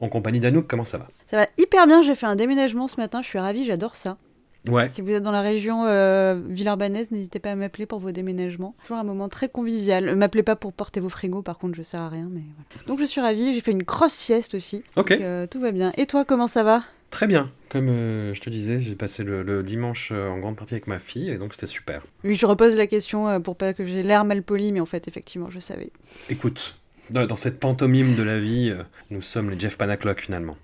en compagnie d'Anouk, comment ça va? Ça va hyper bien, j'ai fait un déménagement ce matin, je suis ravie, j'adore ça. Ouais, Si vous êtes dans la région euh, Villeurbannaise, n'hésitez pas à m'appeler pour vos déménagements. Toujours un moment très convivial. Euh, M'appelez pas pour porter vos frigos, par contre, je sers à rien. Mais voilà. Donc je suis ravie, j'ai fait une grosse sieste aussi. ok, Donc, euh, tout va bien. Et toi, comment ça va? Très bien. Comme euh, je te disais, j'ai passé le, le dimanche euh, en grande partie avec ma fille et donc c'était super. Oui, je repose la question euh, pour pas que j'ai l'air mal poli, mais en fait, effectivement, je savais. Écoute, dans, cette pantomime de la vie, euh, nous sommes les Jeff Panaclock finalement.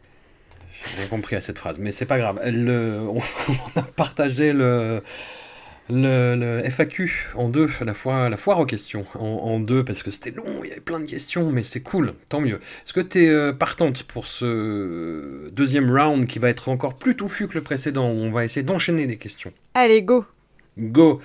J'ai rien compris à cette phrase, mais c'est pas grave. Euh, on, on a partagé le, le, le FAQ en deux, la, fois, la foire aux questions en, en deux, parce que c'était long, il y avait plein de questions, mais c'est cool, tant mieux. Est-ce que tu es partante pour ce deuxième round qui va être encore plus touffu que le précédent, où on va essayer d'enchaîner les questions? Allez, go Go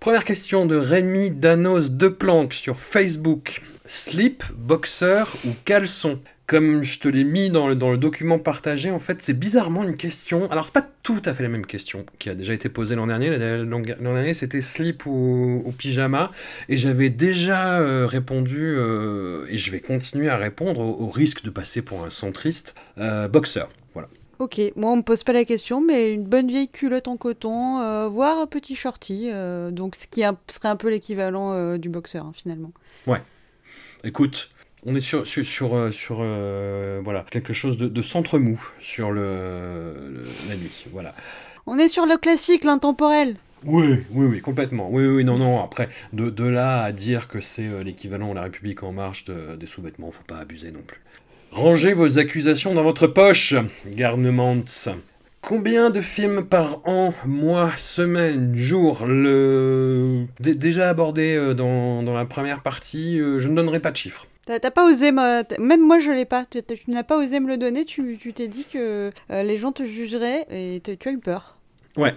Première question de Rémi Danos de Planck sur Facebook. Slip, boxer ou caleçon Comme je te l'ai mis dans le, dans le document partagé, en fait, c'est bizarrement une question. Alors, c'est pas tout à fait la même question qui a déjà été posée l'an dernier. L'an dernier, c'était slip ou, ou pyjama. Et j'avais déjà euh, répondu, euh, et je vais continuer à répondre au, au risque de passer pour un centriste, euh, boxer. Voilà. Ok, moi on me pose pas la question, mais une bonne vieille culotte en coton, euh, voire un petit shorty, euh, donc ce qui un- serait un peu l'équivalent euh, du boxeur hein, finalement. Écoute, on est sur, sur, sur, euh, sur, euh, voilà, quelque chose de, de centre mou sur le, le- la nuit. Voilà. On est sur le classique, l'intemporel. Oui, oui, oui, complètement. Oui, oui, non, non. Après, de, de là à dire que c'est euh, l'équivalent de la République en marche de- des sous-vêtements, faut pas abuser non plus. Rangez vos accusations dans votre poche, Garnements. Combien de films par an, mois, semaine, jour le... Dé- Déjà abordé euh, dans, dans la première partie, euh, je ne donnerai pas de chiffres. T'as pas osé, même moi je l'ai pas, tu, tu n'as pas osé me le donner, tu t'es dit que euh, les gens te jugeraient et tu as eu peur. Ouais,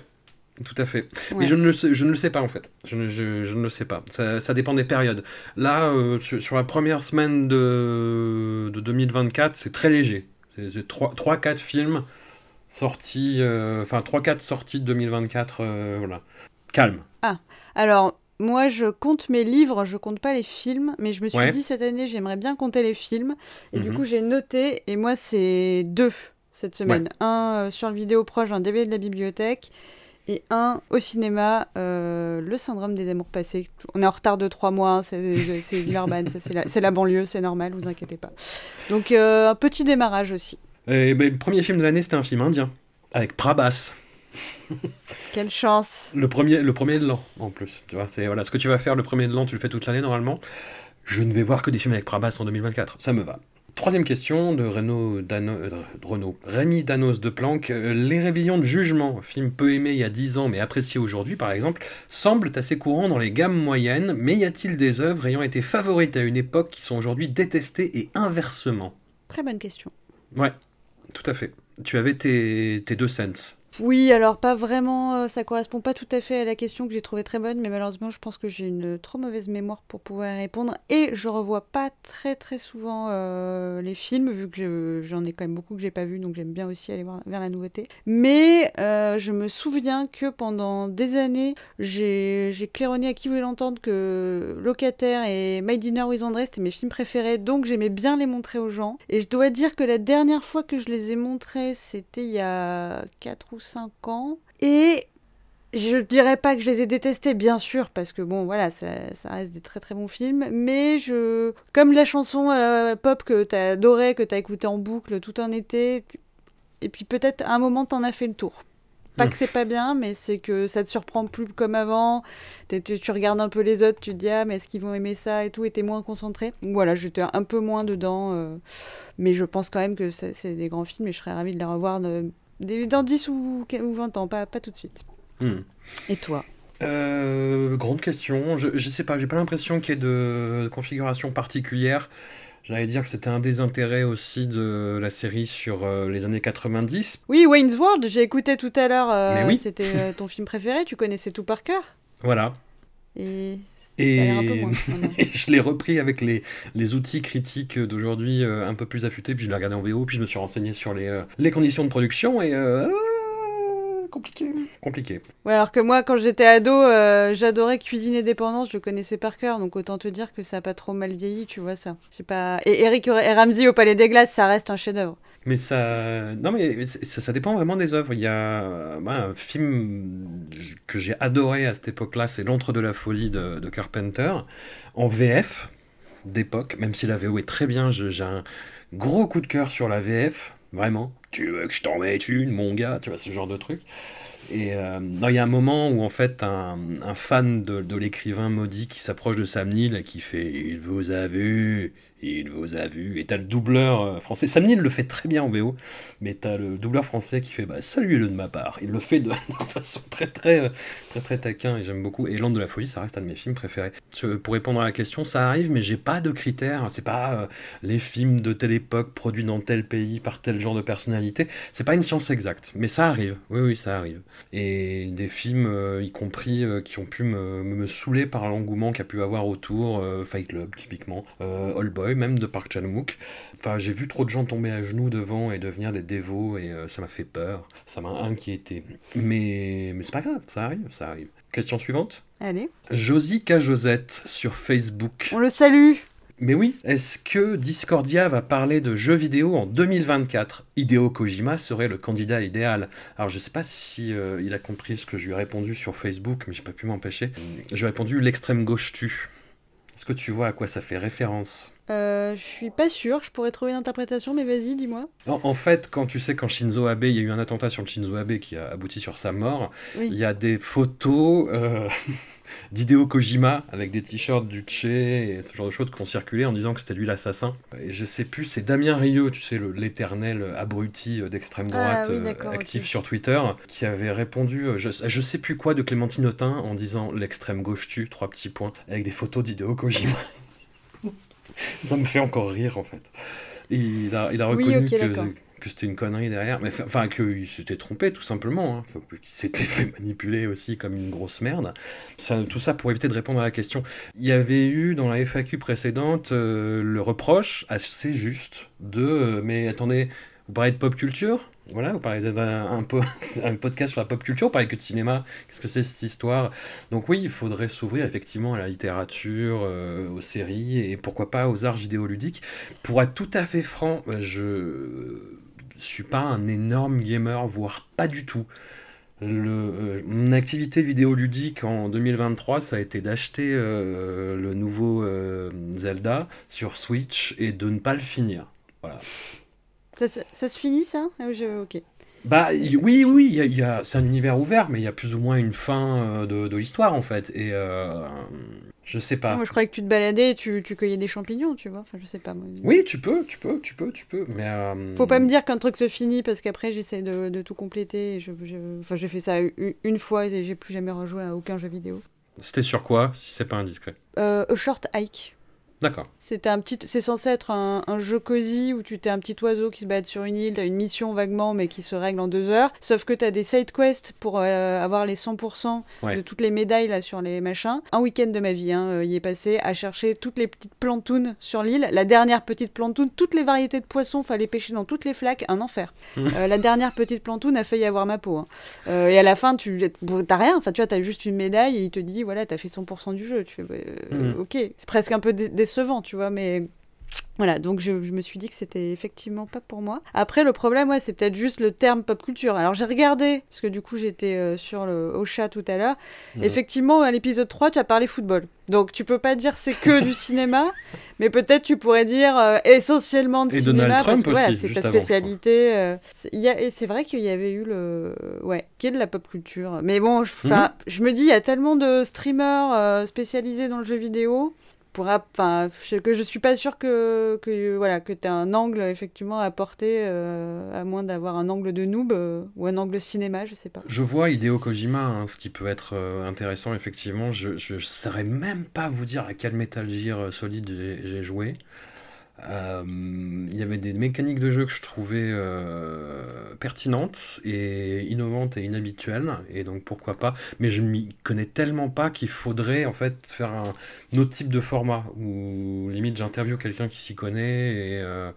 tout à fait. Ouais. Mais je ne, le sais, je ne le sais pas en fait. Je ne, je, je ne le sais pas. Ça, ça dépend des périodes. Là, euh, sur, sur la première semaine de, de 2024, c'est très léger. C'est 3-4 films sortis, euh, enfin 3-4 sorties de 2024, euh, voilà. Calme. Alors, moi je compte mes livres, je compte pas les films, mais je me suis Ouais. dit cette année j'aimerais bien compter les films, et du Mhm. coup j'ai noté, et moi c'est deux cette semaine. Un euh, sur le vidéo proche, un DVD de la bibliothèque, et un au cinéma, euh, Le syndrome des amours passés. On est en retard de trois mois, hein, c'est Villeurbanne, c'est la, banlieue, c'est normal, vous inquiétez pas. Donc euh, un petit démarrage aussi. Et ben, le premier film de l'année, c'était un film indien, avec Prabhas. Quelle chance Le premier, le premier de l'an, en plus. Tu vois, c'est voilà, ce que tu vas faire le premier de l'an, tu le fais toute l'année normalement. Je ne vais voir que des films avec Prabhas en 2024. Ça me va. Troisième question de Renaud Dano, euh, de Renaud. Rémi Danos de Planck. Euh, Les révisions de jugement, film peu aimé il y a 10 ans mais apprécié aujourd'hui par exemple, semblent assez courants dans les gammes moyennes, mais y a-t-il des œuvres ayant été favorites à une époque qui sont aujourd'hui détestées et inversement? Très bonne question. Ouais, tout à fait. Tu avais tes, tes deux sens. Oui, alors pas vraiment, euh, ça correspond pas tout à fait à la question que j'ai trouvée très bonne, mais malheureusement je pense que j'ai une trop mauvaise mémoire pour pouvoir répondre et je revois pas très très souvent euh, les films vu que je- j'en ai quand même beaucoup que j'ai pas vu donc j'aime bien aussi aller voir, vers la nouveauté. Mais euh, je me souviens que pendant des années j'ai j'ai claironné à qui voulait l'entendre que Locataire et My Dinner with André c'était mes films préférés donc j'aimais bien les montrer aux gens et je dois dire que la dernière fois que je les ai montrés c'était il y a 4 ou 5 ans et Je dirais pas que je les ai détestés, bien sûr, parce que bon, voilà, ça, ça reste des très très bons films. Mais je, comme la chanson euh, pop que t'as adoré, que t'as écouté en boucle tout un été, et puis peut-être à un moment t'en as fait le tour. Pas que c'est pas bien, mais c'est que ça te surprend plus comme avant. Tu, tu regardes un peu les autres, tu te dis ah mais est-ce qu'ils vont aimer ça et tout, et t'es moins concentré. Donc voilà, j'étais un peu moins dedans, euh, mais je pense quand même que c'est des grands films et je serais ravie de les revoir de- dans 10 ou, ou 20 ans, pas, pas tout de suite. Hmm. Et toi? Euh, grande question. Je, je sais pas, j'ai pas l'impression qu'il y ait de configuration particulière. J'allais dire que c'était un désintérêt aussi de la série sur euh, les années 90. Oui, Wayne's World, j'ai écouté tout à l'heure. euh, oui. C'était euh, ton film préféré, tu connaissais tout par cœur. Voilà. Et Et, un peu moins. je l'ai repris avec les, les outils critiques d'aujourd'hui euh, un peu plus affûtés, puis je l'ai regardé en VO, puis je me suis renseigné sur les, euh, les conditions de production, et... euh, euh, compliqué. Compliqué. Ouais, alors que moi, quand j'étais ado, euh, j'adorais Cuisine et Dépendance, je le connaissais par cœur, donc autant te dire que ça a pas trop mal vieilli, tu vois ça. Je sais pas. Et Eric et Ramsey au Palais des Glaces, ça reste un chef-d'œuvre. Mais ça, non mais ça, ça dépend vraiment des œuvres. Il y a euh, un film que j'ai adoré à cette époque-là, c'est L'Antre de la folie de, Carpenter, en VF d'époque. Même si la VO est très bien, j'ai un gros coup de cœur sur la VF, vraiment. Tu veux que je t'en mette une, mon gars, tu vois ce genre de truc. Et euh, il y a un moment où en fait un, un fan de, de l'écrivain maudit qui s'approche de Sam Neill et qui fait Il vous a vu, il vous a vu. Et t'as le doubleur euh, français. Sam Neill le fait très bien en VO, mais t'as le doubleur français qui fait bah, Saluez-le de ma part. Il le fait de, façon très très euh, très très taquin et j'aime beaucoup. Et L'Ande de la folie, ça reste un de mes films préférés. Pour répondre à la question, ça arrive, mais j'ai pas de critères. C'est pas euh, les films de telle époque produits dans tel pays par tel genre de personnalité. C'est pas une science exacte, mais ça arrive. Oui, oui, ça arrive. Et des films, y compris, qui ont pu me, me saouler par l'engouement qu'il y a pu avoir autour, Fight Club, typiquement, All Boy, même de Park Chan-wook. Enfin, j'ai vu trop de gens tomber à genoux devant et devenir des dévots, et euh, ça m'a fait peur, ça m'a inquiété. Mais, mais c'est pas grave, ça arrive, ça arrive. Question suivante Allez, Josie K. Josette sur Facebook. on le salue. Mais oui, est-ce que Discordia va parler de jeux vidéo en 2024 Hideo Kojima serait le candidat idéal. Alors je sais pas si euh, il a compris ce que je lui ai répondu sur Facebook, mais j'ai pas pu m'empêcher. Je lui ai répondu l'extrême gauche tue. Est-ce que tu vois à quoi ça fait référence? Euh, je suis pas sûre, je pourrais trouver une interprétation, mais vas-y, dis-moi. en, en fait, quand tu sais quand Shinzo Abe, il y a eu un attentat sur Shinzo Abe qui a abouti sur sa mort, Oui. il y a des photos euh, d'Hideo Kojima avec des t-shirts du Che et ce genre de choses qui ont circulé en disant que c'était lui l'assassin. Et je sais plus, c'est Damien Rieu, tu sais, le- l'éternel abruti d'extrême Ah, droite oui, euh, actif sur Twitter, qui avait répondu, euh, je, je sais plus quoi, de Clémentine Autain en disant l'extrême gauche tue, trois petits points, avec des photos d'Hideo Kojima. Ça me fait encore rire en fait. Il a, il a Oui, reconnu que, que c'était une connerie derrière, mais enfin qu'il s'était trompé tout simplement, hein. Enfin, qu'il s'était fait manipuler aussi comme une grosse merde. Ça, tout ça pour éviter de répondre à la question. Il y avait eu dans la FAQ précédente euh, le reproche assez juste de euh, mais attendez, vous parlez de pop culture? Voilà, vous parlez d'un un, po- un podcast sur la pop culture, vous parlez que de cinéma, qu'est-ce que c'est cette histoire? Donc oui, il faudrait s'ouvrir effectivement à la littérature, euh, aux séries et pourquoi pas aux arts vidéoludiques. Pour être tout à fait franc, euh, je suis pas un énorme gamer, voire pas du tout. Euh, mon activité vidéoludique en 2023, ça a été d'acheter le nouveau Zelda sur Switch et de ne pas le finir. Voilà. Ça, se- ça se finit ça? Ah, je- Ok. Bah y- oui, oui, il y a- il y a, c'est un univers ouvert, mais il y a plus ou moins une fin euh, de, de l'histoire en fait. Et euh, je sais pas. Moi, je croyais que tu te baladais et tu, tu cueillais des champignons, tu vois. Enfin, je sais pas. Moi. Oui, tu peux, tu peux, tu peux, tu peux. Mais euh, Faut pas me dire qu'un truc se finit parce qu'après j'essaie de, de tout compléter. et Je, je- Enfin, j'ai fait ça une fois et j'ai plus jamais rejoué à aucun jeu vidéo. C'était sur quoi, si c'est pas indiscret? Euh, A Short Hike. D'accord. C'était un petit, c'est censé être un, un jeu cosy où tu t'es un petit oiseau qui se balade sur une île, t'as une mission vaguement mais qui se règle en deux heures. Sauf que t'as des side quests pour euh, avoir les 100% Ouais. de toutes les médailles là sur les machins. Un week-end de ma vie, hein, euh, y est passé à chercher toutes les petites plantounes sur l'île. La dernière petite plantoune, toutes les variétés de poissons, fallait pêcher dans toutes les flaques, un enfer. Euh, la dernière petite plantoune a failli avoir ma peau. hein. Euh, et à la fin, tu t'as rien, enfin tu vois, t'as juste une médaille et il te dit voilà, t'as fait 100% du jeu. Tu fais, bah, Mhm. ok, c'est presque un peu dé- décevant, tu vois, mais Voilà, donc je, je me suis dit que c'était effectivement pas pour moi. Après, le problème, ouais, c'est peut-être juste le terme pop culture. Alors j'ai regardé, parce que du coup j'étais euh, sur le au chat tout à l'heure. Mhm. Effectivement, à l'épisode 3, tu as parlé football. Donc tu peux pas dire c'est que du cinéma, mais peut-être tu pourrais dire euh, essentiellement de Et cinéma. Donald parce Trump que, aussi, c'est ta spécialité. euh, c'est- il y a- et c'est vrai qu'il y avait eu le. Ouais, qui est de la pop culture. Mais bon, je, Mhm. je me dis, il y a tellement de streamers euh, spécialisés dans le jeu vidéo pour app- enfin je- que je suis pas sûre que, que voilà que tu as un angle effectivement à porter euh, à moins d'avoir un angle de noob euh, ou un angle cinéma je sais pas Je vois Hideo Kojima, hein, ce qui peut être euh, intéressant, effectivement. Je ne saurais même pas vous dire à quel Metal Gear Solid j'ai joué. Euh, Il y avait des mécaniques de jeu que je trouvais euh, pertinentes et innovantes et inhabituelles, et donc pourquoi pas. Mais je m'y connais tellement pas qu'il faudrait en fait faire un, un autre type de format où limite j'interviewe quelqu'un qui s'y connaît et euh,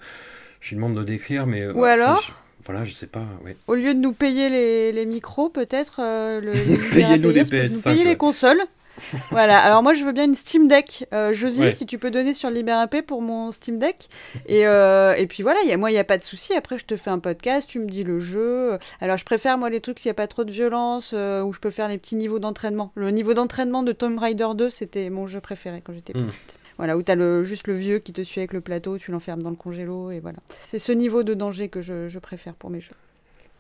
je lui demande de décrire, mais Ou alors je- voilà, je sais pas. Ouais. au lieu de nous payer les, les micros peut-être euh, le, les Payas, PS5, nous payer ouais. les consoles voilà alors moi je veux bien une Steam Deck. Euh, Josie Ouais. si tu peux donner sur LibéRP pour mon Steam Deck. Et, euh, et puis voilà y a, moi il y a pas de souci. Après je te fais un podcast tu me dis le jeu. Alors je préfère moi les trucs où il y a pas trop de violence euh, où je peux faire les petits niveaux d'entraînement. Le niveau d'entraînement de Tomb Raider 2 c'était mon jeu préféré quand j'étais Mm. petite. Voilà où t'as le juste le vieux qui te suit avec le plateau tu l'enfermes dans le congélo et voilà. C'est ce niveau de danger que je, je préfère pour mes jeux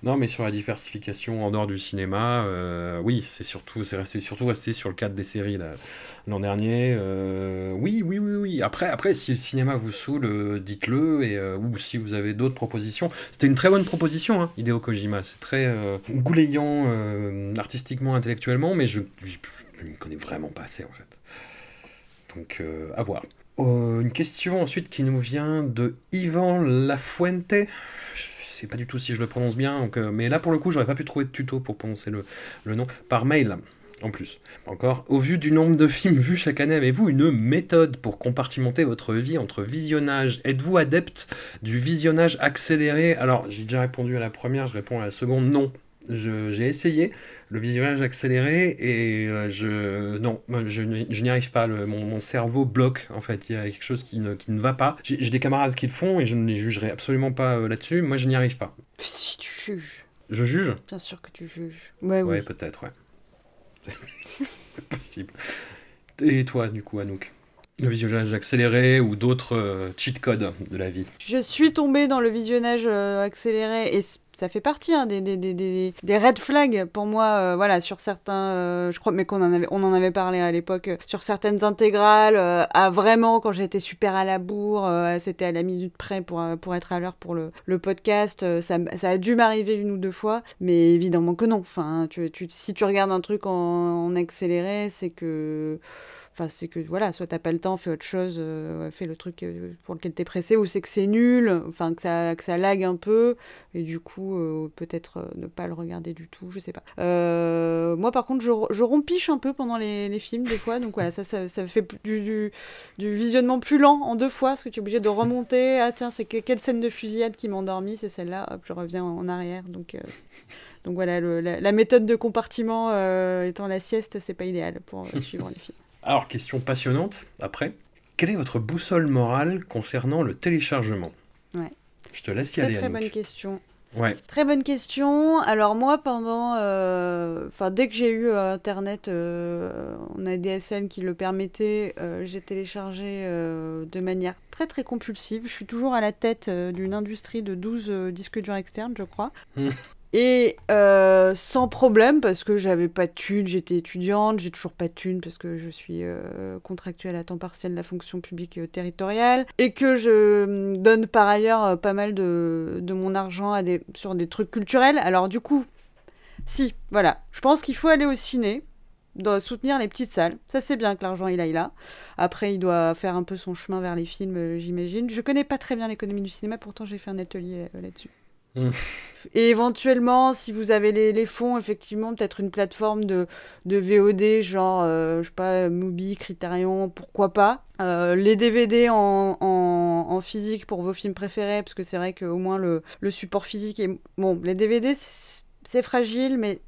Non, mais sur la diversification en dehors du cinéma, euh, oui, c'est surtout, c'est resté, surtout resté sur le cadre des séries l'an dernier. euh, oui, oui, oui, oui. Après, après, si le cinéma vous saoule, euh, dites-le, et ou si vous avez d'autres propositions. C'était une très bonne proposition, hein, Hideo Kojima. C'est très goulayant artistiquement, intellectuellement, mais je, ne connais vraiment pas assez en fait. Donc, à voir. Une question ensuite qui nous vient de Ivan Lafuente. Sais pas du tout si je le prononce bien, donc, euh, mais là pour le coup, j'aurais pas pu trouver de tuto pour prononcer le, le nom par mail. En plus, encore, au vu du nombre de films vus chaque année, avez-vous une méthode pour compartimenter votre vie entre visionnage? Êtes-vous adepte du visionnage accéléré? Alors, j'ai déjà répondu à la première, je réponds à la seconde, non. J'ai essayé le visionnage accéléré et euh, je non, je, n'y- je n'y arrive pas. Le- mon, mon cerveau bloque en fait. Il y a quelque chose qui ne, qui ne va pas. J'ai des camarades qui le font et je ne les jugerai absolument pas euh, là-dessus. Moi, je n'y arrive pas. si tu juges Je juge? Bien sûr que tu juges ouais Ouais, oui peut-être, ouais. C'est possible. Et toi, du coup, Anouk? Le visionnage accéléré ou d'autres euh, cheat codes de la vie? Je suis tombée dans le visionnage euh, accéléré et ça fait partie hein, des, des, des, des, red flags pour moi, euh, voilà, sur certains, euh, je crois, mais qu'on en avait, on en avait parlé à l'époque, euh, sur certaines intégrales, à vraiment, quand j'étais super à la bourre, c'était à la minute près pour, pour être à l'heure pour le, le podcast, ça, ça a dû m'arriver une ou deux fois, mais évidemment que non. Enfin, tu, tu, si tu regardes un truc en accéléré, c'est que... Enfin, c'est que voilà, soit t'as pas le temps, fais autre chose, euh, fais le truc euh, pour lequel t'es pressé, ou c'est que c'est nul, enfin que ça, que ça lag un peu, et du coup, euh, peut-être ne pas le regarder du tout, je sais pas. Moi, par contre, je, je rompiche un peu pendant les, films, des fois, donc voilà, ça, ça, ça fait du, du, visionnement plus lent en deux fois, parce que tu es obligé de remonter. Ah, tiens, c'est que- quelle scène de fusillade qui m'a endormi C'est celle-là, hop, je reviens en arrière, donc. donc voilà, la, méthode de compartiment étant la sieste, c'est pas idéal pour suivre les films. Alors, question passionnante, après. Quelle est votre boussole morale concernant le téléchargement Ouais. Je te laisse y Très aller, très Anouk. bonne question. Ouais. Très bonne question. Alors moi, pendant, euh, enfin dès que j'ai eu euh, Internet, euh, on a DSL qui le permettait, euh, j'ai téléchargé de manière très très compulsive. Je suis toujours à la tête d'une industrie de 12 euh, disques durs externes, je crois. Et euh, sans problème, parce que j'avais pas de thunes, j'étais étudiante, j'ai toujours pas de thunes parce que je suis euh, contractuelle à temps partiel de la fonction publique euh, territoriale, et que je hum, donne par ailleurs pas mal de, mon argent sur des trucs culturels. Alors du coup, si, voilà, je pense qu'il faut aller au ciné, soutenir les petites salles. Ça c'est bien que l'argent il aille là. Après il doit faire un peu son chemin vers les films, j'imagine. Je connais pas très bien l'économie du cinéma, pourtant j'ai fait un atelier là-dessus. Mm. Et éventuellement, si vous avez les, les fonds, effectivement, peut-être une plateforme de, de VOD, genre, euh, je sais pas, Mubi, Criterion, pourquoi pas. Euh, les DVD en, en, physique pour vos films préférés, parce que c'est vrai qu'au moins le, le support physique est... Bon, les DVD, c'est fragile, mais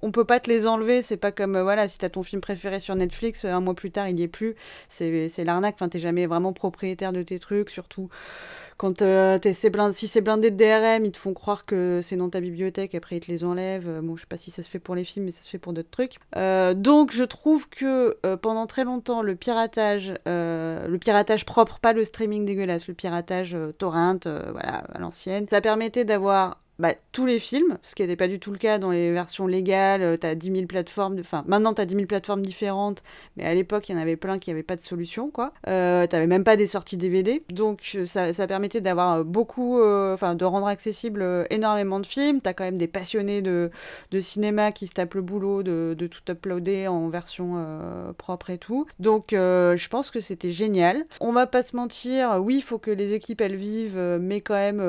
on peut pas te les enlever. C'est pas comme, euh, voilà, si t'as ton film préféré sur Netflix, un mois plus tard, il y est plus. C'est l'arnaque. Enfin, t'es jamais vraiment propriétaire de tes trucs, surtout quand euh, si c'est blindé de DRM, ils te font croire que c'est dans ta bibliothèque, après ils te les enlèvent. Euh, bon, je sais pas si ça se fait pour les films, mais ça se fait pour d'autres trucs. Euh, donc je trouve que pendant très longtemps, le piratage, le piratage propre, pas le streaming dégueulasse, le piratage torrent, voilà, à l'ancienne, ça permettait d'avoir bah, tous les films, ce qui n'était pas du tout le cas dans les versions légales. Tu as 10 000 plateformes, enfin maintenant tu as 10 000 plateformes différentes, mais à l'époque il y en avait plein qui n'avaient pas de solution. quoi. Euh, tu même pas des sorties DVD, donc ça, ça permettait d'avoir euh, beaucoup, euh, enfin de rendre accessible euh, énormément de films. Tu as quand même des passionnés de, de, cinéma qui se tapent le boulot de, de tout uploader en version propre et tout. Donc je pense que c'était génial. On va pas se mentir, oui, il faut que les équipes elles vivent, mais quand même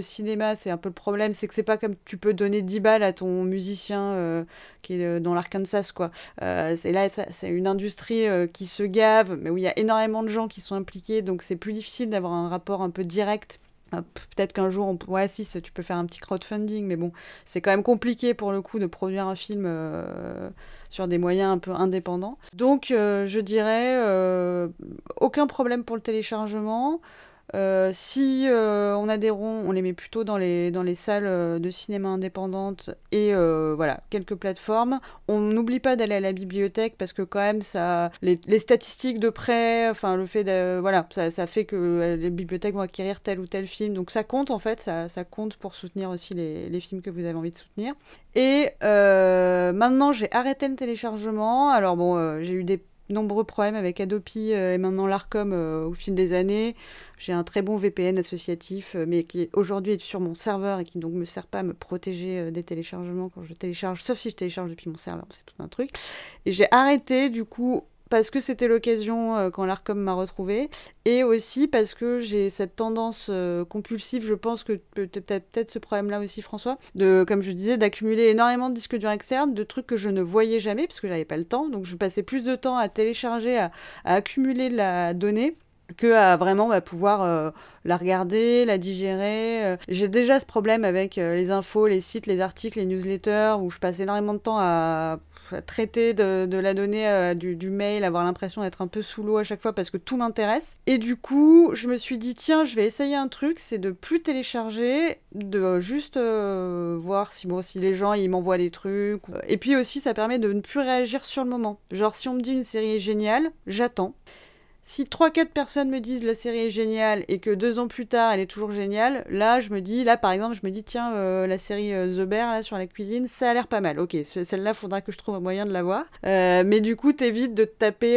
cinéma, c'est un peu le problème, c'est que c'est pas comme tu peux donner 10 balles à ton musicien euh, qui est euh, dans l'Arkansas, quoi. Euh, c'est là, c'est une industrie qui se gave, mais où il y a énormément de gens qui sont impliqués, donc c'est plus difficile d'avoir un rapport un peu direct. Peut-être qu'un jour, on... ouais, si, tu peux faire un petit crowdfunding, mais bon, c'est quand même compliqué pour le coup de produire un film sur des moyens un peu indépendants. Donc, je dirais, aucun problème pour le téléchargement. Euh, si euh, on a des ronds, on les met plutôt dans les, dans les salles euh, de cinéma indépendantes et voilà, quelques plateformes. On n'oublie pas d'aller à la bibliothèque parce que quand même, ça, les, statistiques de prêt, enfin le fait de, voilà, ça, ça, fait que les bibliothèques vont acquérir tel ou tel film. Donc ça compte en fait, ça, ça compte pour soutenir aussi les, les, films que vous avez envie de soutenir. Et maintenant, j'ai arrêté le téléchargement. Alors bon, j'ai eu des nombreux problèmes avec Adopi et maintenant l'Arcom au fil des années. J'ai un très bon VPN associatif, euh, mais qui aujourd'hui est sur mon serveur et qui donc me sert pas à me protéger euh, des téléchargements quand je télécharge, sauf si je télécharge depuis mon serveur, c'est tout un truc. Et j'ai arrêté du coup parce que c'était l'occasion euh, quand l'ARCOM m'a retrouvé et aussi parce que j'ai cette tendance compulsive, je pense que peut-être peut ce problème-là aussi François, de comme je disais d'accumuler énormément de disques durs externes, de trucs que je ne voyais jamais parce que j'avais pas le temps, donc je passais plus de temps à télécharger, à, accumuler la donnée que à vraiment bah, pouvoir euh, la regarder, la digérer. Euh. J'ai déjà ce problème avec euh, les infos, les sites, les articles, les newsletters, où je passe énormément de temps à, traiter de, la donnée du, mail, avoir l'impression d'être un peu sous l'eau à chaque fois parce que tout m'intéresse. Et du coup, je me suis dit, tiens, je vais essayer un truc, c'est de plus télécharger, de juste voir si, bon, si les gens ils m'envoient des trucs. Et puis aussi, ça permet de ne plus réagir sur le moment. Genre, si on me dit une série est géniale, j'attends si 3-4 personnes me disent la série est géniale et que deux ans plus tard elle est toujours géniale, là je me dis, là par exemple, je me dis tiens, euh, la série euh, The Bear là sur la cuisine, ça a l'air pas mal. Ok, celle-là faudra que je trouve un moyen de la voir. Euh, mais du coup, t'évites de te taper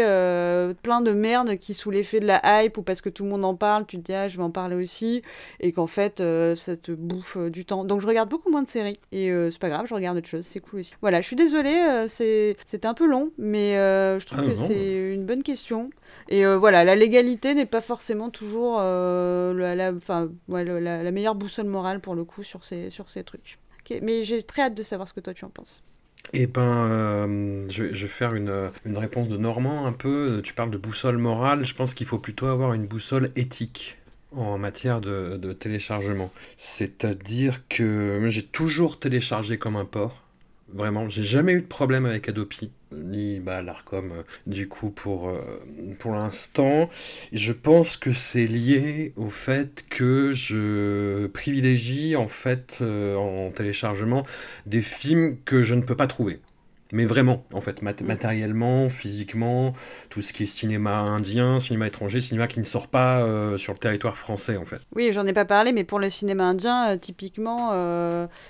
plein de merde qui sous l'effet de la hype ou parce que tout le monde en parle, tu te dis ah je vais en parler aussi et qu'en fait ça te bouffe du temps. Donc je regarde beaucoup moins de séries et c'est pas grave, je regarde autre chose, c'est cool aussi. Voilà, je suis désolée, c'est c'était un peu long, mais je trouve ah que c'est une bonne question. Et voilà, la légalité n'est pas forcément toujours euh, la, la, meilleure boussole morale pour le coup sur ces, sur ces trucs. Mais j'ai très hâte de savoir ce que toi tu en penses. Eh ben, euh, je, vais faire une, une, réponse de Normand un peu. Tu parles de boussole morale, je pense qu'il faut plutôt avoir une boussole éthique en matière de, de téléchargement. C'est-à-dire que j'ai toujours téléchargé comme un porc. Vraiment, j'ai jamais eu de problème avec Adopi ni bah, l'ARCOM euh, du coup pour, euh, pour l'instant. Je pense que c'est lié au fait que je privilégie en fait euh, en téléchargement des films que je ne peux pas trouver. Mais vraiment, en fait, mm. matériellement, physiquement, tout ce qui est cinéma indien, cinéma étranger, cinéma qui ne sort pas sur le territoire français, en fait. Oui, j'en ai pas parlé, mais pour le cinéma indien, typiquement,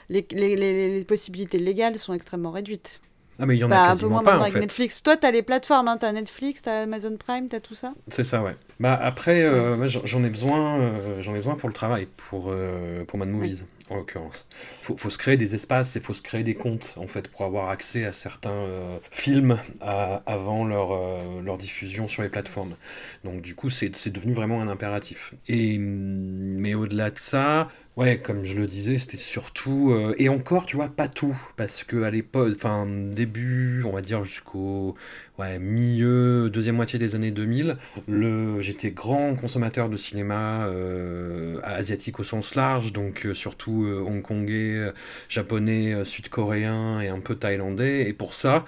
les, les, les possibilités légales sont extrêmement réduites. Ah, mais il y en a quasiment pas, en avec fait. Netflix. Toi, t'as les plateformes, hein, t'as Netflix, t'as Amazon Prime, t'as tout ça C'est ça, ouais. Bah, après, euh, j'en ai, besoin, euh, j'en ai besoin pour le travail, pour, euh, pour Mad Movies, en l'occurrence. Il faut, se créer des espaces il faut se créer des comptes, en fait, pour avoir accès à certains films avant leur, leur diffusion sur les plateformes. Donc, du coup, c'est devenu vraiment un impératif. Et, mais au-delà de ça, Ouais, comme je le disais, c'était surtout euh, et encore, tu vois, pas tout parce que à l'époque, enfin début, on va dire jusqu'au ouais, milieu, deuxième moitié des années 2000, le j'étais grand consommateur de cinéma euh, asiatique au sens large, donc euh, surtout hongkongais, japonais, sud-coréen et un peu thaïlandais. Et pour ça,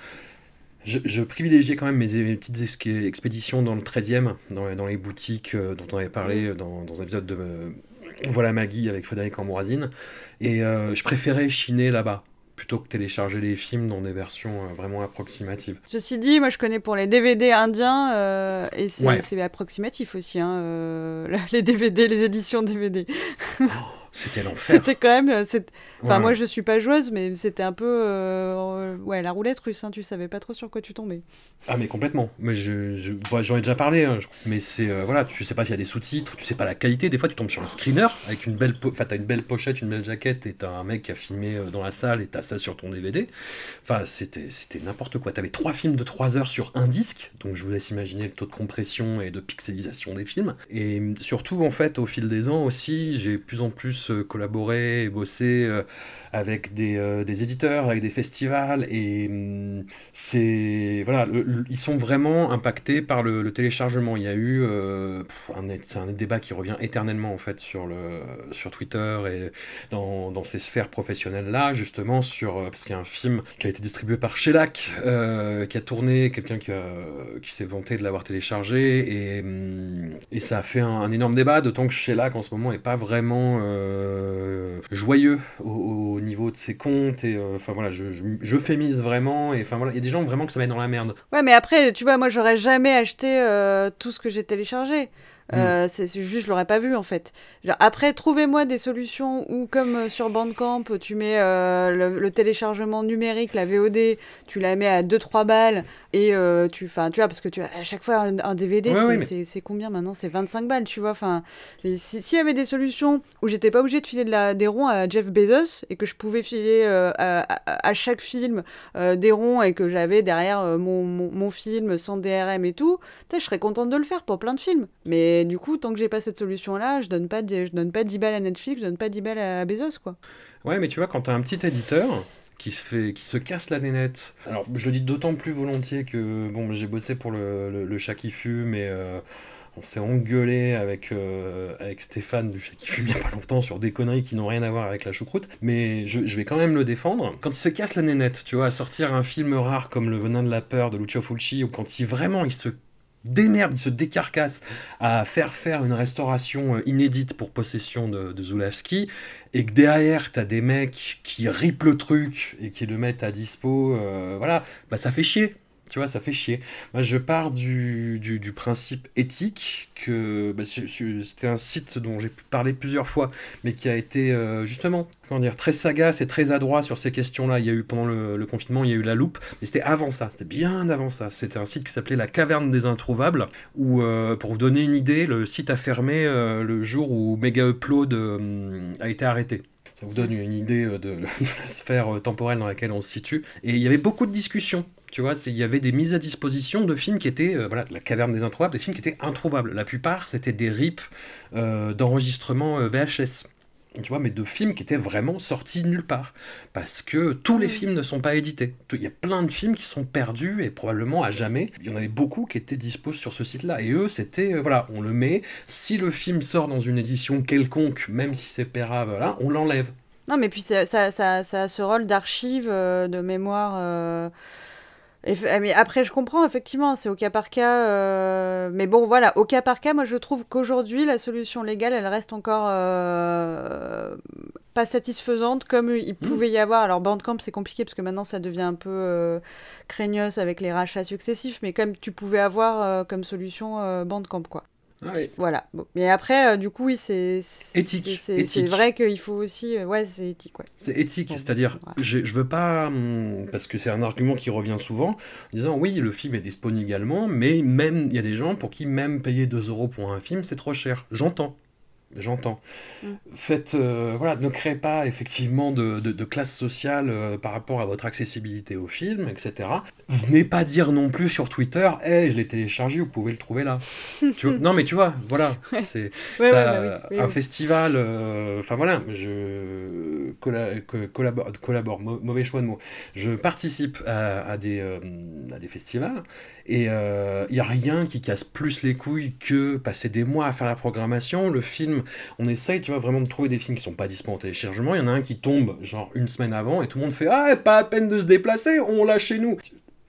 je, je privilégiais quand même mes, mes petites expéditions dans le 13e, dans, dans les boutiques dont on avait parlé dans, dans un épisode de Voilà Maggie avec Frédéric Ambroisine. Et euh, je préférais chiner là-bas plutôt que télécharger les films dans des versions euh, vraiment approximatives. Ceci dit, moi je connais pour les DVD indiens euh, et c'est Ouais. approximatif aussi, hein, euh, les DVD, les éditions DVD. C'était l'enfer. C'était quand même. euh, Enfin, Ouais, moi je suis pas joueuse, mais c'était un peu. euh, ouais, la roulette russe, hein, tu savais pas trop sur quoi tu tombais. Ah mais complètement. Mais je, je- ouais, j'en ai déjà parlé. hein, je- mais c'est euh, voilà, tu sais pas s'il y a des sous-titres, tu sais pas la qualité. Des fois, tu tombes sur un screener avec une belle, enfin t'as une belle pochette, une belle jaquette, et t'as un mec qui a filmé euh, dans la salle et t'as ça sur ton DVD. Enfin, c'était c'était n'importe quoi. T'avais trois films de 3 heures sur un disque, donc je vous laisse imaginer le taux de compression et de pixelisation des films. Et surtout, en fait, au fil des ans aussi, j'ai plus en plus euh, collaboré et bossé euh, avec des, euh, des éditeurs, avec des festivals, et hum, c'est voilà, ils sont vraiment impactés par le, téléchargement. Il y a eu c'est un débat qui revient éternellement en fait sur le sur Twitter et dans, dans ces sphères professionnelles là, justement sur parce qu'il y a un film qui a été distribué par Shellac, qui a tourné, quelqu'un qui, qui s'est vanté de l'avoir téléchargé et hum, et ça a fait un, énorme débat, d'autant que Shellac en ce moment est pas vraiment joyeux au, au niveau de ses comptes et euh, enfin voilà, je, je, je fémise vraiment et enfin voilà, il y a des gens vraiment que ça met dans la merde. Ouais, mais après, tu vois, moi j'aurais jamais acheté euh, tout ce que j'ai téléchargé. Mm. Euh, c'est c'est juste, je l'aurais pas vu en fait. Après, trouvez-moi des solutions où, comme euh, sur Bandcamp, tu mets euh, le, le téléchargement numérique, la VOD, tu la mets à 2-3 balles et euh, tu, enfin, tu vois, parce que tu à chaque fois un, un DVD, Ouais, c'est ouais, mais- combien maintenant? C'est 25 balles, tu vois. Enfin, et si- s'il y avait des solutions où j'étais pas obligée de filer de la, des ronds à Jeff Bezos et que je pouvais filer à, à- à chaque film des ronds et que j'avais derrière mon, mon, mon film sans DRM et tout, je serais contente de le faire pour plein de films. Mais du coup, tant que j'ai pas cette solution-là, je donne pas, je donne pas 10 balles à Netflix, je donne pas 10 balles à Bezos, quoi. Ouais, mais tu vois, quand t'as un petit éditeur qui se fait, qui se casse la nénette. Alors, je le dis d'autant plus volontiers que bon, j'ai bossé pour le, le, chat qui fume et euh, on s'est engueulé avec euh, avec Stéphane du chat qui fume il y a pas longtemps sur des conneries qui n'ont rien à voir avec la choucroute. Mais je, je vais quand même le défendre. Quand il se casse la nénette, tu vois, à sortir un film rare comme Le Venin de la peur de Lucio Fulci ou quand il vraiment il se démerde, il se décarcasse à faire faire une restauration euh, inédite pour possession de, de et que derrière, t'as des mecs qui ripent le truc et qui le mettent à dispo, euh, voilà, bah ça fait chier. Tu vois, ça fait chier. Moi, je pars du, du, principe éthique que bah, c'était un site dont j'ai parlé plusieurs fois, mais qui a été euh, justement, comment dire, très sagace et très adroit sur ces questions-là. Il y a eu pendant le, confinement, il y a eu la loupe, mais c'était avant ça, c'était bien avant ça. C'était un site qui s'appelait la Caverne des Introuvables, où, euh, pour vous donner une idée, le site a fermé euh, le jour où Mega Upload a été arrêté. Ça vous donne une idée de, la sphère temporelle dans laquelle on se situe. Et il y avait beaucoup de discussions. Tu vois, il y avait des mises à disposition de films qui étaient, euh, voilà, la caverne des introuvables, des films qui étaient introuvables. La plupart, c'était des rips euh, d'enregistrement euh, VHS. Tu vois, mais de films qui étaient vraiment sortis nulle part. Parce que tous les films ne sont pas édités. Il y a plein de films qui sont perdus et probablement à jamais. Il y en avait beaucoup qui étaient dispos sur ce site-là. Et eux, c'était, euh, voilà, on le met. Si le film sort dans une édition quelconque, même si c'est pérave, voilà, on l'enlève. Non, mais puis ça, ça, ça, ça a ce rôle d'archive, euh, de mémoire. F- mais après, je comprends, effectivement, c'est au cas par cas. euh, Mais bon, voilà, au cas par cas, moi je trouve qu'aujourd'hui, la solution légale, elle reste encore euh, pas satisfaisante comme il pouvait y avoir. Alors, Bandcamp, c'est compliqué parce que maintenant ça devient un peu euh, craignos avec les rachats successifs, mais comme tu pouvais avoir euh, comme solution euh, Bandcamp, quoi. Ah oui. Voilà. Bon. Mais après, euh, du coup, oui, c'est. c'est- Éthique, c'est- vrai qu'il faut aussi. euh, Ouais, c'est éthique, ouais. C'est éthique, Bon, c'est-à-dire, ouais. je, je veux pas, hum, parce que c'est un argument qui revient souvent, en disant oui, le film est disponible également, mais même il y a des gens pour qui même payer 2 euros pour un film, c'est trop cher. J'entends. J'entends. Mm. Faites, euh, voilà, ne créez pas effectivement de, de- de classe sociale euh, par rapport à votre accessibilité au film, etc. Venez pas dire non plus sur Twitter, hey, je l'ai téléchargé, vous pouvez le trouver là. Tu vois- non, mais tu vois, voilà, c'est Ouais, ouais, T'as bah oui, un oui. festival, euh, enfin voilà, je colla- collabore, collabore, mau- mauvais choix de mots. Je participe à, à des, à des festivals et il n'y a rien qui casse plus les couilles que passer des mois à faire la programmation. Le film, on essaye, tu vois, vraiment de trouver des films qui sont pas disponibles en téléchargement. Il y en a un qui tombe genre une semaine avant et tout le monde fait Ah, pas à peine de se déplacer, on l'a chez nous.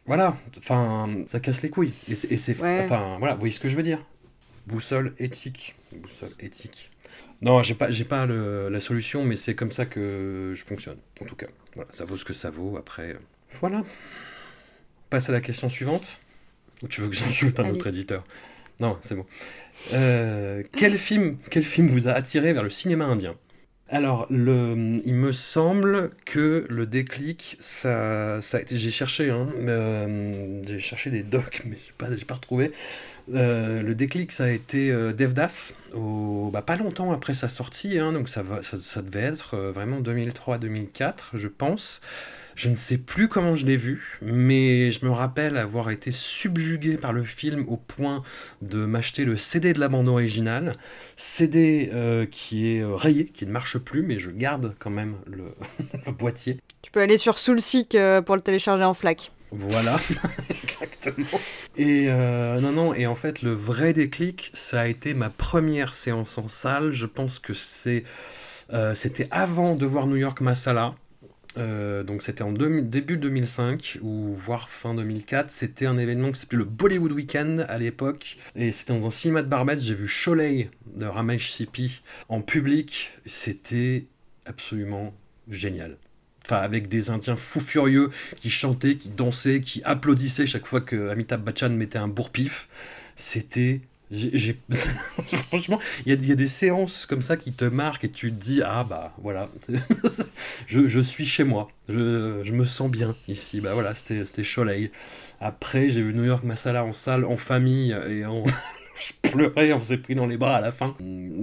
Voilà, enfin, ça casse les couilles. Et c'est, Ouais. enfin, voilà, vous voyez ce que je veux dire Boussole éthique. Boussole éthique. Non, j'ai pas, j'ai pas le- la solution, mais c'est comme ça que je fonctionne. En tout cas, voilà, ça vaut ce que ça vaut. Après, euh, voilà. Passe à la question suivante. Ou tu veux que j'insulte un Allez. autre éditeur? Non, c'est bon. Euh, quel film, quel film vous a attiré vers le cinéma indien? Alors, il me semble que le déclic, ça. J'ai cherché, hein, euh, j'ai cherché des docs, mais j'ai pas, pas retrouvé. Euh, le déclic, ça a été Devdas, bah, pas longtemps après sa sortie, hein, donc ça, va, ça, ça devait être vraiment 2003-2004, je pense. Je ne sais plus comment je l'ai vu, mais je me rappelle avoir été subjugué par le film au point de m'acheter le CD de la bande originale. CD euh, qui est euh, rayé, qui ne marche plus, mais je garde quand même le, le boîtier. Tu peux aller sur Soulseek euh, pour le télécharger en FLAC. Voilà, exactement. Et euh, non, non, et en fait, le vrai déclic, ça a été ma première séance en salle. Je pense que c'est, euh, c'était avant de voir New York Masala. Euh, donc c'était en deux- début 2005 ou voire fin 2004. C'était un événement qui s'appelait le Bollywood Weekend à l'époque. Et c'était dans un cinéma de Barbès. J'ai vu Sholay de Ramesh Sippy en public. C'était absolument génial. Enfin, avec des Indiens fous furieux qui chantaient, qui dansaient, qui applaudissaient chaque fois que Amitabh Bachchan mettait un bourre-pif. C'était. J'ai- Franchement, il y, a- il y a des séances comme ça qui te marquent et tu te dis Ah bah voilà, je, je suis chez moi, je, je me sens bien ici. Bah voilà, c'était c'était Choleil. Après, j'ai vu New York Masala en salle, en famille et en. Je pleurais, on s'est pris dans les bras à la fin.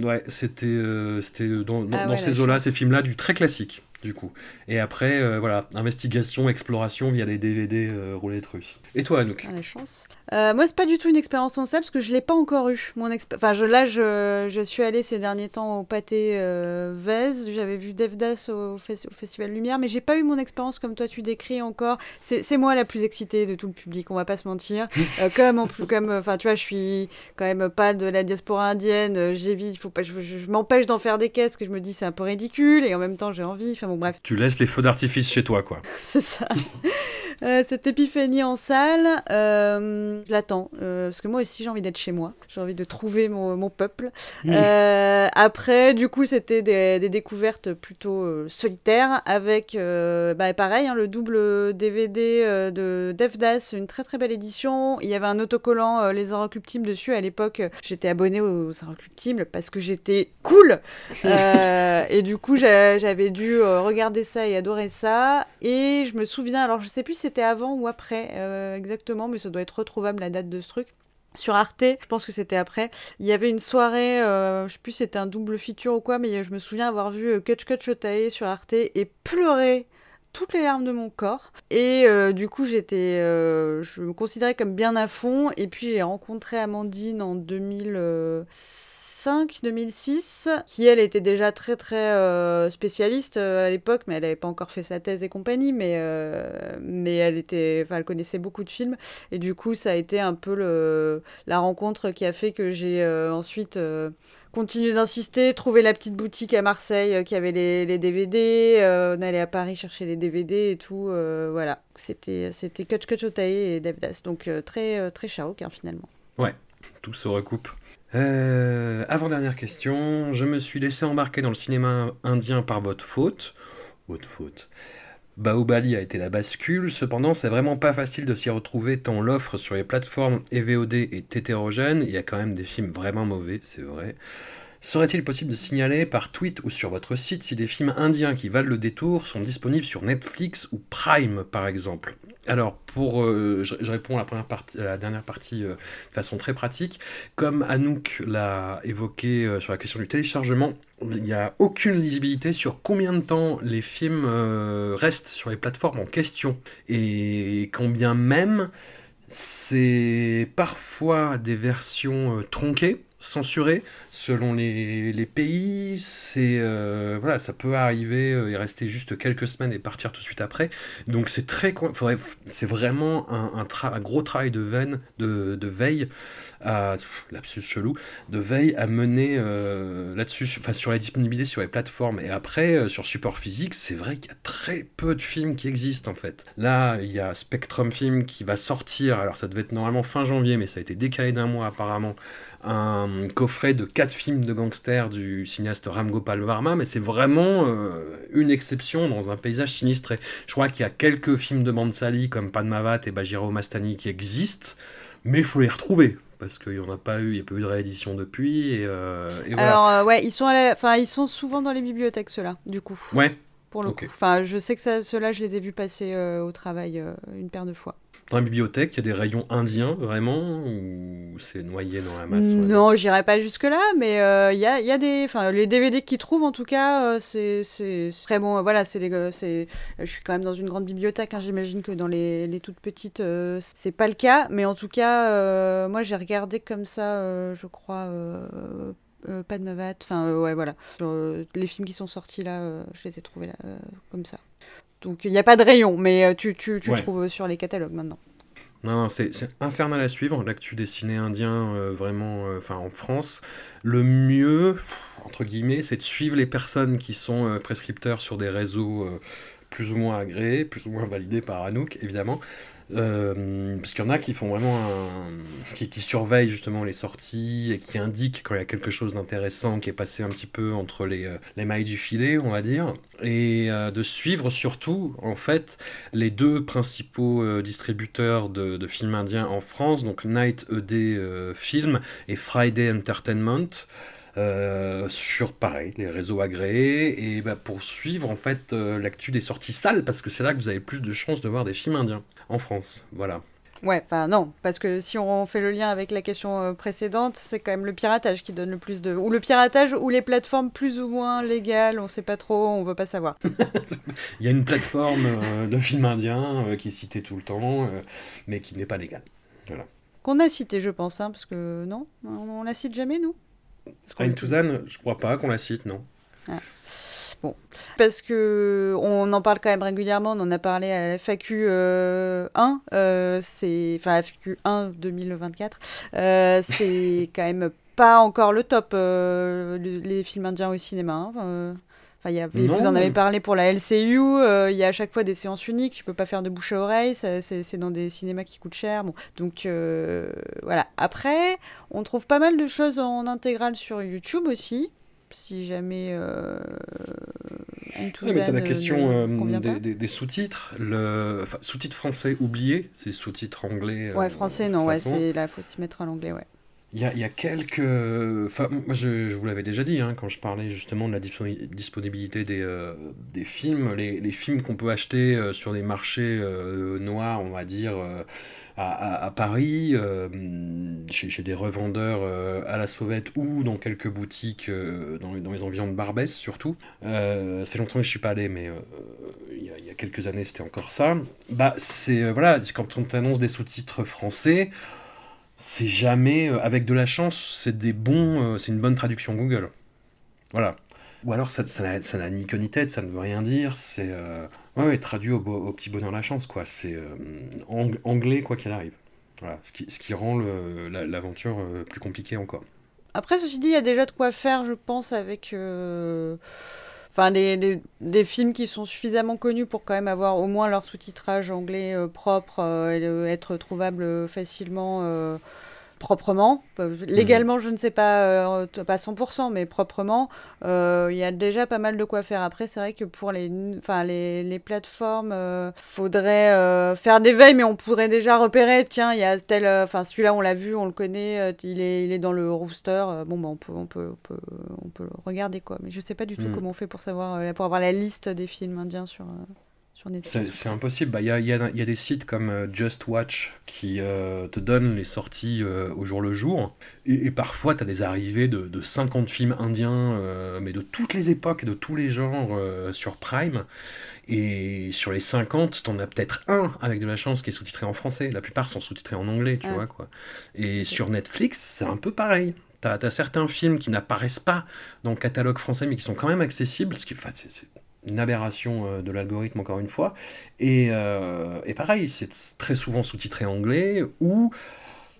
Ouais, c'était euh, c'était dans, dans, Ah dans ces eaux-là, ces films-là, du très classique, du coup. Et après, euh, voilà, investigation, exploration via les DVD euh, roulettes russes. Et toi, Anouk Ah, la chance. Euh, moi, c'est pas du tout une expérience en salle parce que je l'ai pas encore eu. Mon expé- enfin, je, là, je, je suis allée ces derniers temps au pâté euh, Vez. J'avais vu Devdas au, fes- au Festival Lumière, mais j'ai pas eu mon expérience comme toi tu décris encore. C'est moi la plus excitée de tout le public, on va pas se mentir. Comme en plus, comme, enfin, tu vois, je suis quand même pas de la diaspora indienne. J'évite, faut pas, je, je- je m'empêche d'en faire des caisses que je me dis c'est un peu ridicule et en même temps j'ai envie. Enfin bon, bref. Tu laisses les feux d'artifice chez toi, quoi. C'est ça. Euh, cette épiphanie en salle, euh, je l'attends. euh, parce que moi aussi, j'ai envie d'être chez moi. J'ai envie de trouver mon, mon peuple. Euh, après, du coup, c'était des, des découvertes plutôt solitaires. Avec, bah, pareil, hein, le double DVD de Devdas, une très très belle édition. Il y avait un autocollant Les Inrecuptibles dessus. À l'époque, j'étais abonnée aux Inrecuptibles parce que j'étais cool. Et du coup, j'a- j'avais dû regarder ça et adorer ça. Et je me souviens, alors je sais plus si c'était avant ou après euh, exactement, mais ça doit être retrouvable la date de ce truc. Sur Arte, je pense que c'était après, il y avait une soirée, euh, je sais plus c'était un double feature ou quoi, mais je me souviens avoir vu euh, Kutch Kutch Otae sur Arte et pleurer toutes les larmes de mon corps. Et du coup, j'étais, je me considérais comme bien à fond. Et puis, j'ai rencontré Amandine en 2005, 2006, qui elle était déjà très très euh, spécialiste euh, à l'époque, mais elle n'avait pas encore fait sa thèse et compagnie, mais, euh, mais elle, était, elle connaissait beaucoup de films. Et du coup, ça a été un peu la rencontre qui a fait que j'ai ensuite continué d'insister, trouvé la petite boutique à Marseille qui avait les, les DVD, euh, on allait à Paris chercher les DVD et tout, voilà. C'était c'était Kutch Otae et Devdas, donc euh, très, très Shaok hein, finalement. Tout se recoupe. Euh, Avant-dernière question. Je me suis laissé embarquer dans le cinéma indien par votre faute. Votre faute. Baobali a été la bascule, cependant c'est vraiment pas facile de s'y retrouver tant l'offre sur les plateformes EVOD est hétérogène, il y a quand même des films vraiment mauvais, c'est vrai. Serait-il possible de signaler par tweet ou sur votre site si des films indiens qui valent le détour sont disponibles sur Netflix ou Prime par exemple? Alors, pour, euh, je, réponds à la, dernière partie euh, de façon très pratique. Comme Anouk l'a évoqué euh, sur la question du téléchargement, il n'y a aucune lisibilité sur combien de temps les films restent sur les plateformes en question. Et combien même c'est parfois des versions tronquées censuré selon les, pays. C'est euh, voilà, ça peut arriver euh, et rester juste quelques semaines et partir tout de suite après. Donc c'est très, c'est vraiment un, un, gros travail de veine, de, de veille à chelou, de veille à mener euh, là-dessus, enfin sur la disponibilité sur les plateformes. Et après sur support physique, c'est vrai qu'il y a très peu de films qui existent en fait. Là, il y a Spectrum Film qui va sortir. Alors ça devait être normalement fin janvier, mais ça a été décalé d'un mois apparemment un coffret de quatre films de gangsters du cinéaste Ram Gopal Varma, mais c'est vraiment euh, une exception dans un paysage sinistré. Je crois qu'il y a quelques films de Mansali comme Padmavat et Bajiro Mastani qui existent, mais il faut les retrouver parce qu'il n'y en a pas eu, il n'y a pas eu de réédition depuis. Et, euh, Alors, euh, ouais, ils sont, enfin, ils sont souvent dans les bibliothèques, ceux-là, du coup. Ouais. Pour le coup. Enfin, je sais que ceux-là, je les ai vus passer au travail une paire de fois. Dans la bibliothèque, il y a des rayons indiens, vraiment Ou c'est noyé dans la masse Non, j'irai pas jusque-là, mais euh, il y, a, y, a, des... Enfin, les DVD qu'ils trouvent, en tout cas, euh, c'est très bon. Voilà, c'est les... je suis quand même dans une grande bibliothèque. Hein, J'imagine que dans les, toutes petites, euh, c'est pas le cas. Mais en tout cas, moi, j'ai regardé comme ça, je crois... pas de Mavat, enfin ouais voilà. les films qui sont sortis là, je les ai trouvés là comme ça. Donc il n'y a pas de rayon, mais euh, tu, trouves sur les catalogues maintenant. Non, non c'est infernal à suivre, l'actu dessiné indien, euh, vraiment, euh, enfin en France. Le mieux, entre guillemets, c'est de suivre les personnes qui sont prescripteurs sur des réseaux plus ou moins agréés, plus ou moins validés par Anouk, évidemment. Euh, parce qu'il y en a qui font vraiment un... qui, surveillent justement les sorties et qui indiquent quand il y a quelque chose d'intéressant qui est passé un petit peu entre les, euh, les mailles du filet, on va dire, et euh, de suivre surtout en fait les deux principaux distributeurs de, de, films indiens en France, donc Night ED Film et Friday Entertainment. sur pareil les réseaux agréés et bah, pour suivre en fait l'actu des sorties salles parce que c'est là que vous avez plus de chances de voir des films indiens en France. Voilà. Ouais, enfin non, parce que si on fait le lien avec la question euh, précédente, c'est quand même le piratage qui donne le plus de... Ou le piratage ou les plateformes plus ou moins légales, on sait pas trop, on veut pas savoir. Il y a une plateforme euh, de films indiens euh, qui est citée tout le temps, mais qui n'est pas légale. Voilà. Qu'on a cité, je pense, hein, parce que non, on, la cite jamais, nous? Ayn Touzan, je crois pas qu'on la cite, non. Ah. Bon, parce que on en parle quand même régulièrement, on en a parlé à la FAQ 1, euh, euh, c'est enfin FAQ 1 2024, euh, c'est quand même pas encore le top les films indiens au cinéma. Hein, enfin, y vous en avez parlé pour la LCU, il y a à chaque fois des séances uniques, tu peux pas faire de bouche à oreille, c'est dans des cinémas qui coûtent cher. Bon. Donc voilà. Après, on trouve pas mal de choses en intégrale sur YouTube aussi si jamais euh, oui, mais as la question euh, des, des, sous-titres. Le sous-titres français oubliés, c'est sous-titres anglais. Ouais, français, non, ouais, c'est là, faut s'y mettre à l'anglais, ouais. Il y, a, il y a, quelques. Enfin, moi, je, je vous l'avais déjà dit hein, quand je parlais justement de la disponibilité des, euh, des films. Les, les films qu'on peut acheter sur des marchés noirs, on va dire à, Paris, euh, chez, des revendeurs euh, à la sauvette ou dans quelques boutiques euh, dans, les environs de Barbès surtout. ça fait longtemps que je suis pas allé, mais il y, a quelques années c'était encore ça. Bah c'est voilà, quand on t'annonce des sous-titres français, c'est jamais avec de la chance, c'est des bons, c'est une bonne traduction Google. Voilà. Ou alors ça n'a ni queue ni tête, ça ne veut rien dire, c'est Ouais, traduit au, petit bonheur la chance, quoi. C'est euh, anglais, quoi qu'il arrive. Voilà, ce qui, rend l'aventure euh, plus compliquée encore. Après, ceci dit, il y a déjà de quoi faire, je pense, avec. Euh, enfin, des, des, films qui sont suffisamment connus pour quand même avoir au moins leur sous-titrage anglais propre et être trouvable facilement proprement. Euh, légalement, je ne sais pas, euh, pas 100%, mais proprement, euh, il y a déjà pas mal de quoi faire. Après, c'est vrai que pour les, enfin, les, les plateformes, faudrait faire des veilles, mais on pourrait déjà repérer, tiens, il y a tel, enfin, celui-là, on l'a vu, on le connaît, il, est, il est dans le rooster. bon, bah, on, peut, on, peut, on, peut, on peut le regarder, quoi. Mais je sais pas du tout hmm. comment on fait pour savoir, pour avoir la liste des films indiens sur. C'est impossible. Il bah, y, a, des sites comme euh, Just Watch qui euh, te donnent les sorties euh, au jour le jour. Et, parfois, tu as des arrivées de, 50 films indiens, mais de toutes les époques et de tous les genres sur Prime. Et sur les 50, tu en as peut-être un avec de la chance qui est sous-titré en français. La plupart sont sous-titrés en anglais, tu vois. quoi. Et sur Netflix, c'est un peu pareil. Tu as, certains films qui n'apparaissent pas dans le catalogue français, mais qui sont quand même accessibles. Ce qui, enfin, une aberration euh, de l'algorithme encore une fois. Et, euh, et pareil, c'est très souvent sous-titré anglais ou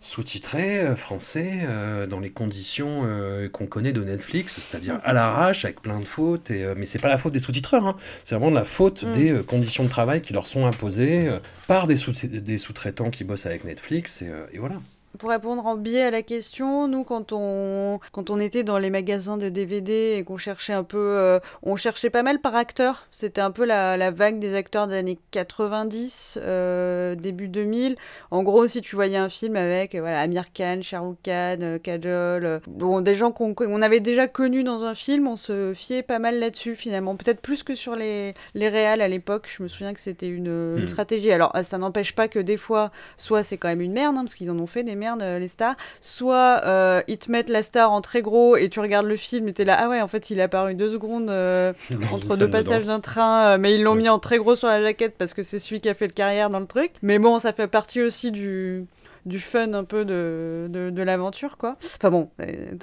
sous-titré euh, français dans les conditions qu'on connaît de Netflix, c'est-à-dire à, l'arrache avec plein de fautes. Et, mais c'est pas la faute des sous-titreurs, hein. c'est vraiment la faute mm. des conditions de travail qui leur sont imposées par des, sous- des sous-traitants qui bossent avec Netflix. et voilà. Pour répondre en biais à la question, nous, quand on, quand on était dans les magasins de DVD et qu'on cherchait un peu, euh, on cherchait pas mal par acteur. C'était un peu la, la, vague des acteurs des années 90, euh, début 2000. En gros, si tu voyais un film avec voilà, Amir Khan, Shah Rukh Khan, euh, Kajol, bon, des gens qu'on on avait déjà connus dans un film, on se fiait pas mal là-dessus finalement. Peut-être plus que sur les, les réals à l'époque. Je me souviens que c'était une, une, hmm. stratégie. Alors, ça n'empêche pas que des fois, soit c'est quand même une merde, hein, parce qu'ils en ont fait des merde euh, les stars. Soit euh, ils te mettent la star en très gros et tu regardes le film et t'es là, ah ouais, en fait, il est apparu deux secondes euh, entre deux passages d'un train, mais ils l'ont mis en très gros sur la jaquette parce que c'est celui qui a fait le carrière dans le truc. Mais bon, ça fait partie aussi du du fun un peu de, de, l'aventure, quoi. Enfin bon,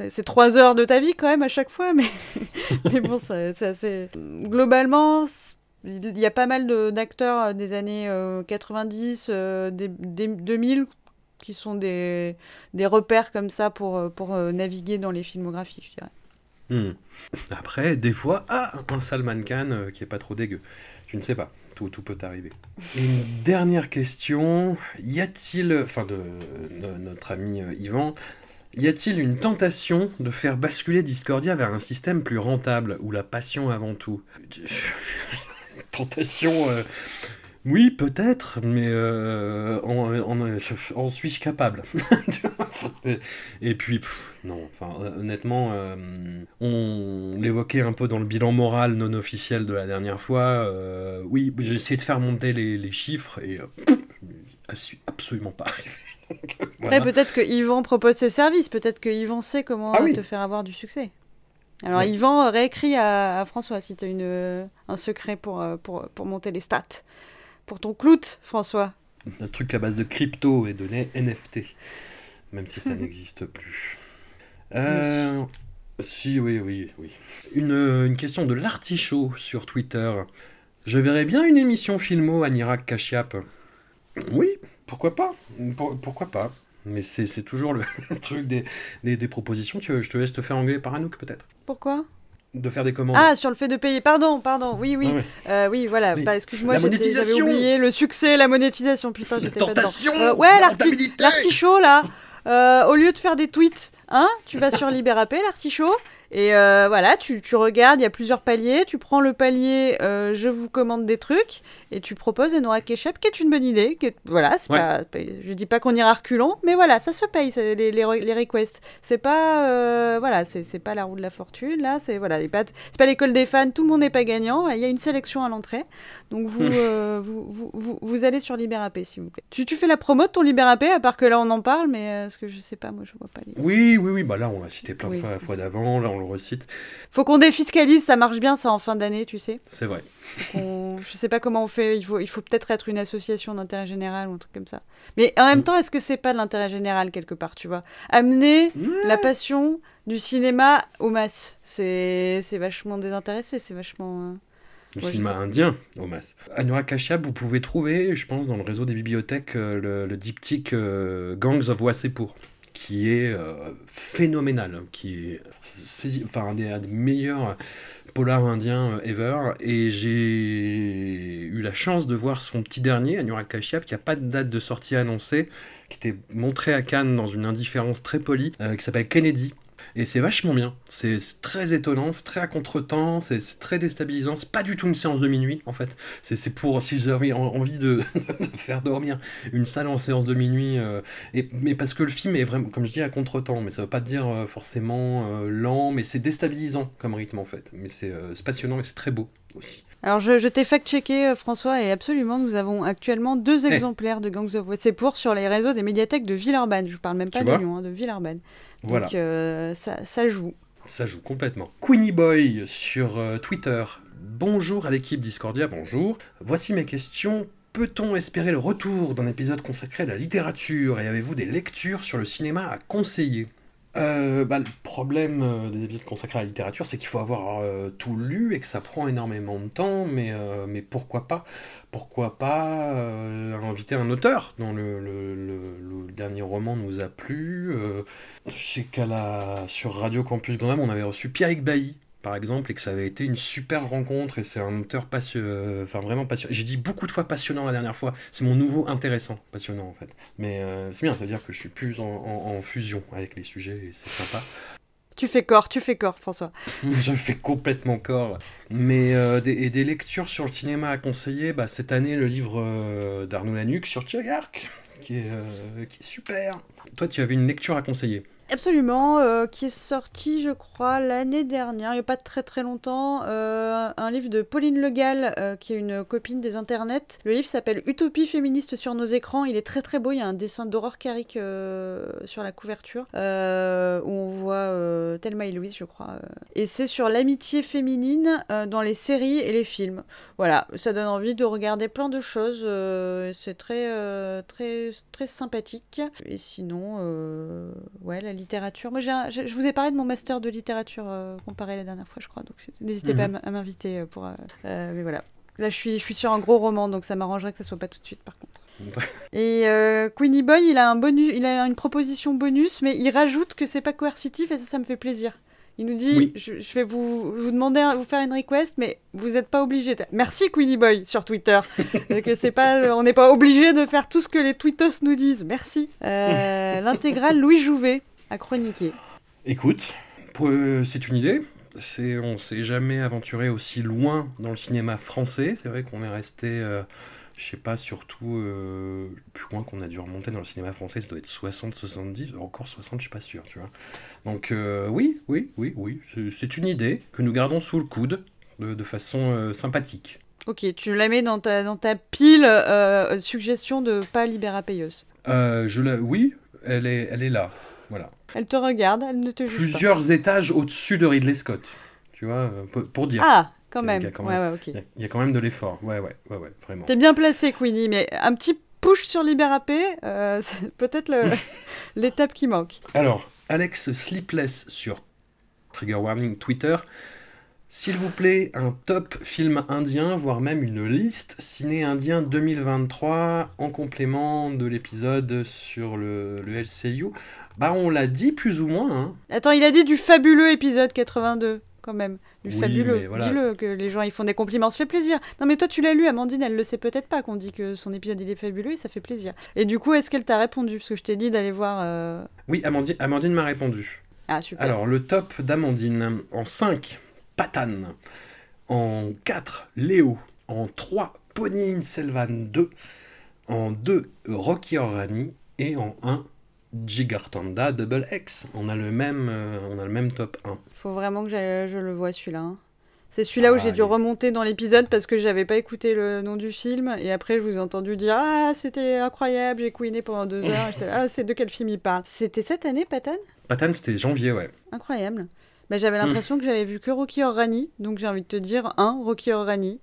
c'est trois heures de ta vie quand même à chaque fois, mais, mais bon, c'est assez... Globalement, il y a pas mal d'acteurs des années 90, des, des, 2000 qui sont des, des repères comme ça pour, euh, pour euh, naviguer dans les filmographies, je dirais. Hmm. Après, des fois, ah, un Salman Khan euh, qui est pas trop dégueu. Je ne sais pas, tout, peut arriver. une dernière question, y a-t-il, enfin de, notre ami Yvan, y a-t-il une tentation de faire basculer Discordia vers un système plus rentable, ou la passion avant tout? Tentation, oui, peut-être, mais euh, en, suis-je capable? Et puis, non, enfin, honnêtement, euh, on l'évoquait un peu dans le bilan moral non officiel de la dernière fois. Euh, oui, j'ai essayé de faire monter les, chiffres et je suis absolument pas arrivé. Après, peut-être que Yvan propose ses services, peut-être que Yvan sait comment ah te faire avoir du succès. Alors, Yvan réécrit à, François si tu as un secret pour, pour, pour monter les stats pour ton clout, François. Un truc à base de crypto et de NFT, même si ça n'existe plus. Euh, si, oui, oui, oui. Une, une question de l'artichaut sur Twitter. Je verrais bien une émission filmo à Nirak Kashiap. Oui, pourquoi pas Pourquoi pas Mais c'est toujours le, truc des, des, propositions. Tu, je te laisse te faire engueuler par Anouk, peut-être. Pourquoi? De faire des commandes. Ah, sur le fait de payer. Pardon, pardon. Oui, oui. Ah oui. Euh, voilà. Bah, excuse-moi, j'avais oublié le succès, la monétisation. Putain, j'étais pas dedans. Euh, ouais, l'artichaut, là. Euh, au lieu de faire des tweets, hein, tu vas sur Libérapé, l'artichaut. Et euh, voilà, tu, tu regardes, il y a plusieurs paliers. Tu prends le palier, euh, je vous commande des trucs, et tu proposes Enora Keshep, qui est une bonne idée. Qui voilà, c'est pas, je dis pas qu'on ira reculons, mais voilà, ça se paye, les, les, les requests. C'est pas, euh, voilà, c'est pas la roue de la fortune, là, c'est voilà, c'est pas l'école des fans, tout le monde n'est pas gagnant. Il y a une sélection à l'entrée. Donc vous, vous, vous, vous, vous, allez sur Libérapé, s'il vous plaît. Tu, tu fais la promo de ton Libérapé, à part que là on en parle, mais ce que je sais pas, moi je vois pas les. Oui, oui, oui, bah là on l'a cité plein de fois, fois d'avant, là on le recite. Faut qu'on défiscalise, ça marche bien ça en fin d'année, tu sais. C'est vrai. Je sais pas comment on fait, il faut, il faut peut-être être une association d'intérêt général ou un truc comme ça. Mais en même mm. temps, est-ce que c'est pas de l'intérêt général quelque part, tu vois? Amener la passion du cinéma aux masses, c'est vachement désintéressé, c'est vachement... Euh, le cinéma indien, au masses. Anura Kashyap, vous pouvez trouver, je pense, dans le réseau des bibliothèques, euh, le, le diptyque euh, Gangs of Wasseypur qui est phénoménal, qui est un des, meilleurs polar indien euh, ever. Et j'ai eu la chance de voir son petit dernier, Anurag Kashyap, qui n'a pas de date de sortie annoncée, qui était montré à Cannes dans une indifférence très polie, euh, qui s'appelle Kennedy. Et c'est vachement bien. C'est très étonnant, c'est très à contre-temps, c'est très déstabilisant. C'est pas du tout une séance de minuit, en fait. C'est pour, si vous avez envie de, de, faire dormir une salle en séance de minuit, euh, et, mais parce que le film est vraiment, comme je dis, à contre-temps. Mais ça veut pas dire euh, forcément euh, lent, mais c'est déstabilisant comme rythme, en fait. Mais c'est passionnant et c'est très beau aussi. Alors je, je t'ai fact-checké François et absolument nous avons actuellement deux hey. exemplaires de Gangs of West. C'est pour sur les réseaux des médiathèques de Villeurbanne. Je parle même pas de Lyon, hein, de Villeurbanne. Voilà. Donc euh, ça, ça, joue. Ça joue complètement. Queenie Boy sur euh, Twitter. Bonjour à l'équipe Discordia, bonjour. Voici mes questions. Peut-on espérer le retour d'un épisode consacré à la littérature? Et avez-vous des lectures sur le cinéma à conseiller? Euh, bah, le problème euh, des épisodes consacrés à la littérature, c'est qu'il faut avoir euh, tout lu et que ça prend énormément de temps, mais, pourquoi pas? Pourquoi pas inviter un auteur dont le, dernier roman nous a plu Je sais qu'à la sur Radio Campus Grenoble, on avait reçu Pierre Bailly, par exemple, et que ça avait été une super rencontre, et c'est un auteur passionnant, enfin vraiment passionnant. J'ai dit beaucoup de fois passionnant la dernière fois, c'est mon nouveau intéressant, passionnant en fait. Mais euh, c'est bien, ça veut dire que je suis plus en, en, en fusion avec les sujets, et c'est sympa. Tu fais corps, tu fais corps, François. je fais complètement corps. Mais euh, des, et des lectures sur le cinéma à conseiller, bah, cette année, le livre euh, d'Arnaud Lanuc sur Tchirgark, qui, euh, qui est super. Toi, tu avais une lecture à conseiller? Absolument, euh, qui est sorti, je crois, l'année dernière, il n'y a pas très très longtemps, euh, un livre de Pauline Legal, euh, qui est une copine des internets. Le livre s'appelle Utopie féministe sur nos écrans. Il est très très beau, il y a un dessin d'Aurore Carrick sur la couverture, où on voit Thelma et Louise, je crois. Et c'est sur l'amitié féminine dans les séries et les films. Voilà, ça donne envie de regarder plein de choses. c'est très, très, très sympathique. Et sinon, ouais, la littérature. Moi, un, je, je, vous ai parlé de mon master de littérature euh, comparé la dernière fois, je crois. Donc, n'hésitez mmh. pas à m'inviter pour. Euh, mais voilà. Là, je suis, je suis sur un gros roman, donc ça m'arrangerait que ça soit pas tout de suite, par contre. et euh, Queenie Boy, il a un bonus, il a une proposition bonus, mais il rajoute que c'est pas coercitif et ça, ça me fait plaisir. Il nous dit, oui. je, je, vais vous, vous demander, vous faire une request, mais vous n'êtes pas obligé. Merci Queenie Boy sur Twitter. que c'est pas, on n'est pas obligé de faire tout ce que les tweetos nous disent. Merci. Euh, L'intégrale Louis Jouvet à chroniquer. Écoute, c'est une idée. C'est, on s'est jamais aventuré aussi loin dans le cinéma français. C'est vrai qu'on est resté, euh, je sais pas, surtout euh, plus loin qu'on a dû remonter dans le cinéma français, ça doit être 60, 70, encore 60, je suis pas sûr, tu vois. Donc euh, oui, oui, oui, oui, c'est une idée que nous gardons sous le coude de, de façon euh, sympathique. Ok, tu la mets dans ta, dans ta pile euh, suggestion de pas Libéra Payos. je la, oui, elle est, elle est là. Voilà. Elle te regarde, elle ne te juge Plusieurs pas. étages au-dessus de Ridley Scott. Tu vois, pour dire. Ah, quand même. Il y a quand même, ouais, ouais, okay. il y a quand même de l'effort. Ouais, ouais, ouais, ouais, vraiment. T'es bien placé, Queenie, mais un petit push sur Libérapé, euh, c'est peut-être l'étape qui manque. Alors, Alex Sleepless sur Trigger Warning Twitter. S'il vous plaît, un top film indien, voire même une liste ciné indien 2023 en complément de l'épisode sur le, le, LCU. Bah, on l'a dit plus ou moins. Hein. Attends, il a dit du fabuleux épisode 82 quand même. Du oui, fabuleux. Voilà. Dis-le, que les gens ils font des compliments, ça fait plaisir. Non, mais toi, tu l'as lu, Amandine, elle le sait peut-être pas qu'on dit que son épisode il est fabuleux et ça fait plaisir. Et du coup, est-ce qu'elle t'a répondu? Parce que je t'ai dit d'aller voir. Euh... Oui, Amandine, Amandine m'a répondu. Ah, super. Alors, le top d'Amandine en 5, Patane. En 4, Léo. En 3, Pony Selvan 2. En 2, Rocky Orani. Et en 1, Gigartanda Double X. On a le même, euh, on a le même top 1. Faut vraiment que je le vois celui-là. Hein. C'est celui-là ah, où j'ai dû remonter dans l'épisode parce que j'avais pas écouté le nom du film et après je vous ai entendu dire ah c'était incroyable j'ai couiné pendant deux heures ah c'est de quel film il parle? C'était cette année Patane? Patane c'était janvier ouais incroyable bah, j'avais l'impression mmh. que j'avais vu que Rocky Orani donc j'ai envie de te dire un Rocky Orani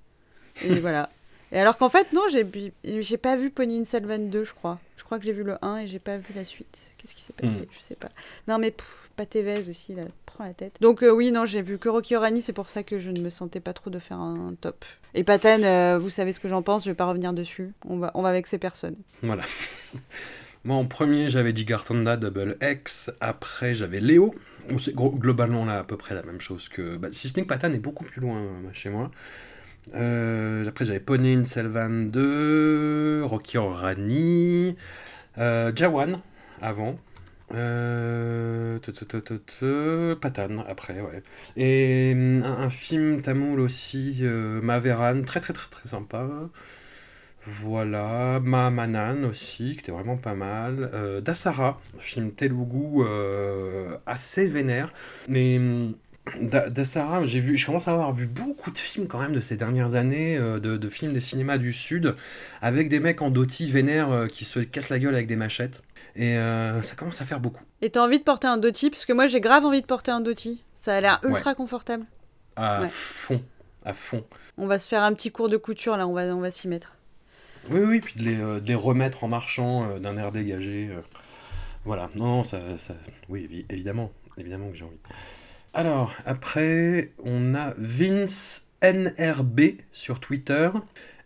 et voilà et alors qu'en fait non j'ai pas vu Pony in Salvan 2 je crois je crois que j'ai vu le 1 et j'ai pas vu la suite qu'est-ce qui s'est passé? Mmh. je sais pas non mais Patévez aussi là prend la tête donc euh, oui non j'ai vu que Rocky Orani c'est pour ça que je ne me sentais pas trop de faire un top et Patane euh, vous savez ce que j'en pense je vais pas revenir dessus on va on va avec ces personnes voilà Moi, en premier, j'avais Gigartonda Double X. Après, j'avais Léo. C'est globalement là à peu près la même chose que. Bah, si ce n'est que Patan est beaucoup plus loin euh, chez moi. Euh, après, j'avais Ponin Selvan 2, Rocky Orani, euh, Jawan avant. Euh, après, ouais. Et hum, un, film tamoul aussi, euh, Maveran, très très très très sympa. Voilà, Mahamanan aussi, qui était vraiment pas mal. Euh, Dasara, film Telugu assez vénère. Mais Da- Dasara, j'ai vu, je commence à avoir vu beaucoup de films quand même de ces dernières années, euh, de, de films des cinémas du Sud, avec des mecs en dhoti vénères euh, qui se cassent la gueule avec des machettes. Et euh, ça commence à faire beaucoup. Et t'as envie de porter un dhoti Parce que moi, j'ai grave envie de porter un dhoti. Ça a l'air ultra confortable. À Ouais. fond, à fond. On va se faire un petit cours de couture, là, on va, on va s'y mettre. Oui, oui, puis de les, de les remettre en marchant d'un air dégagé. Voilà, non, non, ça, ça- oui, évi- évidemment, évidemment que j'ai envie. Alors, après, on a Vince NRB sur Twitter.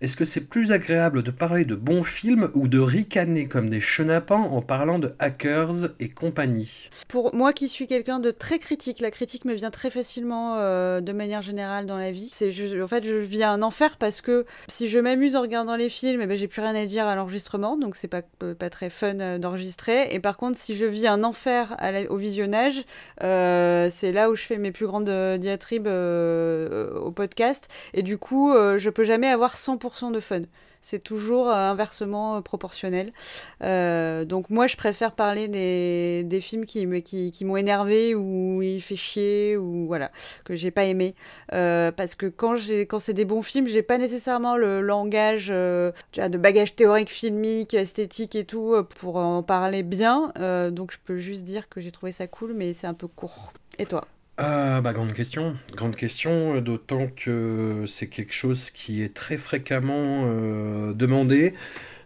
Est-ce que c'est plus agréable de parler de bons films ou de ricaner comme des chenapans en parlant de hackers et compagnie? Pour moi qui suis quelqu'un de très critique, la critique me vient très facilement euh, de manière générale dans la vie. C'est, en fait, je vis un enfer parce que si je m'amuse en regardant les films, eh ben, j'ai plus rien à dire à l'enregistrement, donc c'est pas, pas très fun euh, d'enregistrer. Et par contre, si je vis un enfer au visionnage, euh, c'est là où je fais mes plus grandes euh, diatribes euh, au podcast. Et du coup, euh, je peux jamais avoir 100% de fun. C'est toujours euh, inversement euh, proportionnel. Euh, donc moi, je préfère parler des, films qui, m'ont énervé ou il fait chier ou voilà que j'ai pas aimé. Parce que quand quand c'est des bons films, j'ai pas nécessairement le langage de bagage théorique, filmique, esthétique et tout pour en parler bien. Donc je peux juste dire que j'ai trouvé ça cool, mais c'est un peu court. Et toi? Ah, bah, grande question. Grande question, euh, d'autant que c'est quelque chose qui est très fréquemment euh, demandé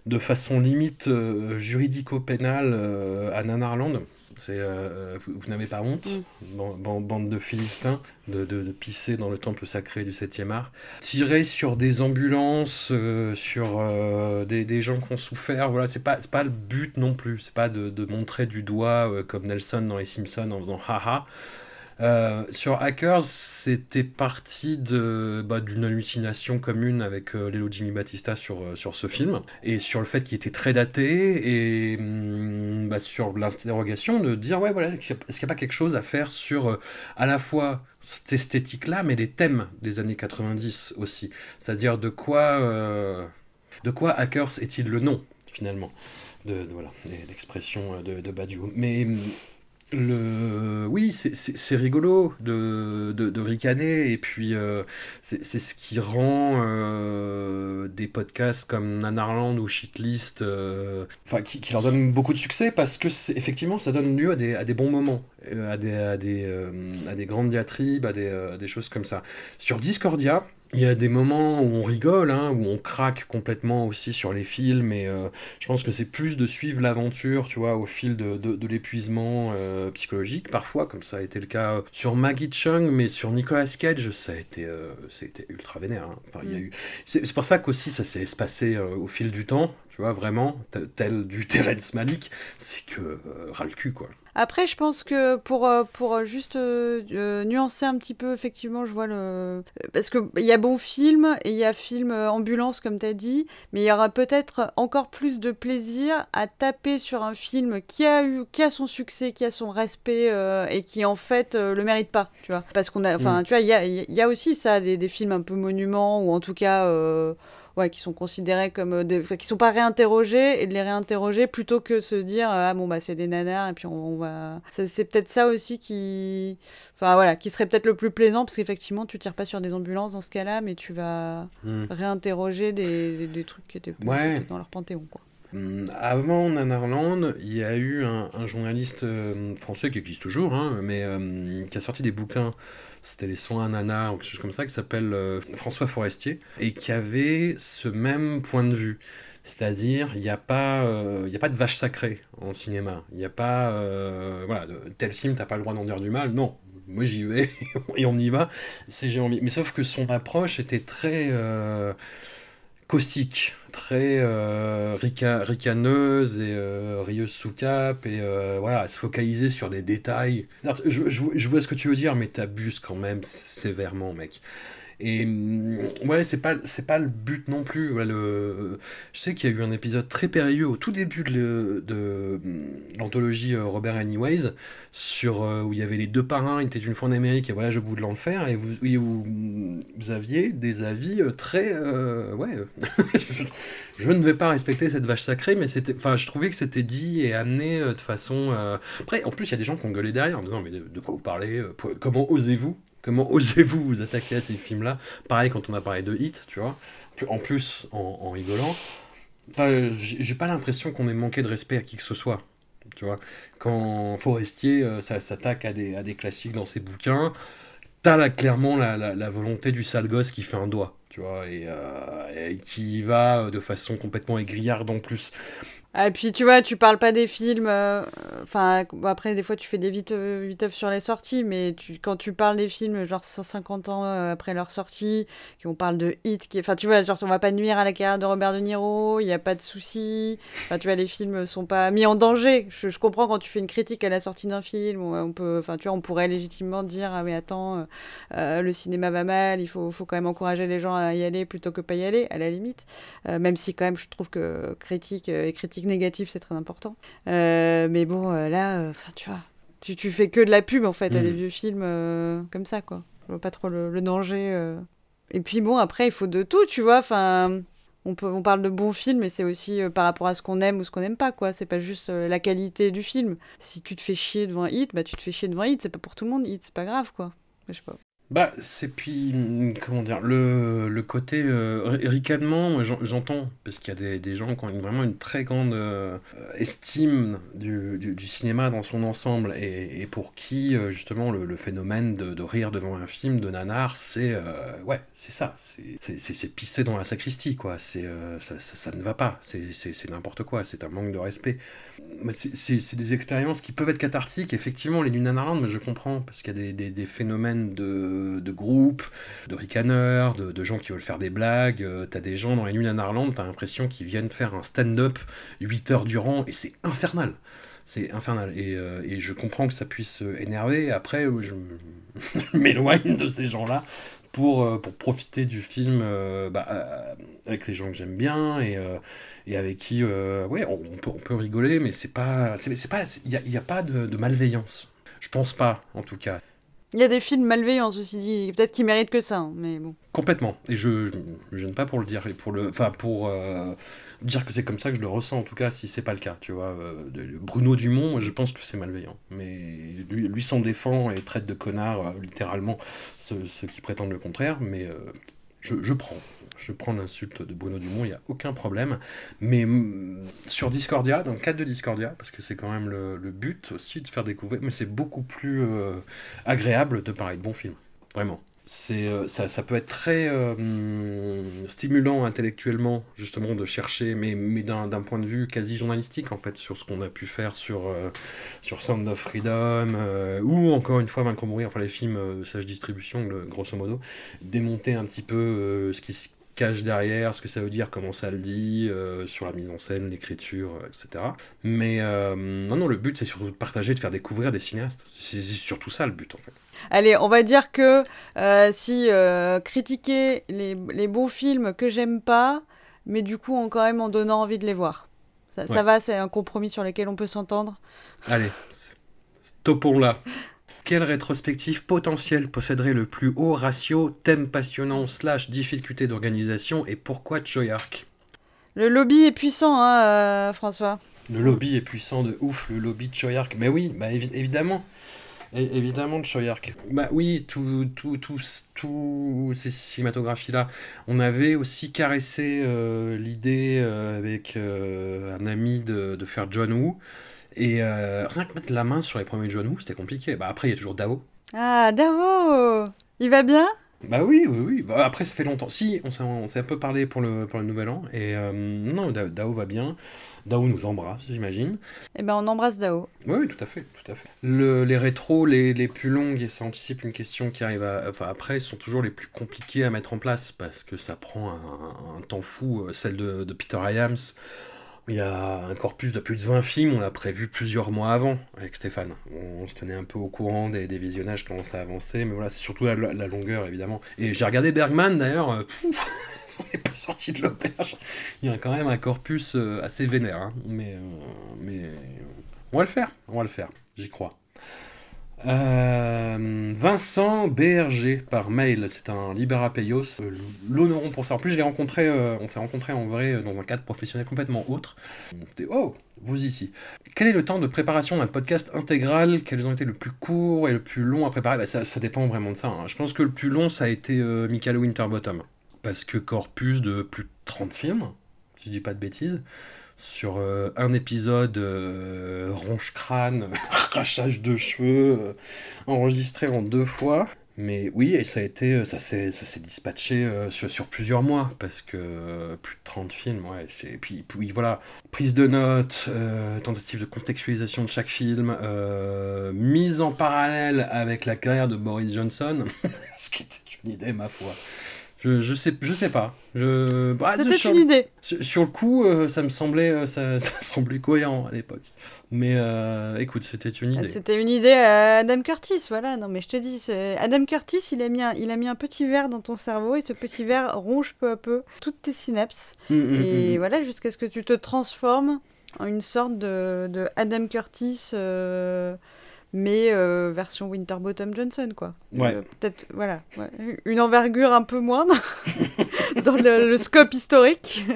de façon limite euh, juridico-pénale euh, à Nanarland. C'est, vous, vous n'avez pas honte, ban- ban- bande de Philistins, de, de- de pisser dans le temple sacré du 7e art. Tirer sur des ambulances, sur des, des gens qui ont souffert, voilà, c'est pas, c'est pas le but non plus. C'est pas de, de montrer du doigt comme Nelson dans Les Simpsons en faisant haha. Euh, sur Hackers, c'était parti de, bah, d'une hallucination commune avec euh, Lelo Jimmy Batista sur, euh, sur ce film, et sur le fait qu'il était très daté, et hum, bah, sur l'interrogation de dire, ouais, voilà, est-ce qu'il n'y a pas quelque chose à faire sur euh, à la fois cette esthétique-là, mais les thèmes des années 90 aussi. C'est-à-dire de quoi, de quoi Hackers est-il le nom, finalement? De, voilà, l'expression de, de. Mais hum, Oui, c'est- rigolo de, ricaner, et puis euh, c'est ce qui rend euh, des podcasts comme Nanarland ou Shitlist, euh, enfin, qui, leur donne beaucoup de succès, parce que effectivement, ça donne lieu à des, bons moments, à des, grandes diatribes, à des choses comme ça. Sur Discordia, il y a des moments où on rigole, hein, où on craque complètement aussi sur les films, et euh, je pense que c'est plus de suivre l'aventure, tu vois, au fil de, de, de l'épuisement euh, psychologique, parfois, comme ça a été le cas sur Maggie Chung, mais sur Nicolas Cage, ça a été, euh, ça a été ultra vénère. hein. Enfin, il y a Mm. eu... C'est pour ça qu'aussi ça s'est espacé au fil du temps, tu vois, vraiment, tel du Terrence Malick, c'est que ras le cul, quoi. Après, je pense que pour, euh, pour juste euh, euh, nuancer un petit peu, effectivement, je vois le. Parce qu'il y a bon film et il y a film euh, ambulance, comme tu as dit, mais il y aura peut-être encore plus de plaisir à taper sur un film qui a, eu, qui a son succès, qui a son respect euh, et qui, en fait, euh, le mérite pas, tu vois. Parce qu'on a. Enfin, Mm. tu vois, il y a, il y a aussi ça, des, des films un peu monuments ou en tout cas. Ouais, qui sont considérés comme euh, des, qui sont pas réinterrogés et de les réinterroger plutôt que se dire euh, ah bon bah c'est des nanars et puis on, on va c'est peut-être ça aussi qui enfin voilà qui serait peut-être le plus plaisant parce qu'effectivement tu tires pas sur des ambulances dans ce cas-là mais tu vas Mm. réinterroger des, des, des trucs qui étaient, Ouais. dans leur panthéon quoi Hum, Avant Nanarland, il y a eu un, un journaliste euh, français qui existe toujours, hein, mais euh, qui a sorti des bouquins. C'était les soins à Nana ou quelque chose comme ça, qui s'appelle euh, François Forestier, et qui avait ce même point de vue. C'est-à-dire, il n'y a, pas, euh, a pas de vache sacrée en cinéma. Il n'y a pas, euh, voilà, de- tel film, t'as pas le droit d'en dire du mal. Non, moi j'y vais et on y va, c'est. Mais sauf que son approche était très caustique, très euh, rica- ricaneuse et euh, rieuse sous cap, et euh, voilà, se focaliser sur des détails. Je- je vois ce que tu veux dire, mais t'abuses quand même sévèrement, mec. Et hum, ouais, c'est pas, c'est pas le but non plus. Le... Je sais qu'il y a eu un épisode très périlleux au tout début de, hum, l'anthologie euh, Robert Anyways, sur, euh, où il y avait les deux parrains, il était une fois en Amérique et voyage au bout de l'enfer, et vous, et vous, aviez des avis euh, très... ouais, je, ne vais pas respecter cette vache sacrée, mais c'était, enfin, je trouvais que c'était dit et amené de façon... Après, en plus, il y a des gens qui ont gueulé derrière en disant, mais de, quoi vous parlez Comment osez-vous Comment osez-vous vous attaquer à ces films-là? Pareil quand on a parlé de Hit, tu vois. En plus, en, rigolant. Euh, j'ai pas l'impression qu'on ait manqué de respect à qui que ce soit. Tu vois, quand Forestier euh, ça s'attaque à des, classiques dans ses bouquins, t'as là, clairement la, volonté du sale gosse qui fait un doigt, tu vois, et, euh, qui va euh, de façon complètement aigriarde en plus. Ah, et puis tu vois, tu parles pas des films. euh, Enfin, après, des fois, tu fais des vite, euh, viteuf sur les sorties, mais quand tu parles des films, genre 150 ans euh, après leur sortie, qu'on parle de hit, qui, enfin, tu vois, genre, on va pas nuire à la carrière de Robert De Niro, il y a pas de souci. Enfin, tu vois, les films sont pas mis en danger. Je, comprends quand tu fais une critique à la sortie d'un film, on, on peut, enfin, tu vois, on pourrait légitimement dire, ah, mais attends, le cinéma va mal, il faut, faut quand même encourager les gens à y aller plutôt que pas y aller, à la limite. Même si quand même je trouve que critique et critique négative c'est très important. Euh, mais bon euh, là, enfin tu vois, tu, tu fais que de la pub en fait à Mm. des vieux films euh, comme ça quoi. Je vois pas trop le, le danger. euh. Et puis bon après il faut de tout tu vois. Enfin on peut on parle de bons films mais c'est aussi euh, par rapport à ce qu'on aime ou ce qu'on n'aime pas quoi. C'est pas juste euh, la qualité du film. Si tu te fais chier devant hit, bah tu te fais chier devant hit. C'est pas pour tout le monde hit, c'est pas grave quoi. Je sais pas. Bah, c'est puis, hum, comment dire, le, le côté euh, ri- ricanement, j'entends, parce qu'il y a des, gens qui ont vraiment une très grande euh, estime du, du, du cinéma dans son ensemble, et, et pour qui, euh, justement, le, phénomène de, rire devant un film de nanar, c'est, euh, ouais, c'est ça, c'est- pisser dans la sacristie, quoi, c'est, ça, ça, ne va pas, c'est n'importe quoi, c'est un manque de respect. C'est- des expériences qui peuvent être cathartiques. Effectivement, les Nanarland, mais je comprends, parce qu'il y a des- des phénomènes de, de groupes, de ricaneurs, de, gens qui veulent faire des blagues. Euh, t'as des gens dans les nuits Nanarland, t'as l'impression qu'ils viennent faire un stand-up 8 heures durant, et c'est infernal. C'est infernal. Et, euh, je comprends que ça puisse euh, énerver. Après, je m'éloigne de ces gens-là pour, pour profiter du film bah, avec les gens que j'aime bien et, et avec qui, ouais, on, peut, on peut rigoler, mais c'est pas, il y a, y a pas de, de malveillance. Je pense pas, en tout cas. Il y a des films malveillants ceci dit. Peut-être qu'ils méritent que ça, hein, mais bon. Complètement. Et je, je me gêne pas pour le dire et pour le, enfin pour euh, dire que c'est comme ça que je le ressens en tout cas si c'est pas le cas. Tu vois, Euh, Bruno Dumont, je pense que c'est malveillant. Mais lui, lui s'en défend et traite de connard euh, littéralement ceux, ceux qui prétendent le contraire. Mais je, je prends. Je prends l'insulte de Bruno Dumont, il n'y a aucun problème. Mais mm, sur Discordia, dans le cadre de Discordia, parce que c'est quand même le, but aussi de faire découvrir, mais c'est beaucoup plus euh, agréable de parler de bons films. Vraiment. Euh, ça, ça peut être très euh, hum, stimulant intellectuellement, justement, de chercher, mais, mais d'un, point de vue quasi journalistique, en fait, sur ce qu'on a pu faire sur, sur Sound of Freedom, ou encore une fois Vaincre ou mourir, enfin les films Sage Distribution, grosso modo, démonter un petit peu ce qui cache derrière, ce que ça veut dire, comment ça le dit, euh, sur la mise en scène, l'écriture, euh, etc. Mais euh, non, non, le but, c'est surtout de partager, de faire découvrir des cinéastes. C'est, surtout ça le but, en fait. Allez, on va dire que si critiquer les, les bons films que j'aime pas, mais du coup en quand même en donnant envie de les voir. Ça, ça va, c'est un compromis sur lequel on peut s'entendre? Allez, stoppons là. Quelle rétrospective potentielle posséderait le plus haut ratio thème passionnant slash difficulté d'organisation et pourquoi Choyark Le lobby est puissant, hein, euh, François. Le lobby est puissant de ouf, le lobby de Choyark. Mais oui, bah évi- évidemment. É- évidemment de Choyark. Bah oui, tout, tout, tout, tout ces cinématographies-là. On avait aussi caressé euh, l'idée euh, avec un ami de, de faire John Woo. Et euh, rien que mettre la main sur les premiers John Woo, c'était compliqué. Bah après, il y a toujours Dao. Ah, Davo Il va bien? Bah oui, oui, oui. Bah, après, ça fait longtemps. Si, on s'est, un peu parlé pour le, pour le nouvel an. Et euh, non, Da- Dao va bien. Dao nous embrasse, j'imagine. Eh ben, on embrasse Dao. Oui, oui, tout à fait, tout à fait. Le- les rétros, les, les plus longues, et ça anticipe une question qui arrive à, enfin, après, sont toujours les plus compliquées à mettre en place parce que ça prend un, un temps fou. Euh, Celle de, de Peter Hyams, il y a un corpus de plus de 20 films, on l'a prévu plusieurs mois avant avec Stéphane. On, se tenait un peu au courant des, des visionnages, comment ça avançait, mais voilà, c'est surtout la, longueur évidemment. Et j'ai regardé Bergman d'ailleurs, euh, on n'est pas sorti de l'auberge. Il y a quand même un corpus euh, assez vénère, hein, mais, euh, mais on va le faire, on va le faire, j'y crois. Euh, Vincent BRG par mail, c'est un Libera Payos. Euh, L'honorons pour ça. En plus, je l'ai rencontré, euh, on s'est rencontré en vrai dans un cadre professionnel complètement autre. Oh, vous ici. Quel est le temps de préparation d'un podcast intégral? Quels ont été le plus court et le plus long à préparer? Bah, ça, dépend vraiment de ça. hein. Je pense que le plus long, ça a été Michael Winterbottom. Parce que corpus de plus de 30 films, si je dis pas de bêtises sur euh, un épisode euh, ronge-crâne, arrachage de cheveux, euh, enregistré en deux fois. Mais oui, et ça a été, ça s'est, ça s'est dispatché euh, sur, sur plusieurs mois, parce que euh, plus de 30 films, ouais. Et puis, voilà, prise de notes, euh, tentative de contextualisation de chaque film, euh, mise en parallèle avec la carrière de Boris Johnson, ce qui était une idée, ma foi. Je, je sais, je sais pas. Je, bah, C'était sur- une idée. sur, sur le coup, euh, ça me semblait, euh, ça, ça semblait cohérent à l'époque. Mais euh, écoute, c'était une idée. Ah, C'était une idée à Adam Curtis, voilà. Non, mais je te dis, Adam Curtis, il a, mis un, il a mis un petit verre dans ton cerveau et ce petit verre ronge peu à peu toutes tes synapses. Mm, mm, Et mm. voilà, jusqu'à ce que tu te transformes en une sorte de, de Adam Curtis, euh, mais euh, version Winterbottom Johnson, quoi. Ouais. Euh, Peut-être, voilà. ouais. Une envergure un peu moindre dans le, le scope historique.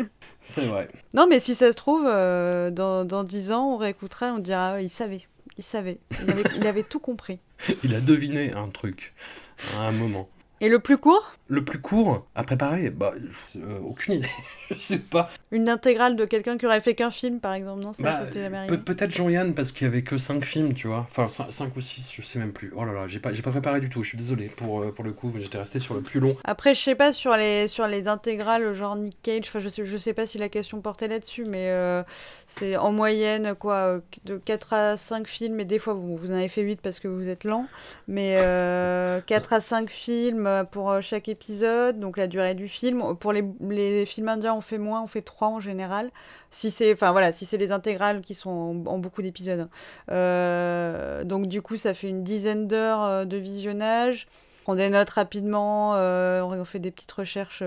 C'est vrai. Non, mais si ça se trouve, euh, dans, dans 10 ans, on réécoutera, on dira, ah, il savait. Il savait. Il avait, il avait tout compris. Il a deviné un truc à un moment. Et le plus court? Le plus court à préparer, bah, euh, aucune idée. je sais pas. Une intégrale de quelqu'un qui aurait fait qu'un film, par exemple, non Ça, Bah, Pe- Peut-être Jean-Yann parce qu'il y avait que 5 films, tu vois. Enfin, 5 ou 6, je sais même plus. Oh là là, j'ai pas, j'ai pas préparé du tout. Je suis désolé pour, euh, pour le coup, mais j'étais resté sur le plus long. Après, je sais pas sur les, sur les intégrales, genre Nick Cage, enfin, je sais, je sais pas si la question portait là-dessus, mais euh, c'est en moyenne, quoi, de 4 à 5 films, et des fois, vous, vous en avez fait 8 parce que vous êtes lent, mais euh, 4 à 5 films pour chaque épisode, donc la durée du film. Pour les, films indiens, on fait moins, on fait 3 en général. Si c'est, enfin voilà, si c'est les intégrales qui sont en, beaucoup d'épisodes. hein. Euh, donc du coup, ça fait une dizaine d'heures euh, de visionnage. On dénote rapidement, euh, on fait des petites recherches.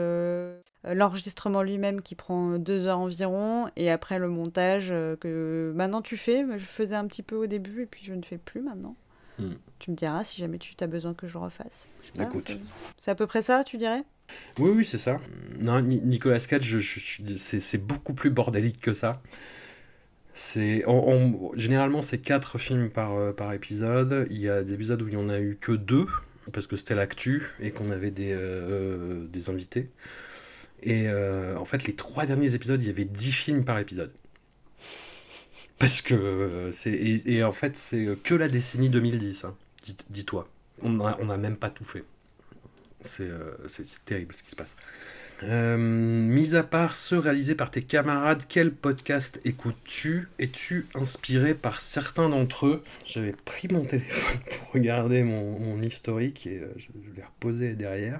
L'enregistrement lui-même qui prend deux heures environ, et après le montage que maintenant tu fais. Je faisais un petit peu au début et puis je ne fais plus maintenant. Hmm. Tu me diras si jamais tu as besoin que je le refasse. Pas, Écoute. c'est- à peu près ça, tu dirais? Oui, oui, c'est ça. Non, Ni- Nicolas Cage, je, je suis- c'est, beaucoup plus bordélique que ça. C'est, on- on- généralement, c'est 4 films par, euh, par épisode. Il y a des épisodes où il n'y en a eu que 2, parce que c'était l'actu et qu'on avait des, euh, des invités. Et euh, en fait, les trois derniers épisodes, il y avait 10 films par épisode. Parce que euh, c'est. Et, en fait, c'est que la décennie 2010, hein, dis- dis-toi. On n'a même pas tout fait. C'est euh, c'est- terrible ce qui se passe. Euh, mis à part ceux réalisés par tes camarades, quel podcast écoutes-tu? Es-tu inspiré par certains d'entre eux? J'avais pris mon téléphone pour regarder mon, historique et euh, je l'ai reposé derrière.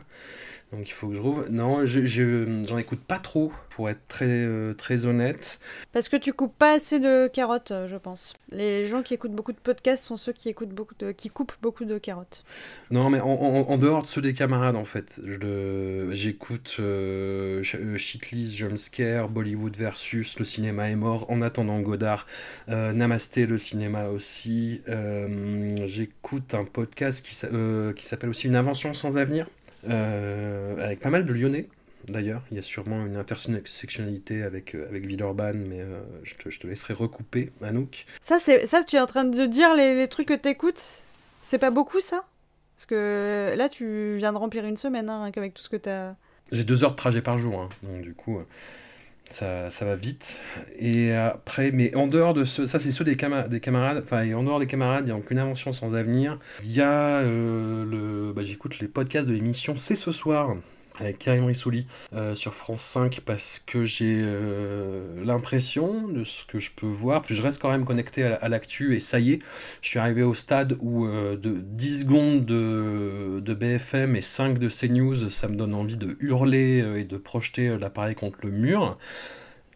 Donc il faut que je trouve. Non, je- je- j'en écoute pas trop, pour être très, euh, très honnête. Parce que tu coupes pas assez de carottes, euh, je pense. Les gens qui écoutent beaucoup de podcasts sont ceux qui écoutent beaucoup de, qui coupent beaucoup de carottes. Non, mais en, en- en dehors de ceux des camarades, en fait, je- j'écoute euh, euh, Shitlist, Jumpscare, Bollywood versus Le cinéma est mort, En attendant Godard, euh, Namasté, le cinéma aussi. Euh, j'écoute un podcast qui, s'a- euh, qui s'appelle aussi Une invention sans avenir, avec pas mal de lyonnais. D'ailleurs, il y a sûrement une intersectionnalité avec, euh, avec Villeurbanne, mais euh, je, te, je te laisserai recouper, Anouk. Ça, c'est ça, tu es en train de dire les, les trucs que t'écoutes? C'est pas beaucoup ça? Parce que là, tu viens de remplir une semaine hein, qu'avec tout ce que t'as. J'ai deux heures de trajet par jour, hein, donc du coup, euh, Ça, va vite. Et après, mais en dehors de ce, ça c'est ceux des, des camarades, enfin, et en dehors des camarades, il n'y a aucune invention sans avenir. Il y a euh, le, bah, j'écoute les podcasts de l'émission C'est ce soir avec Karim Rissouli euh, sur France 5 parce que j'ai euh, l'impression de ce que je peux voir, que je reste quand même connecté à, l'actu et ça y est, je suis arrivé au stade où euh, de 10 secondes de, de BFM et 5 de CNews, ça me donne envie de hurler et de projeter l'appareil contre le mur.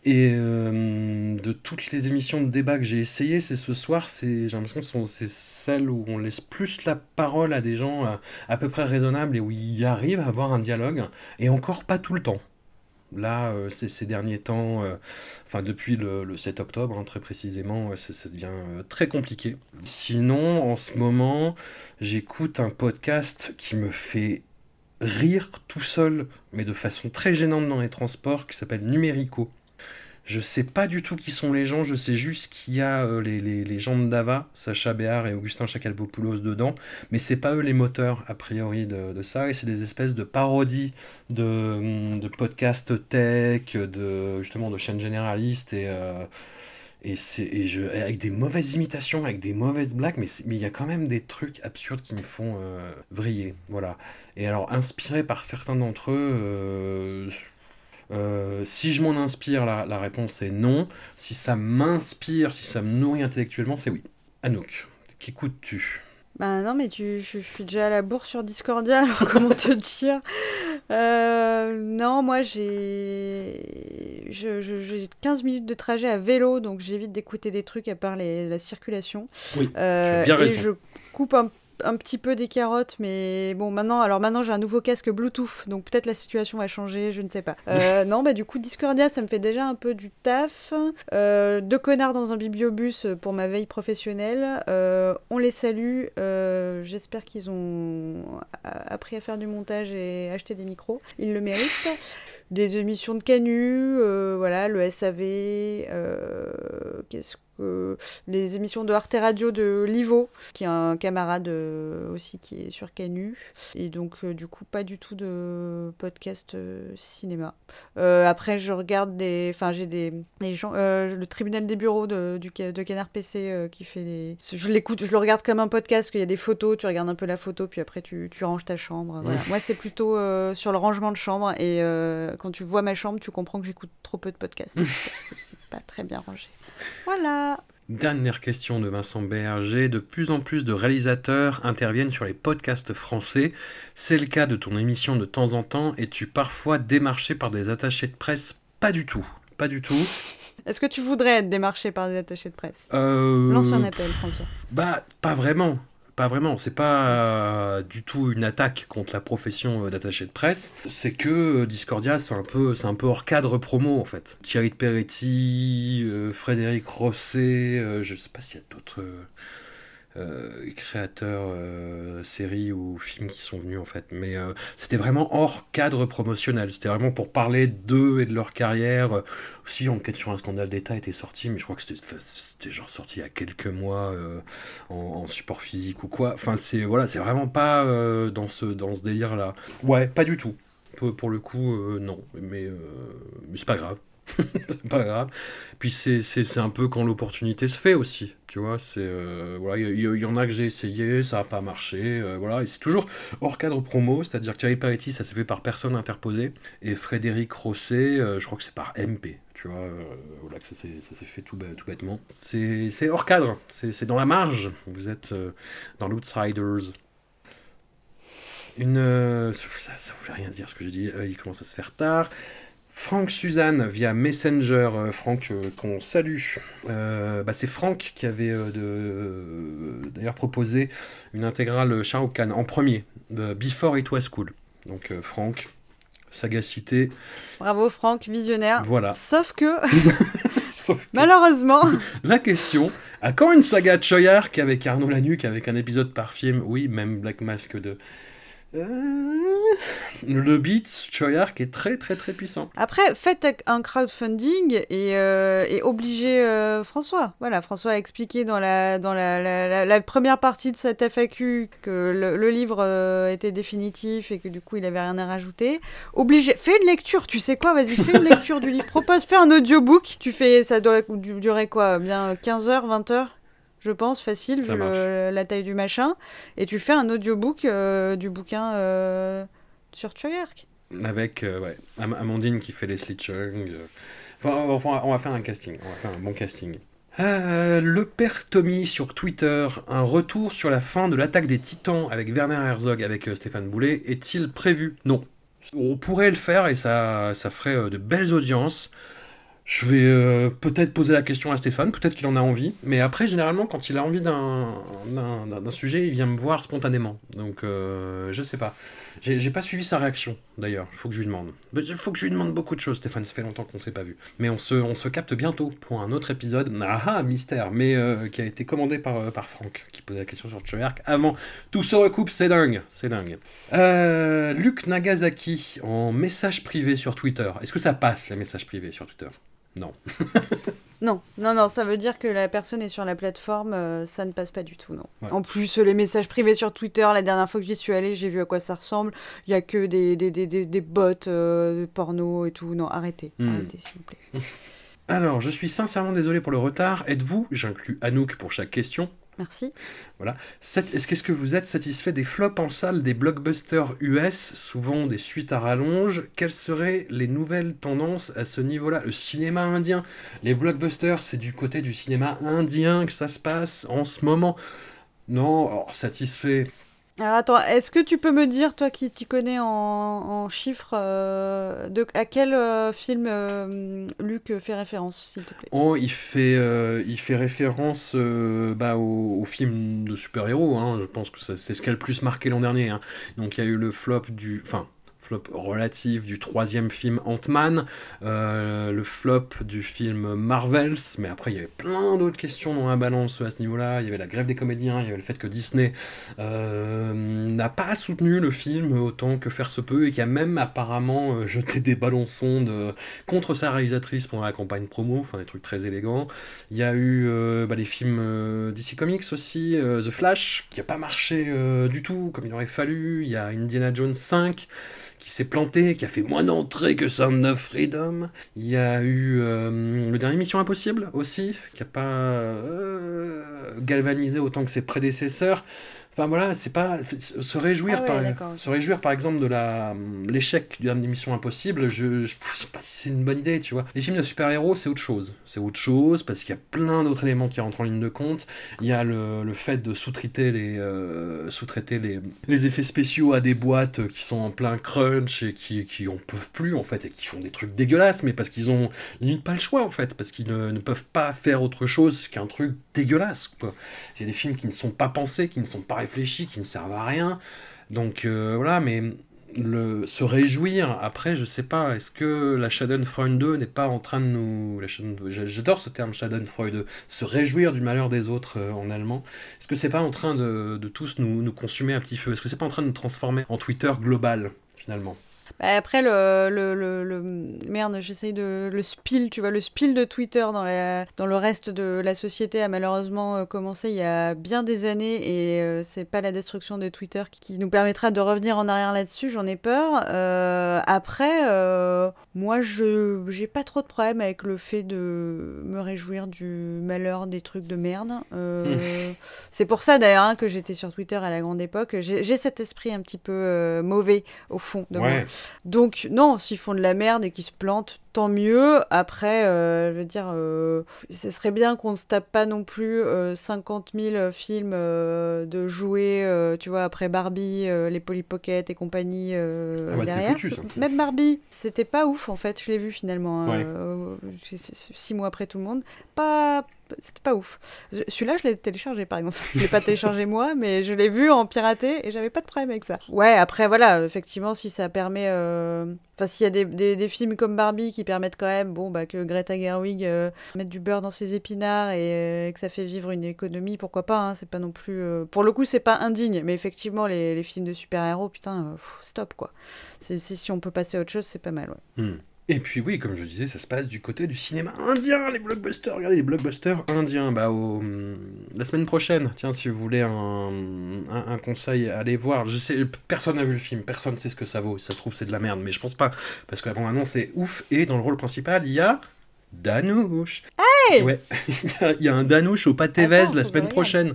Et euh, de toutes les émissions de débat que j'ai essayé, c'est ce soir, j'ai l'impression que c'est celles où on laisse plus la parole à des gens euh, à peu près raisonnables et où ils arrivent à avoir un dialogue, et encore pas tout le temps. Là, euh, ces, derniers temps, euh, enfin depuis le, le 7 octobre, hein, très précisément, ça, devient très compliqué. Sinon, en ce moment, j'écoute un podcast qui me fait rire tout seul, mais de façon très gênante dans les transports, qui s'appelle Numérico. Je sais pas du tout qui sont les gens, je sais juste qu'il y a euh, les, les, les gens de Dava, Sacha Béard et Augustin Chacalpopoulos dedans, mais c'est pas eux les moteurs a priori de, ça, et c'est des espèces de parodies de, hum, de podcasts tech, de justement de chaînes généralistes et euh, et je avec des mauvaises imitations, avec des mauvaises blagues, mais il y a quand même des trucs absurdes qui me font euh, vriller, voilà. Et alors inspiré par certains d'entre eux. euh, euh, si je m'en inspire, la, la réponse est non. Si ça m'inspire, si ça me nourrit intellectuellement, c'est oui. Anouk, qu'écoutes-tu Bah non, mais tu, je, je suis déjà à la bourse sur Discordia, alors comment te dire? Euh, Non, moi j'ai je- je- j'ai 15 minutes de trajet à vélo, donc j'évite d'écouter des trucs à part les- la circulation. Oui, Euh, tu as bien et raison. je coupe un, un petit peu des carottes, mais bon, maintenant, alors maintenant j'ai un nouveau casque Bluetooth, donc peut-être la situation va changer, je ne sais pas. Euh, non, bah du coup, Discordia, ça me fait déjà un peu du taf. Euh, deux connards dans un bibliobus pour ma veille professionnelle. Euh, on les salue. J'espère qu'ils ont appris à faire du montage et acheter des micros. Ils le méritent. Des émissions de Canu, voilà, le SAV. Qu'est-ce que les émissions de Arte Radio de Livo, qui est un camarade euh, aussi qui est sur Canu. Et donc, euh, du coup, pas du tout de podcast euh, cinéma. Euh, après, je regarde des. Enfin, j'ai des, des gens. euh, le tribunal des bureaux de, du, de Canard PC euh, qui fait des. Je l'écoute, je le regarde comme un podcast, qu'il y a des photos, tu regardes un peu la photo, puis après tu, tu ranges ta chambre. Voilà. Moi, c'est plutôt euh, sur le rangement de chambre. Et euh, quand tu vois ma chambre, tu comprends que j'écoute trop peu de podcasts. parce que c'est pas très bien rangé. Voilà. Dernière question de Vincent Berger. De plus en plus de réalisateurs interviennent sur les podcasts français. C'est le cas de ton émission de temps en temps. Es-tu parfois démarché par des attachés de presse? Pas du tout. Pas du tout. Est-ce que tu voudrais être démarché par des attachés de presse? Euh, Lance un appel, François. Bah, pas vraiment. Pas vraiment. C'est pas euh, du tout une attaque contre la profession euh, d'attaché de presse. C'est que euh, Discordia, c'est un peu, c'est un peu hors cadre promo en fait. Thierry de Peretti, Frédéric Rosset, je sais pas s'il y a d'autres euh, créateurs, euh, séries ou films qui sont venus en fait. Mais euh, c'était vraiment hors cadre promotionnel. C'était vraiment pour parler d'eux et de leur carrière. Aussi, Enquête sur un scandale d'État était sorti, mais je crois que c'était genre sorti il y a quelques mois en, support physique ou quoi. Enfin, c'est voilà, vraiment pas dans ce, dans ce délire-là. Ouais, pas du tout. Pour, le coup, non. Mais c'est pas grave. c'est pas grave. Puis c'est, un peu quand l'opportunité se fait aussi. Tu vois, c'est euh, voilà, il y, en a que j'ai essayé, ça a pas marché, euh, voilà, c'est toujours hors cadre promo, c'est-à-dire Thierry Peretti, ça s'est fait par personne interposée, et Frédéric Rosset, euh, je crois que c'est par MP, tu vois, voilà, que ça s'est, fait tout, tout bêtement. C'est, hors cadre, c'est, dans la marge, vous êtes dans l'outsiders. Une, ça, ça voulait rien dire ce que j'ai dit, il commence à se faire tard. Franck Suzanne via Messenger, euh, Franck euh, qu'on salue. Euh, bah, c'est Franck qui avait d'ailleurs proposé une intégrale Shah Rukh Khan en premier, Before It Was Cool. Donc Franck, sagacité, Bravo, Franck, visionnaire. voilà. Sauf que, Sauf que malheureusement, la question, à quand une saga de Choyark avec Arnaud Lanuc, avec un épisode par film? Oui, même Black Mask de... Euh, Le beat, Choyark est très très très puissant. Après, faites un crowdfunding et, euh, obligez euh, François. Voilà, François a expliqué dans la, première partie de cette FAQ que le, livre était définitif et que du coup il avait rien à rajouter. Obligé, fais une lecture, tu sais quoi, vas-y, fais une lecture du livre. Propose, fais un audiobook. Tu fais, ça doit du- durer quoi Bien 15 heures, 20 heures? Je pense, facile, vu le- la taille du machin. Et tu fais un audiobook euh, du bouquin euh, sur Choyark. Avec euh, ouais, Am- Amandine qui fait les Chung. Enfin, on va- on va faire un casting, on va faire un bon casting. Euh, le père Tommy sur Twitter, un retour sur la fin de l'attaque des titans avec Werner Herzog, avec euh, Stéphane Boulet, est-il prévu? Non. On pourrait le faire et ça, ça ferait euh, de belles audiences. Je vais euh, peut-être poser la question à Stéphane, peut-être qu'il en a envie, mais après, généralement, quand il a envie d'un sujet, il vient me voir spontanément. Donc, euh, je sais pas. J'ai pas suivi sa réaction, d'ailleurs. Il faut que je lui demande. Il faut que je lui demande beaucoup de choses, Stéphane. Ça fait longtemps qu'on s'est pas vu. Mais on se, on se capte bientôt pour un autre épisode. Ah ah, mystère, mais euh, qui a été commandé par, par Franck, qui posait la question sur Choyark avant. Tout se recoupe, c'est dingue. C'est dingue. Luc Nagasaki, en message privé sur Twitter. Est-ce que ça passe, les messages privés sur Twitter? Non. Non, non, non, ça veut dire que la personne est sur la plateforme, euh, ça ne passe pas du tout, non. Ouais. En plus, les messages privés sur Twitter, la dernière fois que j'y suis allée, j'ai vu à quoi ça ressemble. Il y a que des, des, des, des, des bots euh, de porno et tout. Non, arrêtez, Hmm. arrêtez, s'il vous plaît. Alors, je suis sincèrement désolé pour le retard. Êtes-vous, j'inclus Anouk pour chaque question, Merci. Sat- Est-ce que vous êtes satisfait des flops en salle des blockbusters US, souvent des suites à rallonge? Quelles seraient les nouvelles tendances à ce niveau-là? Le cinéma indien, les blockbusters, c'est du côté du cinéma indien que ça se passe en ce moment. Non, alors, satisfait. Alors attends, est-ce que tu peux me dire, toi qui t'y connais en, chiffres, euh, à quel euh, film euh, Luc fait référence, s'il te plaît? Oh, il fait, il fait référence bah, au, film de super-héros. hein. Je pense que c'est ce qui a le plus marqué l'an dernier. hein. Donc il y a eu le flop du... Enfin, flop relatif du troisième film Ant-Man, euh, le flop du film Marvels, mais après il y avait plein d'autres questions dans la balance à ce niveau-là. Il y avait la grève des comédiens, il y avait le fait que Disney euh, n'a pas soutenu le film autant que faire se peut et qui a même apparemment euh, jeté des ballons sondes contre sa réalisatrice pendant la campagne promo, enfin des trucs très élégants. Il y a eu bah, les films DC Comics aussi, The Flash, qui n'a pas marché du tout comme il aurait fallu. Il y a Indiana Jones 5 qui s'est planté, qui a fait moins d'entrées que Sound of Freedom. Il y a eu euh, le dernier Mission Impossible aussi, qui n'a pas euh, galvanisé autant que ses prédécesseurs. Enfin voilà, c'est pas se réjouir Ah ouais, par se réjouir par exemple de la l'échec du dernier Mission Impossible. Je, je, je sais pas si c'est une bonne idée, tu vois. Les films de super-héros, c'est autre chose. C'est autre chose parce qu'il y a plein d'autres éléments qui rentrent en ligne de compte. Il y a le, le fait de sous-traiter les euh, sous-traiter les, les effets spéciaux à des boîtes qui sont en plein crunch et qui qui en peuvent plus en fait et qui font des trucs dégueulasses, mais parce qu'ils ont limite pas le choix en fait, parce qu'ils ne, ne peuvent pas faire autre chose qu'un truc dégueulasse. Quoi. Il y a des films qui ne sont pas pensés, qui ne sont pas réfléchis, qui ne servent à rien. Donc euh, voilà, mais le, se réjouir, après, je sais pas, est-ce que la Schadenfreude 2 n'est pas en train de nous... J'adore ce terme Schadenfreude, se réjouir du malheur des autres euh, en allemand. Est-ce que c'est pas en train de, tous nous, nous consumer un petit feu? Est-ce que c'est pas en train de nous transformer en Twitter global, finalement? Bah, après, le, le, le, le- Merde, j'essaye de... Le spill, tu vois, le spill de Twitter dans, la, dans le reste de la société a malheureusement euh, commencé il y a bien des années et euh, c'est pas la destruction de Twitter qui, nous permettra de revenir en arrière là-dessus, j'en ai peur. Euh, après, euh, moi, je j'ai pas trop de problème avec le fait de me réjouir du malheur des trucs de merde. Euh, c'est pour ça d'ailleurs hein, que j'étais sur Twitter à la grande époque. J'ai cet esprit un petit peu mauvais au fond de moi. Donc non, s'ils font de la merde et qu'ils se plantent, tant mieux. Après, euh, je veux dire, euh, ce serait bien qu'on ne se tape pas non plus euh, 50 000 films euh, de jouets, euh, tu vois, après Barbie, euh, les Polly Pocket et compagnie euh, Ah bah, derrière. foutu, ça. Même Barbie, c'était pas ouf en fait. Je l'ai vu finalement, hein, Ouais. euh, six mois après tout le monde. Pas, c'était pas ouf. Celui-là, je l'ai téléchargé par exemple. Je l'ai pas téléchargé moi, mais je l'ai vu en piraté et j'avais pas de problème avec ça. Ouais, après voilà, effectivement, si ça permet, euh, Enfin, s'il y a des, des, films comme Barbie qui permettent quand même, bon, bah, que Greta Gerwig euh, mette du beurre dans ses épinards et, euh, que ça fait vivre une économie, pourquoi pas, hein, c'est pas non plus... euh, Pour le coup, c'est pas indigne, mais effectivement, les, les films de super-héros, putain, stop, quoi. C'est- si on peut passer à autre chose, c'est pas mal, ouais. Hmm. Et puis oui, comme je disais, ça se passe du côté du cinéma indien, les blockbusters. Regardez les blockbusters indiens. Bah, au, la semaine prochaine, tiens, si vous voulez un, un, un conseil, allez voir. Je sais, personne n'a vu le film, personne sait ce que ça vaut. Si ça se trouve, c'est de la merde, mais je pense pas, parce que la bande-annonce est ouf. Et dans le rôle principal, il y a Danouche. Hey Ouais, il y a- il y, a un Danouche au pâté Vez la semaine prochaine.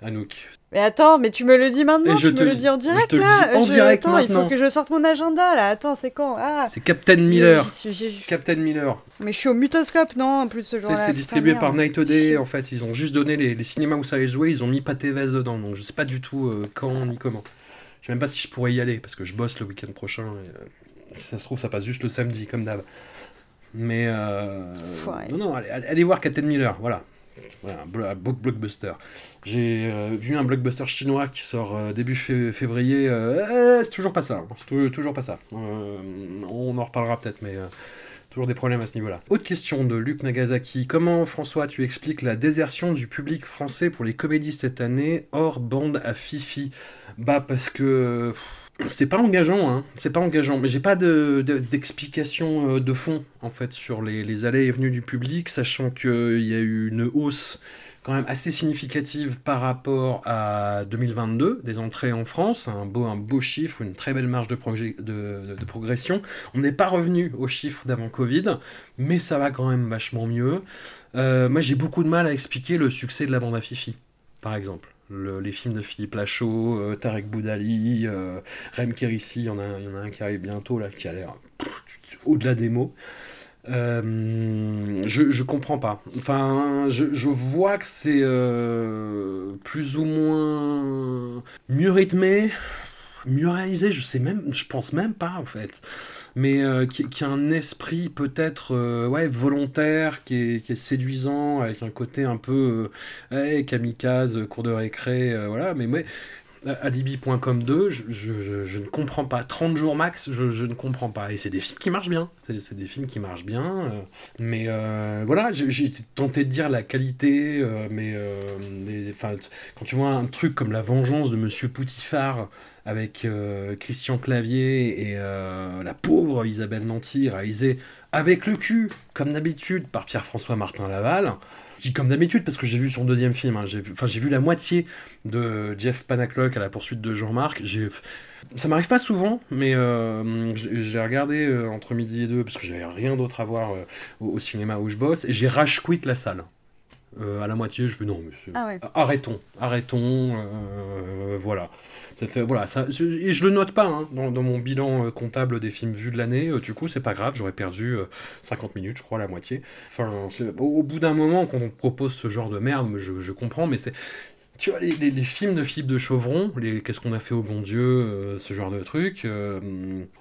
Anouk. Mais attends, mais tu me le dis maintenant, Et je tu te me le dis- dis en je direct, le là dis en Je- direct Attends, il faut que je sorte mon agenda, là. Attends, c'est quand? Ah C'est Captain Miller. Captain Miller. Mais je suis au mutoscope, non, en plus, ce jour-là. c'est distribué merde. par Night Day en fait. Ils ont juste donné les, les cinémas où ça allait jouer, ils ont mis Pâté dedans. Donc je sais pas du tout euh, quand ni comment. Je sais même pas si je pourrais y aller parce que je bosse le week-end prochain. Et, euh, si ça se trouve, ça passe juste le samedi comme d'hab. Mais euh, non, non, allez, allez- voir Captain Miller. Voilà. Voilà, un, blockbuster. J'ai euh, vu un blockbuster chinois qui sort euh, début fé- février. euh, euh, c'est toujours pas ça. hein. Toujours pas ça. On en reparlera peut-être, mais toujours des problèmes à ce niveau-là. Autre question de Luc Nagasaki. Comment, François, tu expliques la désertion du public français pour les comédies cette année, hors bande à Fifi? Bah, parce que. C'est pas engageant, hein. C'est pas engageant, mais j'ai pas de, de- d'explication de fond en fait sur les allées et venues du public, sachant qu'il y a eu une hausse quand même assez significative par rapport à 2022 des entrées en France, un beau, un beau chiffre, une très belle marge de, de, de- progression. On n'est pas revenu aux chiffres d'avant Covid, mais ça va quand même vachement mieux. Euh, moi j'ai beaucoup de mal à expliquer le succès de la bande à Fifi, par exemple. Le- les films de Philippe Lachaud, euh, Tarek Boudali, euh, Rem Kérissi, il y, en a y en a un qui arrive bientôt là, qui a l'air au-delà des mots. Euh, je, comprends pas. Enfin, je, vois que c'est euh, plus ou moins mieux rythmé, mieux réalisé. Je sais même, je pense même pas en fait. Mais euh, qui, a un esprit peut-être euh, ouais volontaire, qui est, séduisant, avec un côté un peu ouais, kamikaze, cours de récré, voilà. Mais ouais, Alibi.com 2, je, ne comprends pas. 30 jours max, je, ne comprends pas. Et c'est des films qui marchent bien. C'est des films qui marchent bien. euh, mais euh, voilà, j'ai tenté de dire la qualité, euh, mais, quand tu vois un truc comme La Vengeance de Monsieur Poutifard avec Christian Clavier et la pauvre Isabelle Nanty, réalisé avec le cul, comme d'habitude, par Pierre-François Martin Laval. Dis comme d'habitude parce que j'ai vu son deuxième film. hein. J'ai vu, enfin, j'ai vu la moitié de Jeff Panaclock à la poursuite de Jean-Marc. J'ai, ça m'arrive pas souvent, mais euh, j'ai j'ai regardé euh, entre midi et deux parce que j'avais rien d'autre à voir euh, au, au cinéma où je bosse et j'ai rage quit la salle. Euh, à la moitié, je fais non, monsieur. Ah ouais. Arrêtons, arrêtons, voilà. Ça fait, voilà, ça, et je le note pas hein, dans, dans mon bilan euh, comptable des films vus de l'année. euh, du coup, c'est pas grave, j'aurais perdu euh, 50 minutes, je crois, la moitié. Enfin, au, au bout d'un moment, quand on propose ce genre de merde, je, je comprends, mais c'est. Tu vois, les, films de Philippe de Chauvron, les Qu'est-ce qu'on a fait au bon Dieu, euh, ce genre de truc, euh,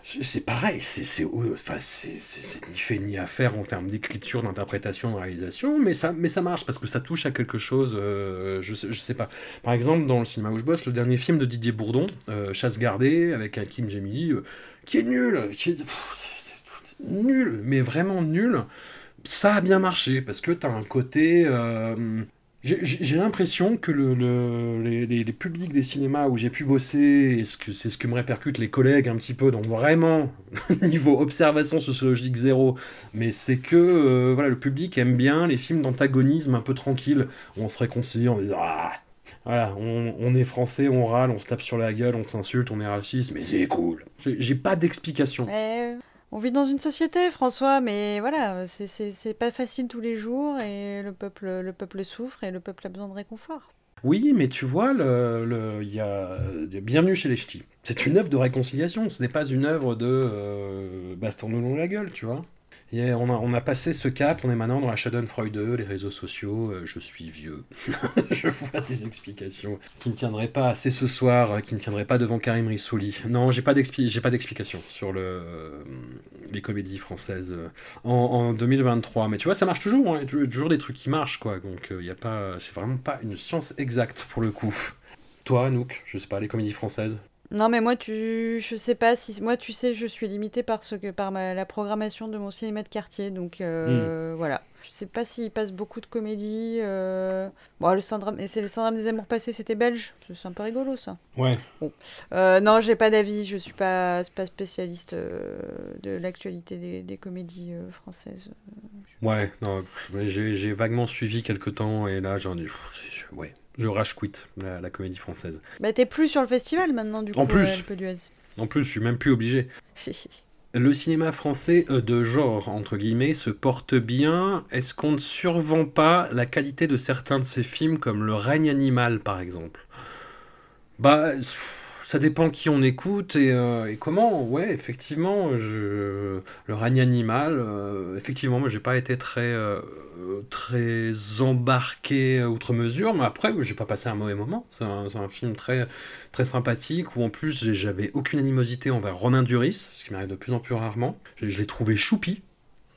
c'est pareil, c'est ni fait ni à faire en termes d'écriture, d'interprétation, de réalisation, mais ça, marche parce que ça touche à quelque chose, euh, je, sais, sais pas. Par exemple, dans le cinéma où je bosse, le dernier film de Didier Bourdon, Chasse gardée, avec un Kim Gemini, euh, qui est nul, qui est nul, mais vraiment nul. Ça a bien marché parce que t'as un côté. J'ai- l'impression que le, le- les, publics des cinémas où j'ai pu bosser, et ce c'est ce que me répercutent les collègues un petit peu, donc vraiment niveau observation sociologique zéro, mais c'est que euh, voilà, le public aime bien les films d'antagonisme un peu tranquilles, où on se réconcilie en disant Ah voilà, on, est français, on râle, on se tape sur la gueule, on s'insulte, on est raciste, mais c'est cool. J'ai pas d'explication. Euh, on vit dans une société, François, mais voilà, c'est- pas facile tous les jours et le peuple, le peuple souffre et le peuple a besoin de réconfort. Oui, mais tu vois, le, le- il y a Bienvenue chez les Ch'tis. C'est une œuvre de réconciliation, ce n'est pas une œuvre de euh, bastons-nous la gueule, tu vois. On, a, passé ce cap, on est maintenant dans la Schadenfreude, les réseaux sociaux, euh, je suis vieux. je vois des explications qui ne tiendraient pas assez ce soir, euh, qui ne tiendraient pas devant Karim Rissouli. Non, j'ai pas d'explication sur euh, les comédies françaises euh, en, en 2023. Mais tu vois, ça marche toujours, hein, il y a toujours- des trucs qui marchent, quoi. Donc il y a pas, c'est vraiment pas une science exacte pour le coup. Toi, Anouk, je sais pas, les comédies françaises? Non, mais moi, tu, je sais pas si, moi, tu sais, je suis limitée par ce que, par ma- la programmation de mon cinéma de quartier, donc euh, Hmm. voilà. Je sais pas s'il passe beaucoup de comédies. euh, Bon, le syndrome, et c'est le syndrome des amours passés, c'était belge. C'est un peu rigolo, ça. Ouais. Euh, non, j'ai pas d'avis. Je suis pas, pas spécialiste de l'actualité des, des comédies françaises. Ouais, non, j'ai vaguement suivi quelques temps et là j'en ai. ouais, je rage quit la, la comédie française. Bah, t'es plus sur le festival maintenant, du coup. En plus. euh. En plus, je suis même plus obligé. Le cinéma français euh, de genre, entre guillemets, se porte bien. Est-ce qu'on ne survend pas la qualité de certains de ces films, comme Le règne animal, par exemple? Bah, ça dépend qui on écoute et, euh, comment. Ouais, effectivement. Le règne animal, euh, effectivement, moi, j'ai pas été très, euh, très embarqué outre mesure, mais après, j'ai pas passé un mauvais moment. C'est un, film très, très sympathique où en plus j'avais aucune animosité envers Romain Duris, ce qui m'arrive de plus en plus rarement. Je, je l'ai trouvé choupi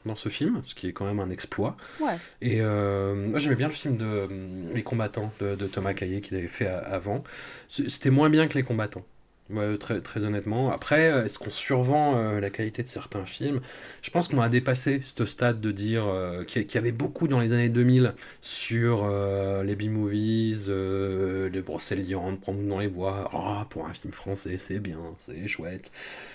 dans ce film, ce qui est quand même un exploit. Ouais. Et euh, moi j'aimais bien le film de euh, Les combattants de, de Thomas Caillet qu'il avait fait a- avant. C'était moins bien que Les combattants. Ouais, très, très honnêtement. Après, euh, est-ce qu'on survend euh, la qualité de certains films? Je pense qu'on a dépassé ce stade de dire euh, qu'il y, avait beaucoup dans les années 2000 sur euh, les B-movies, euh, les Brocéliande, Prendre-nous dans les bois. Ah, pour un film français, c'est bien, c'est chouette.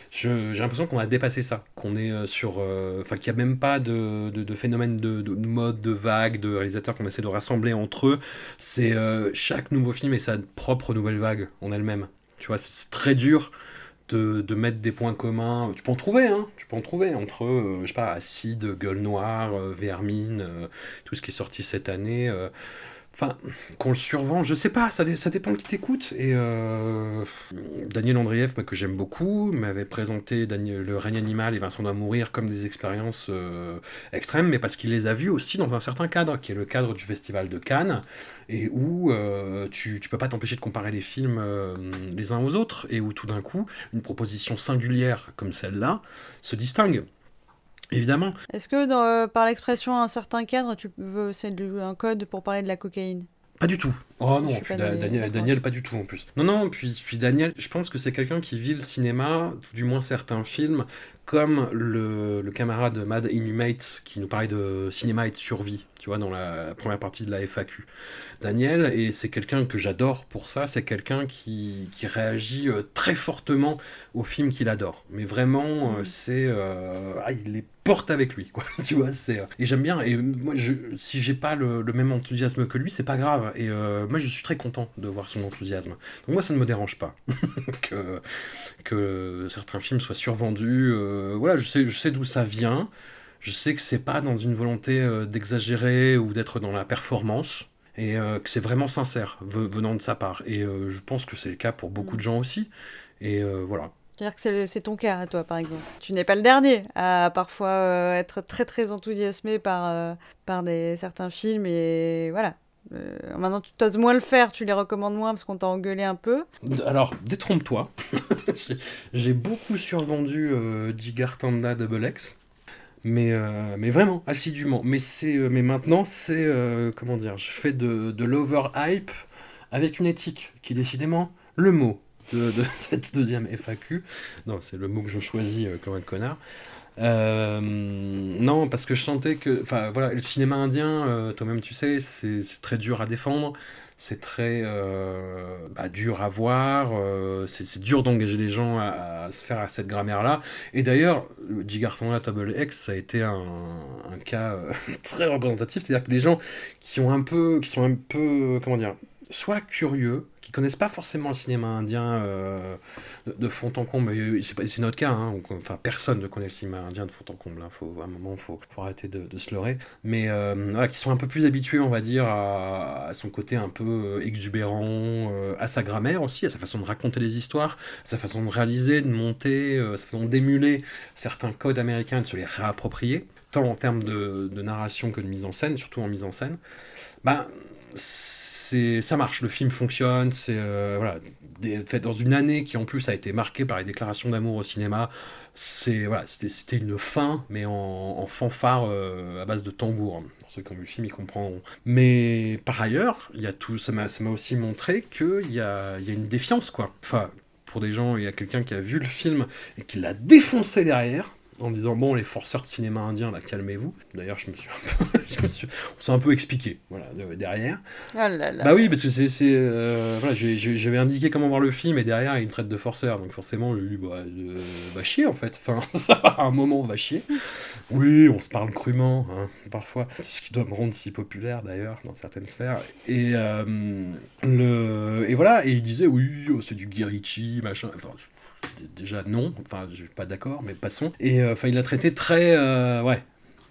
J'ai l'impression qu'on a dépassé ça, qu'on est euh, sur. euh, Enfin, qu'il n'y a même pas de, phénomène de, de mode, de vague, de réalisateurs qu'on essaie de rassembler entre eux. C'est euh, chaque nouveau film et sa propre nouvelle vague en elle-même. Tu vois, c'est très dur de, de mettre des points communs. Tu peux en trouver, hein. Tu peux en trouver entre, euh, je sais pas, Acide, Gueule Noire, euh, Vermine, euh, tout ce qui est sorti cette année. Enfin, qu'on le survend, je sais pas, ça, dé- ça dépend qui t'écoute. Et euh, Daniel Andrieff, bah, que j'aime beaucoup, m'avait présenté Le règne animal et Vincent doit mourir comme des expériences euh, extrêmes, mais parce qu'il les a vus aussi dans un certain cadre, qui est le cadre du Festival de Cannes, et où euh, tu, tu peux pas t'empêcher de comparer les films les uns aux autres, et où tout d'un coup, une proposition singulière comme celle-là se distingue. Évidemment, Est-ce que dans, euh, par l'expression un certain cadre, tu veux c'est un code pour parler de la cocaïne? Pas du tout. Oh non, puis Da- Daniel, pas du tout en plus. Non, non, puis, puis Daniel, je pense que c'est quelqu'un qui vit le cinéma, du moins certains films, comme le, le camarade Mad Inhumate qui nous parlait de cinéma et de survie, tu vois, dans la première partie de la FAQ. Daniel, et c'est quelqu'un que j'adore pour ça, c'est quelqu'un qui, qui réagit euh, très fortement aux films qu'il adore. Mais vraiment, euh, c'est. euh, ah, il les porte avec lui, quoi. tu vois, c'est. Et j'aime bien, et moi, je, si j'ai pas le, le même enthousiasme que lui, c'est pas grave. Et euh, moi, je suis très content de voir son enthousiasme. Donc, moi, ça ne me dérange pas que, que certains films soient survendus. euh, voilà, je sais, je sais d'où ça vient. Je sais que c'est pas dans une volonté euh, d'exagérer ou d'être dans la performance. Et euh, que c'est vraiment sincère ve- venant de sa part. Et euh, je pense que c'est le cas pour beaucoup de gens aussi. Et voilà. C'est-à-dire que c'est ton cas, à toi, par exemple. Tu n'es pas le dernier à parfois euh, être très très enthousiasmé par, euh, par des, certains films et voilà. Euh, maintenant, tu t'oses moins le faire, tu les recommandes moins parce qu'on t'a engueulé un peu. Alors, détrompe-toi. J'ai- beaucoup survendu euh, Jigar Tanda Double X. Mais, euh, mais vraiment, assidûment. Mais, c'est, euh, mais maintenant, c'est. comment dire Je fais de, de l'over-hype avec une éthique, qui est décidément le mot de, de cette deuxième FAQ. Non, c'est le mot que je choisis comme un connard. Euh, non, parce que je sentais que. Voilà, le cinéma indien, euh, toi-même, tu sais, c'est très dur à défendre. C'est très euh, bah, dur à voir, c'est dur d'engager les gens à, se faire à cette grammaire-là. Et d'ailleurs, le Jigartana Table X, ça a été un, cas très représentatif, c'est-à-dire que les gens qui ont un peu, qui sont un peu, comment dire, soit curieux, qui connaissent pas forcément le cinéma indien euh, de, fond en comble, et c'est notre cas, hein, enfin personne ne connaît le cinéma indien de fond en comble, hein, faut, à un moment faut, faut arrêter de, se leurrer, mais euh, qui sont un peu plus habitués, on va dire, à, à son côté un peu euh, exubérant, euh, à sa grammaire aussi, à sa façon de raconter les histoires, à sa façon de réaliser, de monter, euh, sa façon d'émuler certains codes américains, de se les réapproprier, tant en termes de, narration que de mise en scène, surtout en mise en scène. C'est ça marche, le film fonctionne, c'est euh, voilà, des- fait dans une année qui en plus a été marquée par les déclarations d'amour au cinéma. C'est voilà, c'était une fin, mais en, fanfare euh, à base de tambour. Pour ceux qui ont vu le film, ils comprendront. Mais par ailleurs, il y a tout, ça m'a aussi montré qu'il y a, y a une défiance quoi. Enfin, pour des gens, il y a quelqu'un qui a vu le film et qui l'a défoncé derrière en disant bon les forceurs de cinéma indien là calmez-vous. D'ailleurs je me suis un peu, je me suis- on s'est un peu expliqué voilà de- derrière. Oh là là. bah oui parce que c'est euh, voilà j'avais indiqué comment voir le film et derrière il me traite de forceur. Donc forcément j'ai dit bah euh, va chier en fait. Enfin ça à un moment on va chier. Oui on se parle crûment hein, parfois. C'est ce qui doit me rendre si populaire d'ailleurs dans certaines sphères. Et euh, le et voilà et il disait oui oh, c'est du Guirichi machin. Enfin déjà non. Enfin je suis pas d'accord mais passons. Et euh, enfin il a traité très euh, ouais.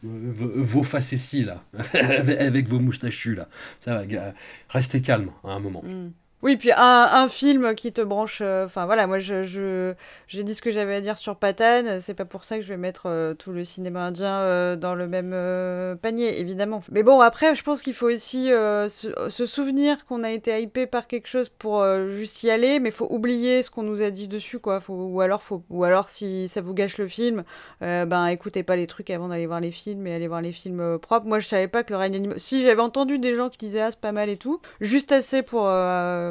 Vos facéties là. Avec vos moustachus là. Ça va restez calme à un moment. Mm. Oui, puis un, un film qui te branche. euh, Enfin voilà, moi je, je- j'ai dit ce que j'avais à dire sur Patane. C'est pas pour ça que je vais mettre euh, tout le cinéma indien euh, dans le même panier, évidemment. Mais bon, après, je pense qu'il faut aussi se, souvenir qu'on a été hypé par quelque chose pour juste y aller, mais faut oublier ce qu'on nous a dit dessus, quoi. Ou alors, faut, ou alors, si ça vous gâche le film, ben écoutez pas les trucs avant d'aller voir les films et allez voir les films propres. Moi, je savais pas que le règne animal. Si j'avais entendu des gens qui disaient ah pas mal et tout, juste assez pour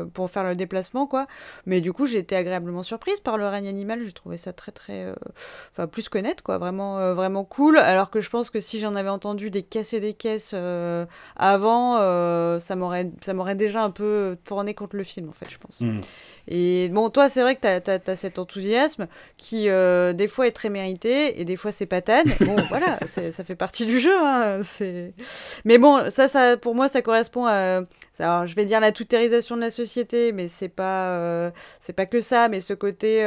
pour faire le déplacement quoi. Mais du coup, j'ai été agréablement surprise par le règne animal. J'ai trouvé ça très très, euh, enfin plus que net quoi, vraiment euh, vraiment cool. Alors que je pense que si j'en avais entendu des caisses et des caisses euh, avant, ça m'aurait déjà un peu tourné contre le film en fait, je pense. Mm. Et bon, toi, c'est vrai que tu as, cet enthousiasme qui, euh, des fois, est très mérité et des fois, c'est patane. Bon, voilà, ça fait partie du jeu. hein, Mais bon, ça, ça, pour moi, ça correspond à. Alors, je vais dire la toutérisation de la mais c'est pas, euh, c'est pas que ça, mais ce côté.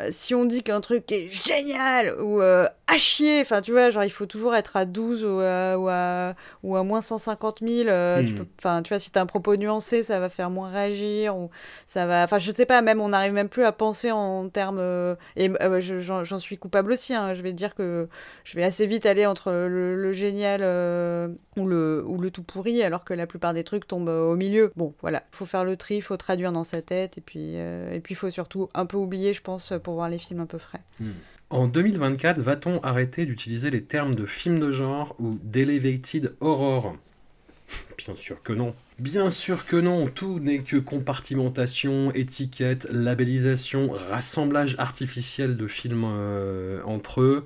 Euh, si on dit qu'un truc est génial ou euh, à chier, enfin tu vois, genre il faut toujours être à 12 ou à, ou à, ou à moins 150 000. euh, tu Mm. peux- Enfin, tu vois, si t'as un propos nuancé, ça va faire moins réagir. Ou ça va enfin je sais pas même on n'arrive même plus à penser en termes euh, et euh, je- j'en suis coupable aussi hein. je vais dire que je vais assez vite aller entre le, le génial ou le ou le tout pourri alors que la plupart des trucs tombent au milieu bon voilà faut faire le tri faut traduire dans sa tête et puis et puis faut surtout un peu oublier je pense pour voir les films un peu frais En 2024, va-t-on arrêter d'utiliser les termes de film de genre ou d'elevated horror? Bien sûr que non. Bien sûr que non. Tout n'est que compartimentation, étiquette, labellisation, rassemblage artificiel de films euh, entre eux.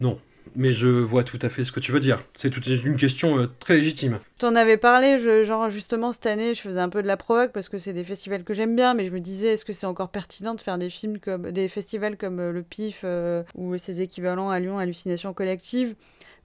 Non. Mais je vois tout à fait ce que tu veux dire. C'est une question euh, très légitime. T'en avais parlé, je- genre justement cette année, je faisais un peu de la provoque parce que c'est des festivals que j'aime bien, mais je me disais, est-ce que c'est encore pertinent de faire des films comme des festivals comme euh, le PIF euh, ou ses équivalents à Lyon, Hallucination collective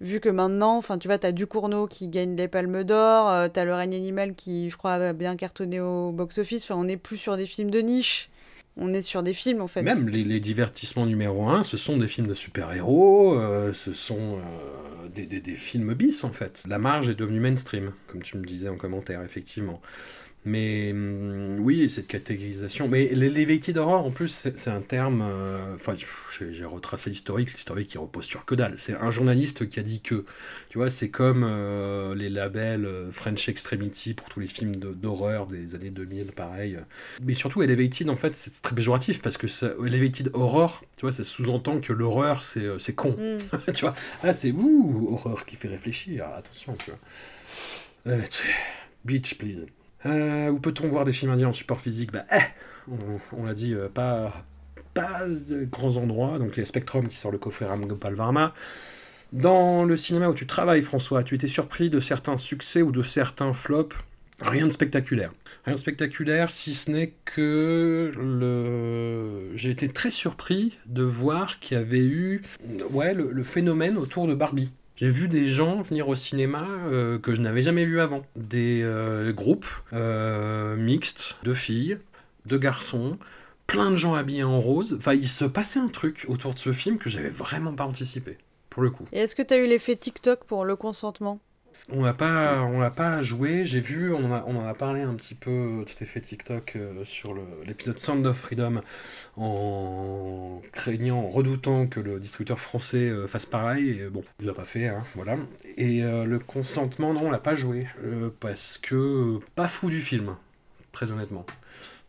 Vu que maintenant, enfin tu vois, t'as Ducournau qui gagne les Palmes d'Or, t'as Le règne animal qui, je crois, a bien cartonné au box-office. Enfin, on n'est plus sur des films de niche, on est sur des films en fait. Même les, divertissements numéro un, ce sont des films de super-héros, euh, ce sont euh, des films bis en fait. La marge est devenue mainstream, comme tu me disais en commentaire, effectivement. Mais hum, oui, cette catégorisation. Mais l'elevated horror, en plus, c'est un terme. euh, Enfin, j'ai retracé l'historique, l'historique qui repose sur que dalle. C'est un journaliste qui a dit que. Tu vois, c'est comme euh, les labels euh, French Extremity pour tous les films de- d'horreur des années 2000, pareil. Mais surtout, elevated, en fait, c'est très péjoratif parce que ça, elevated horror, tu vois, ça sous-entend que l'horreur, c'est c'est con. Mm. tu vois, ah, c'est ouh, horreur qui fait réfléchir, attention, tu vois. Euh, tu- Beach, please. Euh, où peut-on voir des films indiens en support physique? Bah, eh, on, l'a dit, euh, pas, pas de grands endroits. Donc, a Spectrum qui sort le coffret Ram Gopal Varma. Dans le cinéma où tu travailles, François, tu étais surpris de certains succès ou de certains flops? Rien de spectaculaire. Rien de spectaculaire, si ce n'est que le... j'ai été très surpris de voir qu'il y avait eu ouais, le phénomène autour de Barbie. J'ai vu des gens venir au cinéma euh, que je n'avais jamais vu avant. Des euh, groupes euh, mixtes de filles, de garçons, plein de gens habillés en rose. Enfin, il se passait un truc autour de ce film que j'avais vraiment pas anticipé, pour le coup. Et est-ce que t'as eu l'effet TikTok pour le consentement? On n'a pas, l'a pas joué. J'ai vu, on en, a, parlé un petit peu de cet effet TikTok euh, sur l'épisode Sound of Freedom, en craignant, en redoutant que le distributeur français euh, fasse pareil. Et bon, il l'a pas fait, hein, voilà. Et euh, le consentement, non, on l'a pas joué parce que pas fou du film, très honnêtement.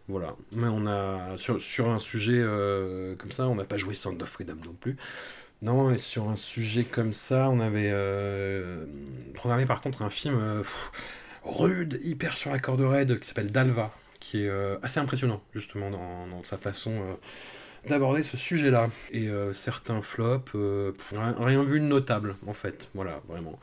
Voilà, mais on a sur, un sujet comme ça, on n'a pas joué Sound of Freedom non plus. Non, et sur un sujet comme ça, on avait euh, programmé par contre un film euh, rude, hyper sur la corde raide, qui s'appelle Dalva, qui est euh, assez impressionnant, justement, dans, sa façon euh, d'aborder ce sujet-là. Et euh, certains flops, euh, rien, vu de notable, en fait. Voilà, vraiment.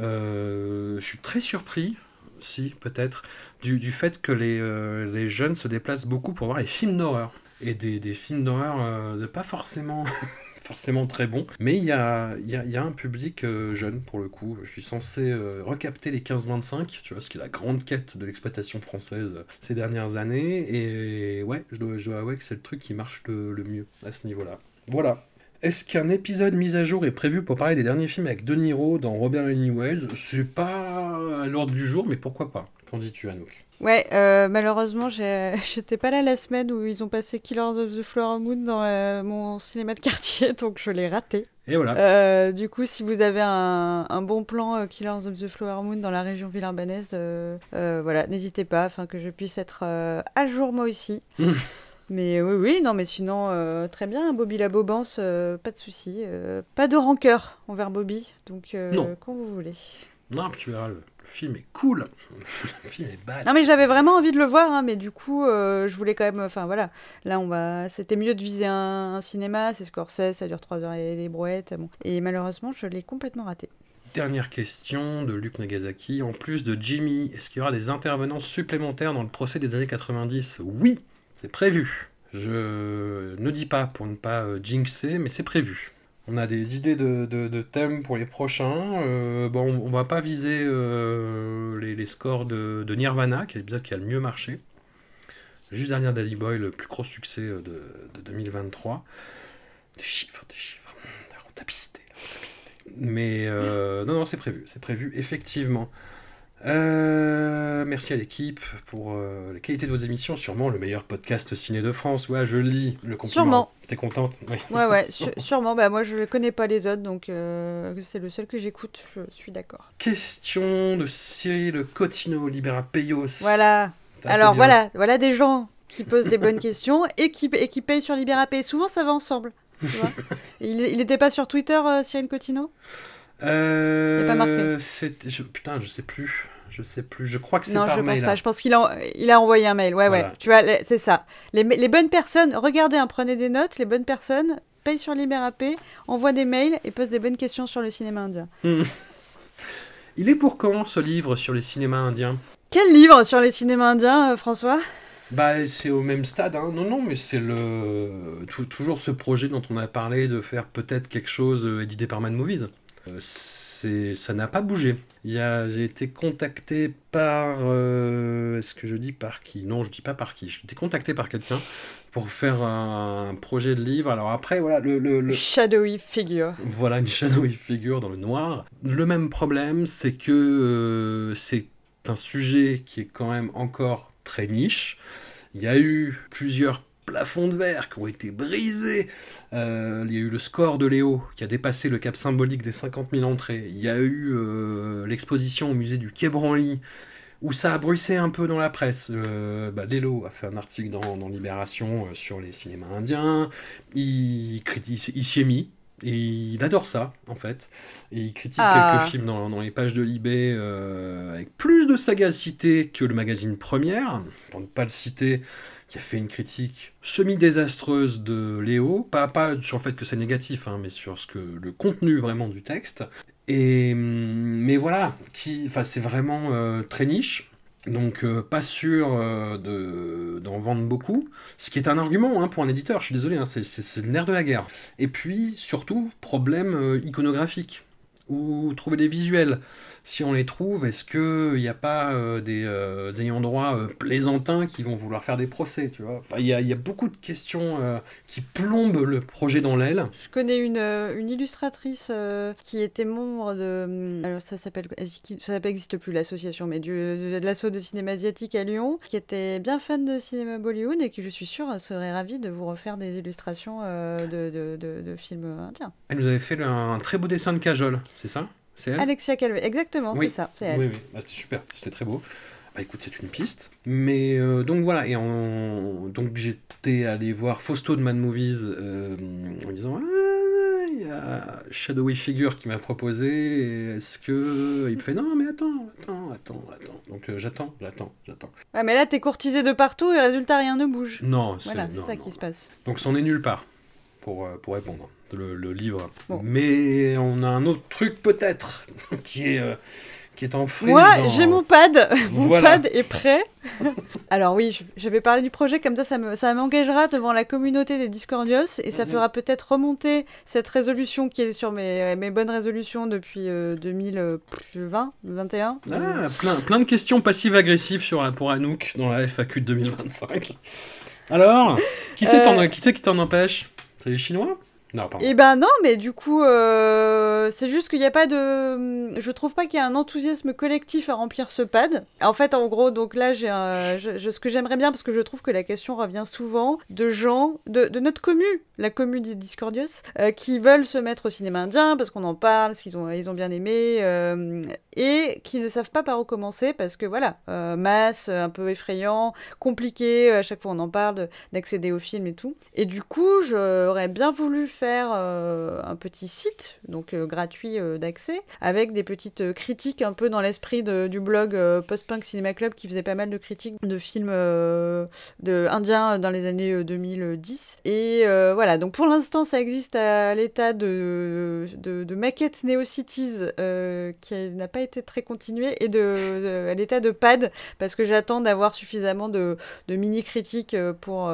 Euh, je suis très surpris, si, peut-être, du, fait que les, euh, jeunes se déplacent beaucoup pour voir les films d'horreur. Et des, des films d'horreur euh, de pas forcément forcément très bons. Mais il y a, un public euh, jeune, pour le coup. Je suis censé euh, recapter les 15-25, tu vois, ce qui est la grande quête de l'exploitation française euh, ces dernières années. Et ouais, je dois, je avouer que c'est le truc qui marche le, mieux à ce niveau-là. Voilà. Est-ce qu'un épisode mis à jour est prévu pour parler des derniers films avec De Niro dans Robert Anyways C'est pas à l'ordre du jour, mais pourquoi pas? Qu'en dis-tu, Anouk? Ouais, euh, malheureusement, j'étais pas là la semaine où ils ont passé Killers of the Flower Moon dans euh, mon cinéma de quartier, donc je l'ai raté. Et voilà. Euh, du coup, si vous avez un, un bon plan Killers of the Flower Moon dans la région villeurbannaise, euh, voilà, n'hésitez pas, afin que je puisse être à jour moi aussi. mais oui, oui, non, mais sinon, très bien, Bobby la Bobance, pas de souci, pas de rancœur envers Bobby, donc Non. quand vous voulez. Non, puis tu verras, le film est cool. le film est bad. Non mais j'avais vraiment envie de le voir, hein, mais du coup, euh, je voulais quand même. Enfin voilà, là on va. C'était mieux de viser un, un cinéma, c'est Scorsese, ça dure 3 heures et des brouettes. Bon. Et malheureusement, je l'ai complètement raté. Dernière question de Luc Nagasaki. En plus de Jimmy, est-ce qu'il y aura des intervenants supplémentaires dans le procès des années 90 Oui, c'est prévu. Je ne dis pas pour ne pas euh, jinxer, mais c'est prévu. On a des idées de, thèmes pour les prochains. Euh, on va pas viser euh, les, scores de, Nirvana, qui est l'épisode qui a le mieux marché. Juste derrière Daddy Boy, le plus gros succès euh, de, de 2023. Des chiffres, des chiffres. La rentabilité, la rentabilité. Mais non, non, c'est prévu, c'est prévu, effectivement. Euh, merci à l'équipe pour euh, la qualité de vos émissions. Sûrement le meilleur podcast ciné de France. Ouais, je lis le compliment. Sûrement. T'es contente? Oui. Ouais, ouais, sûrement. Bah moi, je connais pas les autres, donc euh, c'est le seul que j'écoute. Je suis d'accord. Question de Cyril Cotino, Libera Payos. Voilà. Ça, Alors voilà, voilà des gens qui posent des bonnes questions et qui, et qui payent sur Libérapay. Souvent, ça va ensemble. Tu vois il, il était pas sur Twitter, euh, Cyril Cotino? Euh, Il pas marqué. je- Putain, je sais plus. Je sais plus. Je crois que c'est Non, par je mail. pense hein. pas. Je pense qu'il a, il a envoyé un mail. Ouais, Voilà. ouais. Tu vois, c'est ça. Les, les bonnes personnes, regardez, hein, prenez des notes. Les bonnes personnes payent sur Libérapay, envoient des mails et posent des bonnes questions sur le cinéma indien. Il est pour quand ce livre sur les cinémas indiens? Quel livre sur les cinémas indiens, euh, François? Bah, c'est au même stade, hein. Non, non, mais c'est le tou- toujours ce projet dont on a parlé de faire peut-être quelque chose euh, édité par Mad Movies. Euh, c'est, ça n'a pas bougé. J'ai été contacté par, euh, est-ce que je dis par qui? Non, je dis pas par qui. J'ai été contacté par quelqu'un pour faire un, projet de livre. Alors après, voilà, le, le- le- Shadowy Figure. voilà une shadowy figure dans le noir. Le même problème, c'est que euh, c'est un sujet qui est quand même encore très niche. Il y a eu plusieurs plafonds de verre qui ont été brisés. Euh, il y a eu le score de Léo qui a dépassé le cap symbolique des 50 000 entrées. Il y a eu euh, l'exposition au musée du Quai Branly où ça a bruissé un peu dans la presse. Euh, bah, Lélo a fait un article dans, dans Libération euh, sur les cinémas indiens. Il, s'y est mis. Et il adore ça, en fait. Et il critique Ah. quelques films dans, dans les pages de Libé euh, avec plus de sagacité que le magazine Première, pour ne pas le citer, qui a fait une critique semi-désastreuse de Léo. Pas, pas sur le fait que c'est négatif, hein, mais sur ce que, le contenu vraiment du texte. Et, hum, mais voilà, qui, c'est vraiment euh, très niche. Donc euh, pas sûr euh, de- d'en vendre beaucoup, ce qui est un argument hein, pour un éditeur, je suis désolé, hein, c'est- c'est le nerf de la guerre. Et puis surtout, problème iconographique, ou trouver des visuels. Si on les trouve, est-ce qu'il n'y a pas euh, des euh, ayants droit euh, plaisantins qui vont vouloir faire des procès, tu vois? Enfin, Il y, a, il y a beaucoup de questions euh, qui plombent le projet dans l'aile. Je connais une, euh, une illustratrice euh, qui était membre de. hum, Alors, ça s'appelle. Ça n'existe plus l'association, mais du, de, de l'assaut de cinéma asiatique à Lyon, qui était bien fan de cinéma Bollywood et qui, je suis sûre, serait ravie de vous refaire des illustrations euh, de, de, de- de films indiens. Elle nous avait fait un très beau dessin de Cajol, c'est ça? C'est elle? Alexia Calvé, exactement, Oui. c'est ça, c'est elle. Oui, oui, Bah, c'était super, c'était très beau. Bah écoute, c'est une piste. Mais euh, donc voilà, et en... donc j'étais allé voir Fausto de Mad Movies euh, en disant Ah, il y a- shadowy figure qui m'a proposé. Est-ce que il me fait non mais attends, attends, attends, attends. Donc euh, j'attends, j'attends, j'attends. Ouais, mais là, t'es courtisé de partout et résultat, rien ne bouge. Non, c'est Voilà, non, ça non. qui se passe. Donc c'en est nulle part pour, pour répondre, le, le livre. Bon. Mais on a un autre truc peut-être qui est, euh, qui est en frise. Moi, dans- j'ai mon pad. mon Voilà. pad est prêt. Alors oui, je, je vais parler du projet comme ça, ça me- ça m'engagera devant la communauté des Discordios et ça Mhm. fera peut-être remonter cette résolution qui est sur mes, mes bonnes résolutions depuis euh, 2020, 21. Ah, plein, plein de questions passives-agressives sur, pour Anouk dans la FAQ de 2025. Alors, qui c'est Euh. qui c'est qui t'en empêche? C'est les Chinois? Non, pardon. Eh ben non, mais du coup, euh, c'est juste qu'il n'y a pas de... Je trouve pas qu'il y a un enthousiasme collectif à remplir ce pad. En fait, en gros, donc là, j'ai un... ce que j'aimerais bien, parce que je trouve que la question revient souvent, de gens, de, notre commu, la commu des Discordios, euh, qui veulent se mettre au cinéma indien, parce qu'on en parle, parce qu'ils ont, ils ont bien aimé, euh, et qui ne savent pas par où commencer, parce que voilà, euh, masse, un peu effrayant, compliqué, à chaque fois on en parle, de- d'accéder au film et tout. Et du coup, j'aurais bien voulu euh, un petit site, donc euh, gratuit euh, d'accès, avec des petites critiques un peu dans l'esprit du blog Post-Punk Cinema Club qui faisait pas mal de critiques de films de indiens dans les années euh, 2010. Et voilà, donc pour l'instant, ça existe à l'état de, de, maquette NeoCities euh, qui n'a pas été très continuée et de, à l'état de pad parce que j'attends d'avoir suffisamment de, de mini critiques pour,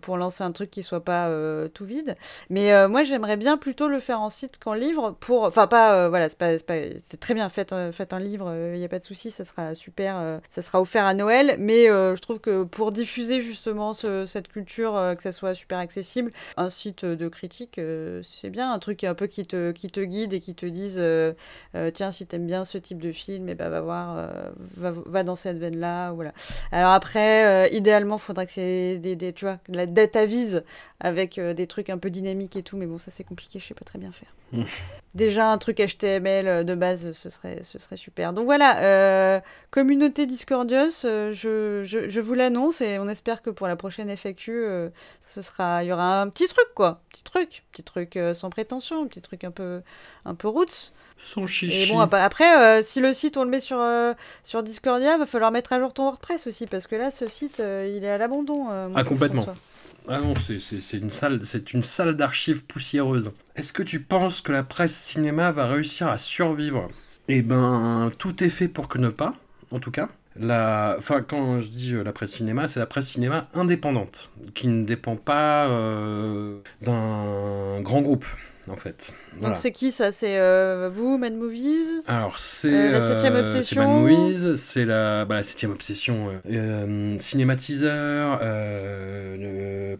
pour lancer un truc qui soit pas tout vide. Mais euh, moi, j'aimerais bien plutôt le faire en site qu'en livre pour. Enfin, pas. euh, voilà, c'est très bien, faites, euh, un livre, il n'y a pas de souci, ça sera super. euh, ça sera offert à Noël. Mais euh, je trouve que pour diffuser justement ce- cette culture, euh, que ça soit super accessible, un site de critique, euh, c'est bien. Un truc un peu qui te, guide et qui te dise euh, euh, tiens, si t'aimes bien ce type de film, et ben va voir, euh, va, dans cette veine-là. Voilà. Alors après, euh, idéalement, faudrait que c'est des, tu vois, de la data vise avec euh, des trucs un peu dynamiques tout, mais bon, ça c'est compliqué, je sais pas très bien faire. Mm. Déjà, un truc HTML euh, de base, ce serait, ce serait super. Donc voilà, euh, communauté Discordios, euh, je, je, je vous l'annonce et on espère que pour la prochaine FAQ, euh, ce sera, il y aura un petit truc quoi, petit truc, petit truc euh, sans prétention, petit truc un peu, un peu roots. Sans Et chichi. bon, ap- après, euh, si le site on le met sur, euh, sur Discordia, va falloir mettre à jour ton WordPress aussi, parce que là, ce site, euh, il est à l'abandon. Ah, complètement. François. Ah non, c'est- une salle, c'est une salle d'archives poussiéreuse. Est-ce que tu penses que la presse cinéma va réussir à survivre? Eh ben, tout est fait pour que ne pas, en tout cas. La, enfin, quand je dis euh, la presse cinéma, c'est la presse cinéma indépendante, qui ne dépend pas euh, d'un grand groupe, en fait. Voilà. Donc c'est qui ça? C'est euh, vous, Mad Movies? Alors, c'est Euh, la septième euh, obsession. c'est Mad Movies, c'est la, bah, la septième obsession. euh, cinématiseur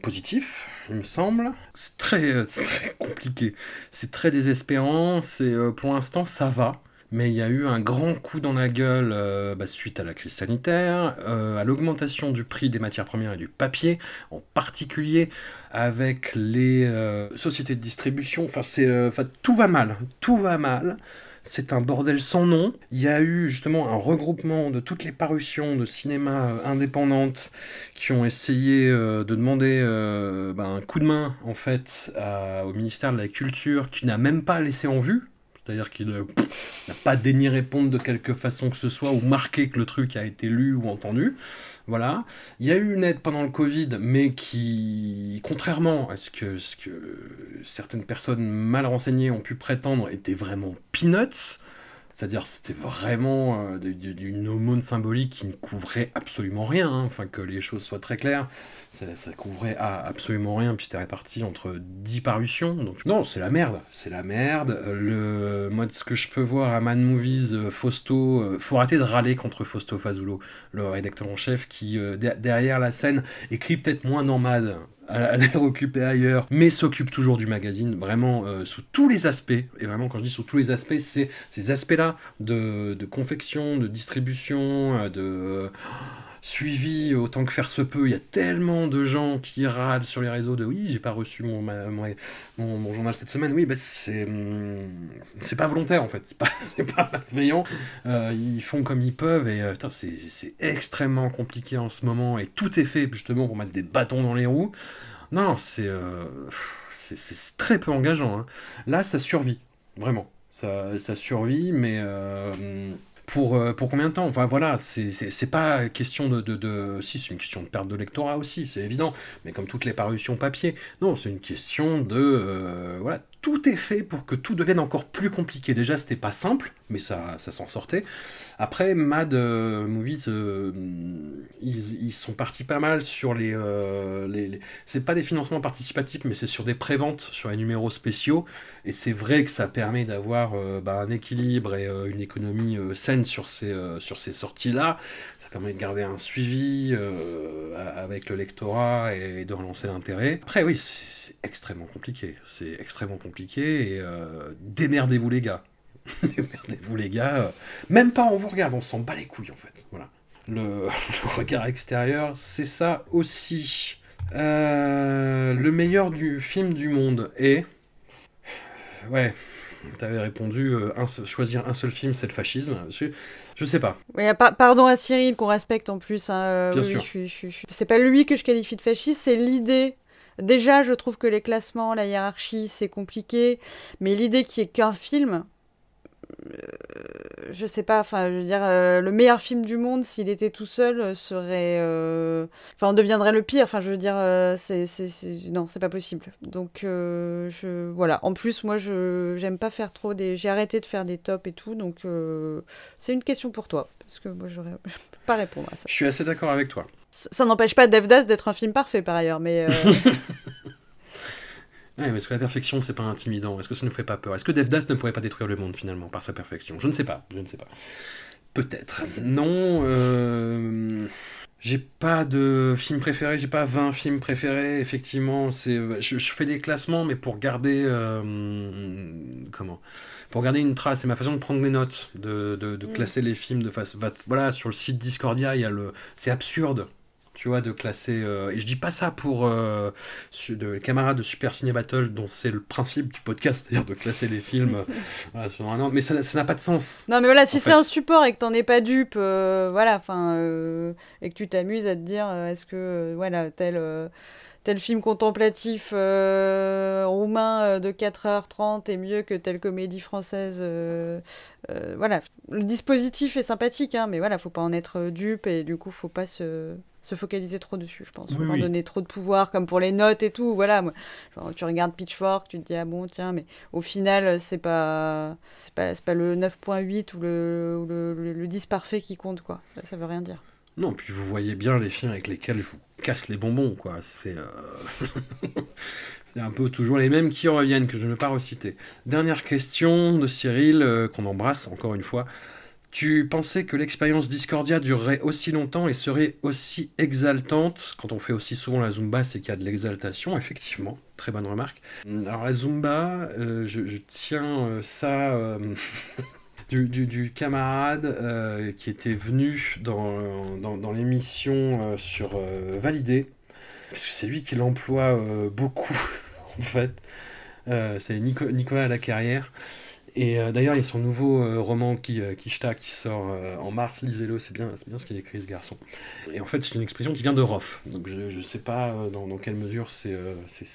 positif, il me semble. C'est très, très compliqué. C'est très désespérant. C'est pour l'instant, ça va. Mais il y a eu un grand coup dans la gueule euh, bah, suite à la crise sanitaire, euh, à l'augmentation du prix des matières premières et du papier, en particulier avec les euh, sociétés de distribution. Enfin, c'est, tout va mal, tout va mal. C'est un bordel sans nom. Il y a eu justement un regroupement de toutes les parutions de cinéma indépendantes qui ont essayé de demander ben, un coup de main en fait au ministère de la Culture qui n'a même pas laissé en vue. C'est-à-dire qu'il n'a pas daigné répondre de quelque façon que ce soit ou marquer que le truc a été lu ou entendu. Voilà. Il y a eu une aide pendant le Covid, mais qui, contrairement à ce que, ce que certaines personnes mal renseignées ont pu prétendre, était vraiment peanuts. C'est-à-dire c'était vraiment euh, d'une aumône symbolique qui ne couvrait absolument rien, hein. enfin que les choses soient très claires, ça, ça couvrait absolument rien, puis c'était réparti entre 10 parutions, donc non, c'est la merde, c'est la merde. Le, moi, de ce que je peux voir à Man Movies, euh, Fausto, euh, faut arrêter de râler contre Fausto Fazulo, le rédacteur en chef, qui de- derrière la scène écrit peut-être moins dans Mad, à l'air occupé ailleurs, mais s'occupe toujours du magazine, vraiment euh, sous tous les aspects. Et vraiment, quand je dis sous tous les aspects, c'est ces aspects-là de, confection, de distribution, euh, de suivi autant que faire se peut. Il y a tellement de gens qui râlent sur les réseaux de oui, j'ai pas reçu mon, journal cette semaine. Oui, bah, c'est hum, c'est pas volontaire en fait, c'est pas, pas malveillant. Euh, ils font comme ils peuvent et euh, c'est extrêmement compliqué en ce moment et tout est fait justement pour mettre des bâtons dans les roues. Non, c'est euh, c'est- très peu engageant. hein. Là, ça survit, vraiment. Ça, survit, mais euh, pour, euh, pour combien de temps? Enfin voilà, c'est pas question de, de, de- Si, c'est une question de perte de lectorat aussi, c'est évident. Mais comme toutes les parutions papier, non, c'est une question de... euh, voilà, tout est fait pour que tout devienne encore plus compliqué. Déjà, c'était pas simple, mais ça, ça s'en sortait. Après, Mad euh, Movies, euh, ils, sont partis pas mal sur les... euh, les, C'est pas des financements participatifs, mais c'est sur des préventes, sur les numéros spéciaux. Et c'est vrai que ça permet d'avoir euh, bah, un équilibre et une économie saine sur ces, sur ces sorties-là. Ça permet de garder un suivi avec le lectorat et de relancer l'intérêt. Après, oui, c'est extrêmement compliqué. C'est extrêmement compliqué et démerdez-vous les gars. Démerdez-vous les gars. Même pas on vous regarde, on s'en bat les couilles en fait. Voilà. Le, le regard extérieur, c'est ça aussi. Euh, le meilleur du film du monde est. Ouais, t'avais répondu euh, un choisir un seul film, c'est le fascisme. Je, je sais pas. Oui, pardon à Cyril qu'on respecte en plus. hein, euh, Bien oui, sûr. je je C'est pas lui que je qualifie de fasciste, c'est l'idée. Déjà, je trouve que les classements, la hiérarchie, c'est compliqué, mais l'idée qu'il n'y ait qu'un film, je sais pas, enfin, je veux dire, euh, le meilleur film du monde, s'il était tout seul, euh, serait. euh, Enfin, on deviendrait le pire, enfin, je veux dire, euh, c'est. c'est- c'est- Non, c'est pas possible. Donc, euh, je. Voilà. En plus, moi, je j'aime pas faire trop des. J'ai arrêté de faire des tops et tout, donc euh, c'est une question pour toi, parce que moi, je peux pas répondre à ça. Je suis assez d'accord avec toi. Ça ça n'empêche pas Devdas d'être un film parfait, par ailleurs, mais. Ouais, mais est-ce que la perfection, c'est pas intimidant? Est-ce que ça nous fait pas peur? Est-ce que Devdas ne pourrait pas détruire le monde finalement par sa perfection? Je ne sais pas. Je ne sais pas. Peut-être. Non. Euh... J'ai pas de film préféré, j'ai pas 20 films préférés, effectivement. C'est, je, je fais des classements, mais pour garder. euh, comment? Pour garder une trace, c'est ma façon de prendre des notes, de, de, de Mm. classer les films de face. Voilà, sur le site Discordia, il y a le. C'est absurde, tu vois, de classer. euh, Et je dis pas ça pour. euh, su- de camarades de Super Ciné Battle, dont c'est le principe du podcast, c'est-à-dire de classer les films euh, voilà, sur un ordre. Mais ça n'a pas de sens. Non, mais voilà, si c'est un support et que t'en es pas dupe, euh, voilà, enfin, et que tu t'amuses à te dire, est-ce que, voilà, tel, tel film contemplatif euh, roumain euh, de 4h30 est mieux que telle comédie française, euh, euh, voilà. Le dispositif est sympathique, hein, mais voilà, faut pas en être dupe et du coup, faut pas se, se focaliser trop dessus, je pense. Faut Oui, pas oui. donner trop de pouvoir, comme pour les notes et tout, voilà. genre, tu regardes Pitchfork, tu te dis, ah bon, tiens, mais au final, c'est pas, c'est pas, c'est pas le 9.8 ou le, ou le, le- le 10 parfait qui compte, quoi. Ça, ça veut rien dire. Non, puis vous voyez bien les films avec lesquels je vous casse les bonbons, quoi. C'est euh, c'est un peu toujours les mêmes qui reviennent, que je ne vais pas reciter. Dernière question de Cyril, euh, qu'on embrasse encore une fois. Tu pensais que l'expérience Discordia durerait aussi longtemps et serait aussi exaltante? Quand on fait aussi souvent la Zumba, c'est qu'il y a de l'exaltation, effectivement. Très bonne remarque. Alors la Zumba, euh, je, tiens ça... du, camarade euh, qui était venu dans, dans, l'émission euh, sur euh, Validé, parce que c'est lui qui l'emploie beaucoup, en fait. C'est Nico- Nicolas Lacarrière. Et d'ailleurs, il y a son nouveau roman qui, Kishta qui sort en mars. Lisez-le, c'est bien, bien ce qu'il écrit, ce garçon. Et en fait, c'est une expression qui vient de Roff. Donc je ne sais pas dans, quelle mesure c'est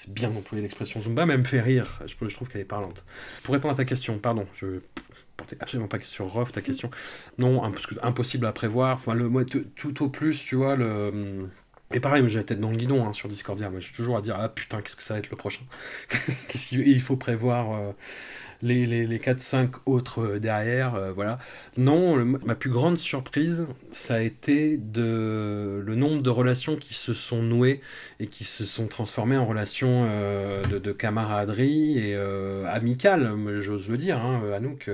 bien d'employer l'expression Zumba, mais elle me fait rire. Je, je trouve qu'elle est parlante. Pour répondre à ta question, pardon, je portais absolument pas sur Roff ta question. Non, impossible à prévoir. Enfin, le, tout, au plus, tu vois, le. Et pareil, j'ai la tête dans le guidon hein, sur Discordia. Moi, je suis toujours à dire Ah putain, qu'est-ce que ça va être le prochain? Il faut prévoir euh, les, les, les 4-5 autres euh, derrière euh, Voilà. Non, ma plus grande surprise, ça a été de, le nombre de relations qui se sont nouées et qui se sont transformées en relations de, de camaraderie et amicales, j'ose le dire. Hein, Anouk,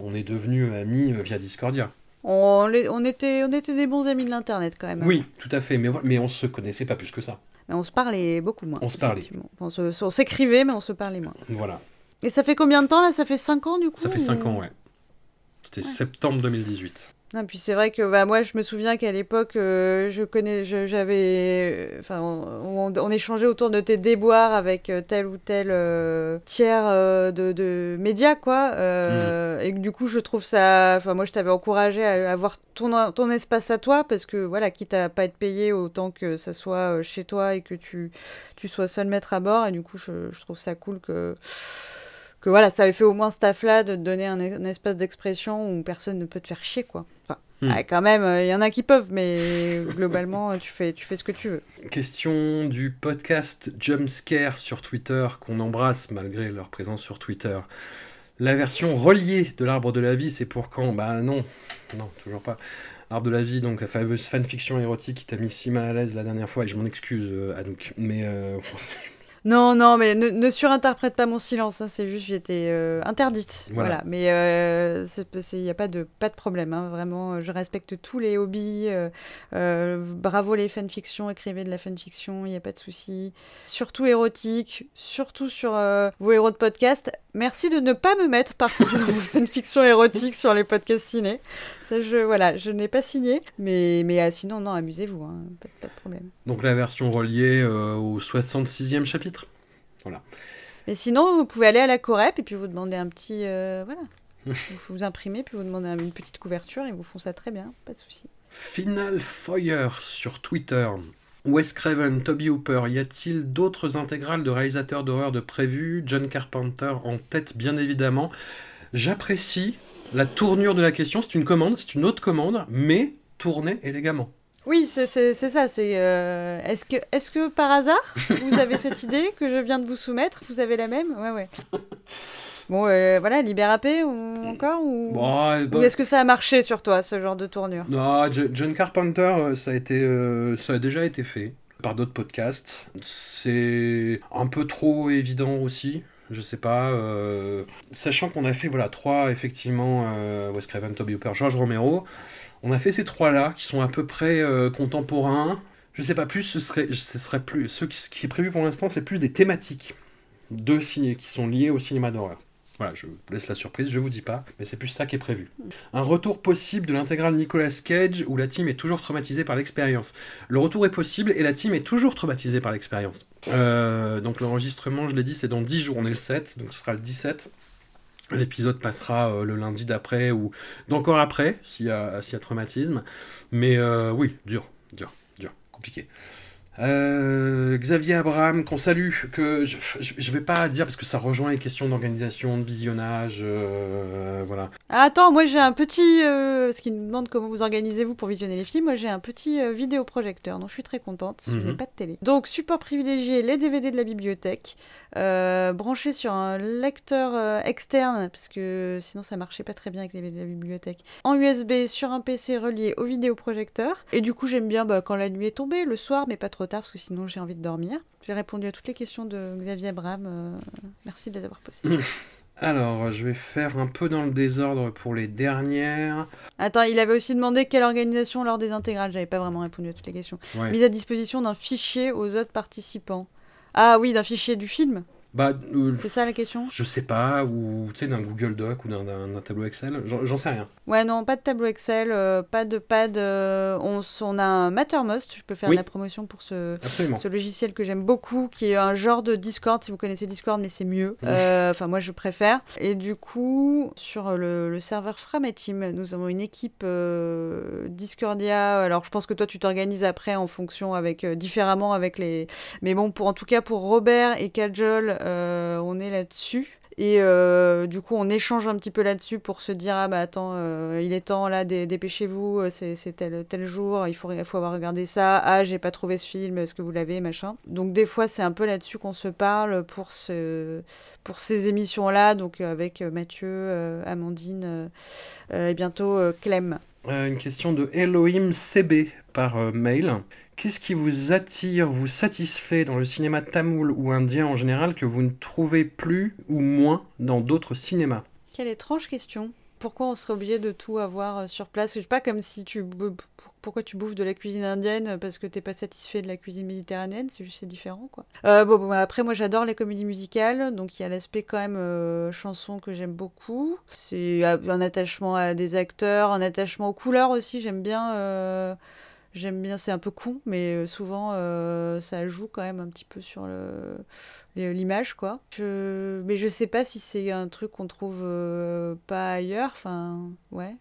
on est devenus amis euh, via Discordia. On, les- on, était, on était des bons amis de l'Internet, quand même. Oui, tout à fait, mais, mais on se connaissait pas plus que ça. Mais on se parlait beaucoup moins. On se parlait. On se- on s'écrivait, mais on se parlait moins. Voilà, Et ça fait combien de temps, là? Ça fait 5 ans, du coup ça fait ou- 5 ans, ouais. C'était Ouais. septembre 2018. Non, puis c'est vrai que bah, moi, je me souviens qu'à l'époque, euh, je connais, j'avais, enfin, on, échangeait autour de tes déboires avec euh, tel ou tel euh, tiers de, médias, quoi. Et du coup, je trouve ça, enfin, moi, je t'avais encouragé à avoir ton, espace à toi, parce que voilà, quitte à pas être payé, autant que ça soit chez toi et que tu, tu sois seul maître à bord. Et du coup, je trouve ça cool que que voilà, ça avait fait au moins ce taf-là de te donner un, un espace d'expression où personne ne peut te faire chier, quoi. Enfin, Hmm. ouais, quand même, il y en a qui peuvent, mais globalement, euh, tu fais, tu fais ce que tu veux. Question du podcast Jumpscare sur Twitter, qu'on embrasse malgré leur présence sur Twitter. La version reliée de l'arbre de la vie, c'est pour quand? Bah non, non, toujours pas. Arbre de la vie, donc la fameuse fanfiction érotique qui t'a mis si mal à l'aise la dernière fois, et je m'en excuse, euh, Anouk, mais euh, Non, non, mais ne, ne surinterprète pas mon silence, hein, c'est juste j'étais euh, interdite. Voilà. Voilà, mais euh, il n'y a pas de, pas de problème, hein, vraiment, euh, je respecte tous les hobbies. euh, euh, bravo les fanfictions, écrivez de la fanfiction, il n'y a pas de souci. Surtout érotique, surtout sur euh, vos héros de podcast. Merci de ne pas me mettre par contre vos fanfictions érotiques sur les podcasts ciné. Ça, je, voilà, je n'ai pas signé, mais, mais ah, sinon, non, amusez-vous, hein, pas, pas de problème. donc la version reliée euh, au 66e chapitre. Mais sinon, vous pouvez aller à la Corep et puis vous demandez un petit. euh, voilà. vous, vous imprimez, puis vous demandez une petite couverture, ils vous font ça très bien, pas de souci. Final Fire sur Twitter. Wes Craven, Toby Hooper, y a-t-il d'autres intégrales de réalisateurs d'horreur de prévues John Carpenter en tête, bien évidemment. J'apprécie la tournure de la question. C'est une commande, c'est une autre commande, mais tournée élégamment. Oui, c'est ça. C'est euh, est-ce que, est que par hasard vous avez cette idée que je viens de vous soumettre Vous avez la même? Ouais, ouais. Bon, euh, voilà, Libérapé ou encore ou, Bon, ou ben, est-ce que ça a marché sur toi ce genre de tournure? Non, Jo- John Carpenter, euh, ça a, été, euh, ça a déjà été fait par d'autres podcasts. C'est un peu trop évident aussi. Je sais pas. euh, sachant qu'on a fait voilà trois effectivement euh, Wes Craven, Toby Hooper, George Romero. On a fait ces trois-là qui sont à peu près euh, contemporains. Je sais pas plus, ce qui, est prévu pour l'instant, c'est plus des thématiques qui sont liées au cinéma d'horreur. Voilà, je vous laisse la surprise, je vous dis pas, mais c'est plus ça qui est prévu. Un retour possible de l'intégrale Nicolas Cage où la team est toujours traumatisée par l'expérience. Le retour est possible et la team est toujours traumatisée par l'expérience. Euh, donc l'enregistrement, je l'ai dit, c'est dans 10 jours, on est le 7, donc ce sera le 17. L'épisode passera euh, le lundi d'après ou d'encore après, s'il y, a- y traumatisme. Mais euh, oui, dur, dur, dur, compliqué. Euh, Xavier Abraham, qu'on salue, que je, je vais pas dire parce que ça rejoint les questions d'organisation, de visionnage, euh, voilà. Ah, Attends, moi j'ai un petit. Euh, parce qu'il nous demande comment vous organisez-vous pour visionner les films. Moi j'ai un petit euh, vidéoprojecteur dont je suis très contente. Je Mhm. n'ai pas de télé. Donc, support privilégié les DVD de la bibliothèque. branché sur un lecteur externe, parce que sinon ça marchait pas très bien avec les DVD de la bibliothèque. En USB sur un PC relié au vidéoprojecteur. Et du coup, j'aime bien bah, quand la nuit est tombée, le soir, mais pas trop parce que sinon j'ai envie de dormir. J'ai répondu à toutes les questions de Xavier Abraham. euh, merci de les avoir posées. Alors, je vais faire un peu dans le désordre pour les dernières. Attends, il avait aussi demandé quelle organisation lors des intégrales. J'avais pas vraiment répondu à toutes les questions. Ouais. Mise à disposition d'un fichier aux autres participants. Ah oui, d'un fichier du film. Bah, euh, C'est ça la question? je sais pas, ou tu sais, d'un Google Doc ou d'un- tableau Excel, j'en sais rien. Ouais, non, pas de tableau Excel, euh, pas de pad. euh, on, a un Mattermost. Je peux faire Oui. la promotion pour ce, logiciel que j'aime beaucoup, qui est un genre de Discord, si vous connaissez Discord, mais c'est mieux. Enfin, moi, je préfère. Et du coup, sur le, le serveur Frameteam, nous avons une équipe Discordia. Alors, je pense que toi, tu t'organises après en fonction avec différemment avec les. Mais bon, pour en tout cas pour Robert et Kajol, on est là-dessus. Et euh, du coup, on échange un petit peu là-dessus pour se dire ah bah attends, euh, il est temps là, dé- dépêchez-vous, euh, c'est tel tel jour, il faut il faut avoir regardé ça. Ah, j'ai pas trouvé ce film, est-ce que vous l'avez, machin. Donc des fois, c'est un peu là-dessus qu'on se parle pour ce pour ces émissions-là, donc euh, avec euh, Mathieu, euh, Amandine euh, euh, et bientôt euh, Clem. Euh, une question de Elohim CB par euh, mail. Qu'est-ce qui vous attire, vous satisfait dans le cinéma tamoul ou indien en général que vous ne trouvez plus ou moins dans d'autres cinémas? Quelle étrange question. Pourquoi on serait obligé de tout avoir euh, sur place? C'est pas comme si tu pourquoi tu bouffes de la cuisine indienne parce que t'es pas satisfait de la cuisine méditerranéenne, c'est juste différent quoi. Euh, bon, bon, après moi j'adore les comédies musicales, donc il y a l'aspect quand même euh, chanson que j'aime beaucoup. C'est un attachement à des acteurs, un attachement aux couleurs aussi, j'aime bien. J'aime bien, c'est un peu con, mais souvent ça joue quand même un petit peu sur le, l'image quoi. Je... Mais je sais pas si c'est un truc qu'on trouve euh, pas ailleurs. Enfin, ouais.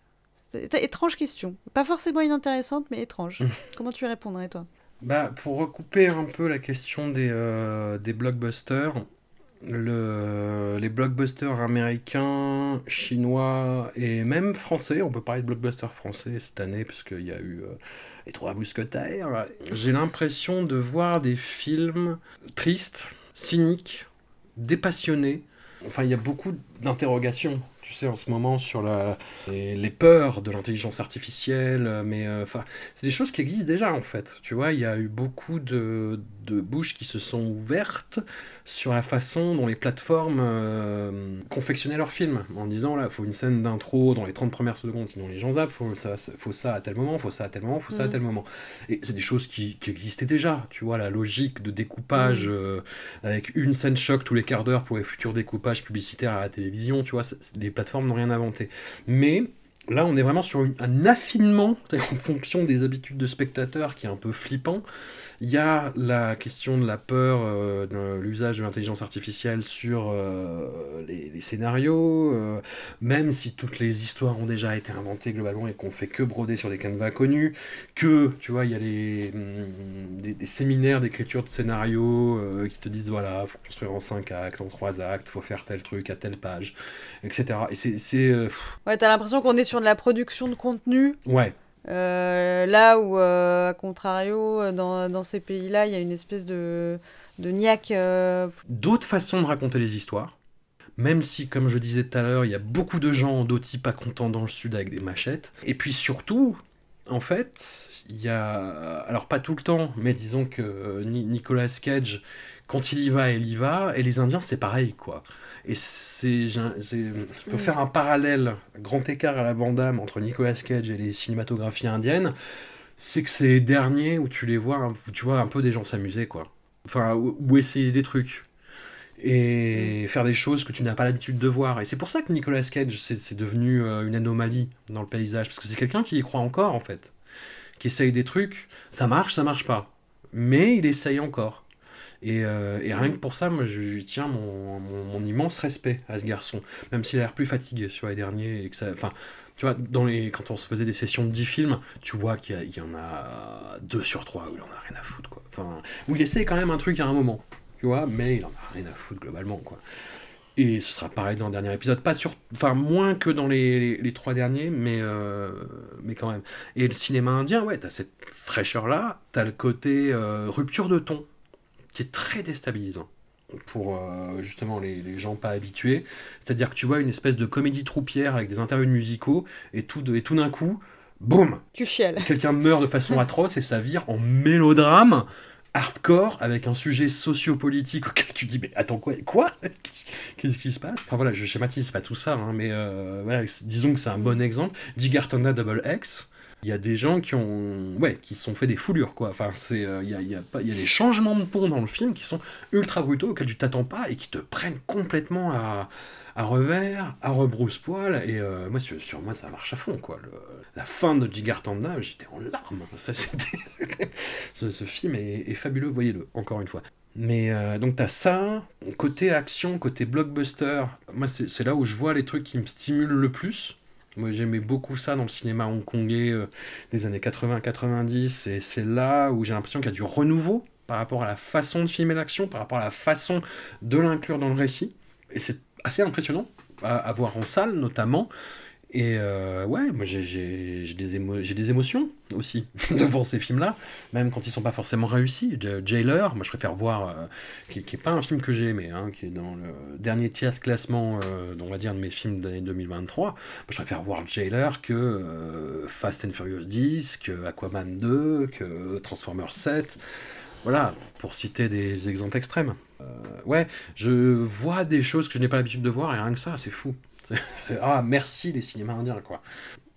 Étrange question. Pas forcément inintéressante, mais étrange. Comment tu répondrais toi? Bah, Pour recouper un peu la question des, euh, des blockbusters, le, les blockbusters américains, chinois et même français, on peut parler de blockbusters français cette année, puisqu'il y a eu euh, Les Trois Mousquetaires. J'ai l'impression de voir des films tristes cynique, dépassionné. Enfin, il y a beaucoup d'interrogations tu sais, en ce moment sur la, les, peurs de l'intelligence artificielle, mais euh, enfin, c'est des choses qui existent déjà en fait. Tu vois, il y a eu beaucoup de, de bouches qui se sont ouvertes sur la façon dont les plateformes euh, confectionnaient leurs films, en disant là, il faut une scène d'intro dans les 30 premières secondes, sinon les gens zappent, faut ça, faut ça à tel moment, faut ça à tel moment, faut ça à mm. tel moment. Et c'est des choses qui, qui, existaient déjà, tu vois, la logique de découpage mm. euh, avec une scène choc tous les quarts d'heure pour les futurs découpages publicitaires à la télévision, tu vois, les plateformes n'ont rien inventé. Mais Là, on est vraiment sur un affinement en fonction des habitudes de spectateurs qui est un peu flippant. Il y a la question de la peur, euh, de l'usage de l'intelligence artificielle sur euh, les, scénarios, euh, même si toutes les histoires ont déjà été inventées globalement et qu'on fait que broder sur des canevas connus, que, tu vois, il y a les, mm, séminaires d'écriture de scénarios qui te disent, voilà, faut construire en 5 actes, en 3 actes, faut faire tel truc à telle page, etc. Ouais, t'as l'impression qu'on est sur de la production de contenu. Ouais. Euh, là où, euh, à contrario, dans, dans ces pays-là, il y a une espèce de, de niaque. Euh, D'autres façons de raconter les histoires. Même si, comme je disais tout à l'heure, il y a beaucoup de gens d'Oti pas contents dans le sud avec des machettes. Et puis surtout, en fait, il y a. Alors, pas tout le temps, mais disons que Nicolas Cage, quand il y va, il y va. Et les Indiens, c'est pareil, quoi. Et c'est, je peux mm. faire un parallèle, grand écart à la Vandame entre Nicolas Cage et les cinématographies indiennes, c'est que c'est derniers où tu les vois, où tu vois un peu des gens s'amuser, quoi. Enfin, ou, essayer des trucs. Et mm. faire des choses que tu n'as pas l'habitude de voir. Et c'est pour ça que Nicolas Cage, c'est devenu euh, une anomalie dans le paysage. Parce que c'est quelqu'un qui y croit encore, en fait. Qui essaye des trucs. Ça marche, ça marche pas. Mais il essaye encore. Euh, et, rien que pour ça, moi, je tiens mon, immense respect à ce garçon. Même s'il a l'air plus fatigué sur les derniers. Et que ça, enfin, tu vois, dans les, quand on se faisait des sessions de 10 films, tu vois qu'il y, en a 2 sur 3 où il en a rien à foutre. Quoi. Enfin, où il essaie quand même un truc à un moment. Tu vois, mais il en a rien à foutre globalement. Quoi. Et ce sera pareil dans le dernier épisode. Pas sur, enfin, moins que dans les, les, trois derniers, mais, euh, mais quand même. Et le cinéma indien, ouais, t'as cette fraîcheur-là, t'as le côté euh, rupture de ton qui est très déstabilisant pour euh, justement les, gens pas habitués. C'est-à-dire que tu vois une espèce de comédie troupière avec des interviews musicaux et tout, et tout d'un coup, boum Tu chiales. Quelqu'un meurt de façon atroce et ça vire en mélodrame hardcore avec un sujet sociopolitique auquel tu dis mais attends quoi quoi? Qu'est-ce qui se passe? Enfin voilà je schématise pas tout ça hein, mais euh, disons que c'est un bon exemple Digartona Double X il y a des gens qui ont ouais qui se sont fait des foulures quoi. Enfin c'est euh, il y, a, y, a y a des changements de ton dans le film qui sont ultra brutaux auxquels tu t'attends pas et qui te prennent complètement à, à revers à rebrousse-poil. Et euh, moi sur, moi ça marche à fond quoi. La fin de Gigartanda j'étais en larmes. Ce, ce, film est, fabuleux voyez-le encore une fois. Mais euh, donc t'as ça, côté action, côté blockbuster, moi c'est là où je vois les trucs qui me stimulent le plus. Moi, j'aimais beaucoup ça dans le cinéma hongkongais euh, des années 80-90, et c'est là où j'ai l'impression qu'il y a du renouveau par rapport à la façon de filmer l'action, par rapport à la façon de l'inclure dans le récit. Et c'est assez impressionnant à voir en salle, notamment. Et euh, ouais, moi j'ai des, émotions aussi devant ces films-là, même quand ils sont pas forcément réussis. Jailer, moi je préfère voir, euh, qui, qui est pas un film que j'ai aimé, hein, qui est dans le dernier tiers de classement, euh, on va dire, de mes films d'année 2023. Moi je préfère voir Jailer que Fast and Furious 10, que Aquaman 2, que Transformers 7. Voilà, pour citer des exemples extrêmes. Ouais, je vois des choses que je n'ai pas l'habitude de voir et rien que ça, c'est fou. Ah, merci les cinémas indiens, quoi.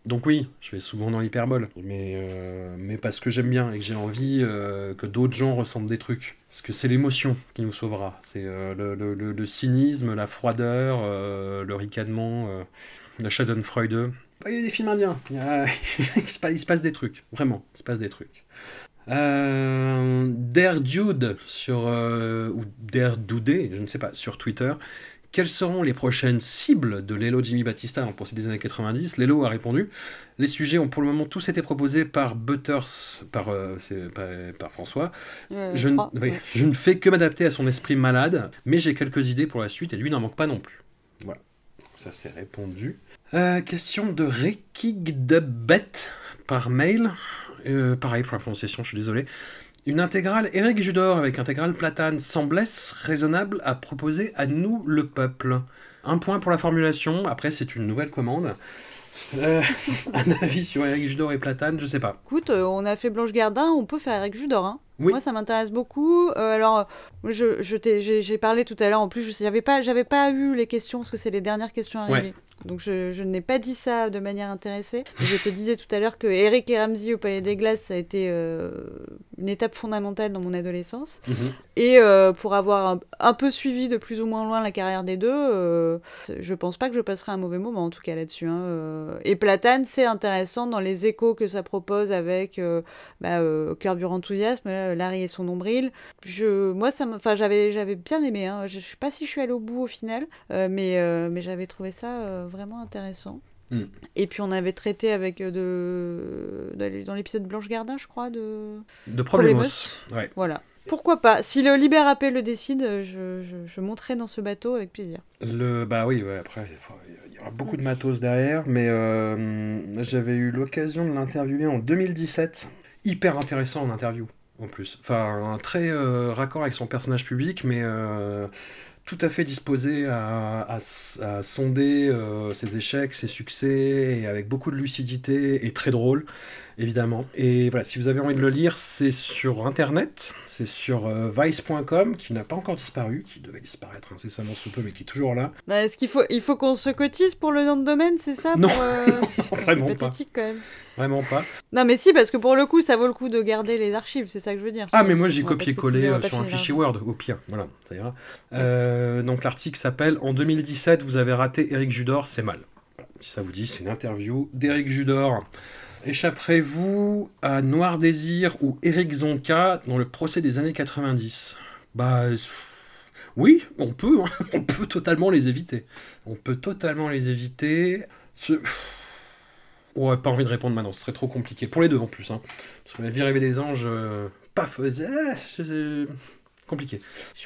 Donc oui, je vais souvent dans l'hyperbole, mais, euh, mais parce que j'aime bien et que j'ai envie euh, que d'autres gens ressentent des trucs. Parce que c'est l'émotion qui nous sauvera. C'est euh, le, le- le- cynisme, la froideur, le ricanement, la schadenfreude. Bah, Il y a des films indiens, il, se passe, des trucs, vraiment, il se passe des trucs. Euh, Dude sur, ou Dudé, je ne sais pas, sur Twitter. Quelles seront les prochaines cibles de Lelo Jimmy Batista en procès des années 90 Lelo a répondu Les sujets ont pour le moment tous été proposés par Butters, par, euh, c'est- par, par François. Euh, Je, ne- trois, oui, ouais. je ne fais que m'adapter à son esprit malade, mais j'ai quelques idées pour la suite et lui n'en manque pas non plus. Voilà, ça c'est répondu. Euh, question de Rekig de Bet par mail. Pareil pour la prononciation, je suis désolé. Une intégrale Eric Judor avec intégrale platane semblait raisonnable à proposer à nous, le peuple. Un point pour la formulation, après c'est une nouvelle commande. Euh, un avis sur Eric Judor et platane, je sais pas. Écoute, euh, on a fait Blanche Gardin, on peut faire Eric Judor. Hein. Oui. Moi, ça m'intéresse beaucoup. Euh, alors, je, j'ai parlé tout à l'heure. En plus, je n'avais pas, j'avais pas eu les questions parce que c'est les dernières questions arrivées. Donc, je, je n'ai pas dit ça de manière intéressée. Je te disais tout à l'heure que Eric et Ramsey au Palais des Glaces, ça a été euh, une étape fondamentale dans mon adolescence. Mhm. Et euh, pour avoir un, un peu suivi de plus ou moins loin la carrière des deux, euh, je pense pas que je passerai un mauvais moment en tout cas là-dessus. hein. Euh, Et Platane, c'est intéressant dans les échos que ça propose avec bah, Carburant Enthousiasme, Larry et son nombril. Je, moi, ça, j'avais, j'avais bien aimé. hein. Je, je sais pas si je suis allée au bout au final, mais, mais j'avais trouvé ça vraiment intéressant. Mm. Et puis on avait traité avec euh, de, dans- l'épisode Blanche Gardin, je crois, de De Problemos. Ouais. voilà. Pourquoi pas? Si le Liber AP le décide, euh, je, je, je monterai dans ce bateau avec plaisir. Le, bah oui, ouais, après, il y aura beaucoup de matos derrière, mais euh, j'avais eu l'occasion de l'interviewer en 2017. Hyper intéressant en interview, en plus. Enfin, un très euh, raccord avec son personnage public, mais euh, tout à fait disposé à, sonder euh, ses échecs, ses succès, et avec beaucoup de lucidité, et très drôle, évidemment. Et voilà, si vous avez envie de le lire, c'est sur Internet, c'est sur euh, vice.com, qui n'a pas encore disparu, qui devait disparaître incessamment sous peu, mais qui est toujours là. Bah, Est-ce qu'il faut, il faut qu'on se cotise pour le nom de domaine, c'est ça? Non. pour, euh, Vraiment pas. pathétique quand même. Vraiment pas. Non mais si, parce que pour le coup, ça vaut le coup de garder les archives, c'est ça que je veux dire. Ah, mais moi j'ai copié-collé euh, sur un fichier. Word, au pire. Voilà, ça ira. Euh, donc l'article s'appelle En 2017, vous avez raté Eric Judor, c'est mal. Voilà. Si ça vous dit, c'est une interview d'Eric Judor. Échapperez-vous à Noir Désir ou Eric Zonka dans le procès des années 90 Bah. Oui, on peut, hein. on peut totalement les éviter. On peut totalement les éviter. Ce- Ouais, pas envie de répondre maintenant, ce serait trop compliqué. Pour les deux en plus. Hein. Parce que la vie rêvée des anges, euh, paf, euh, c'est compliqué.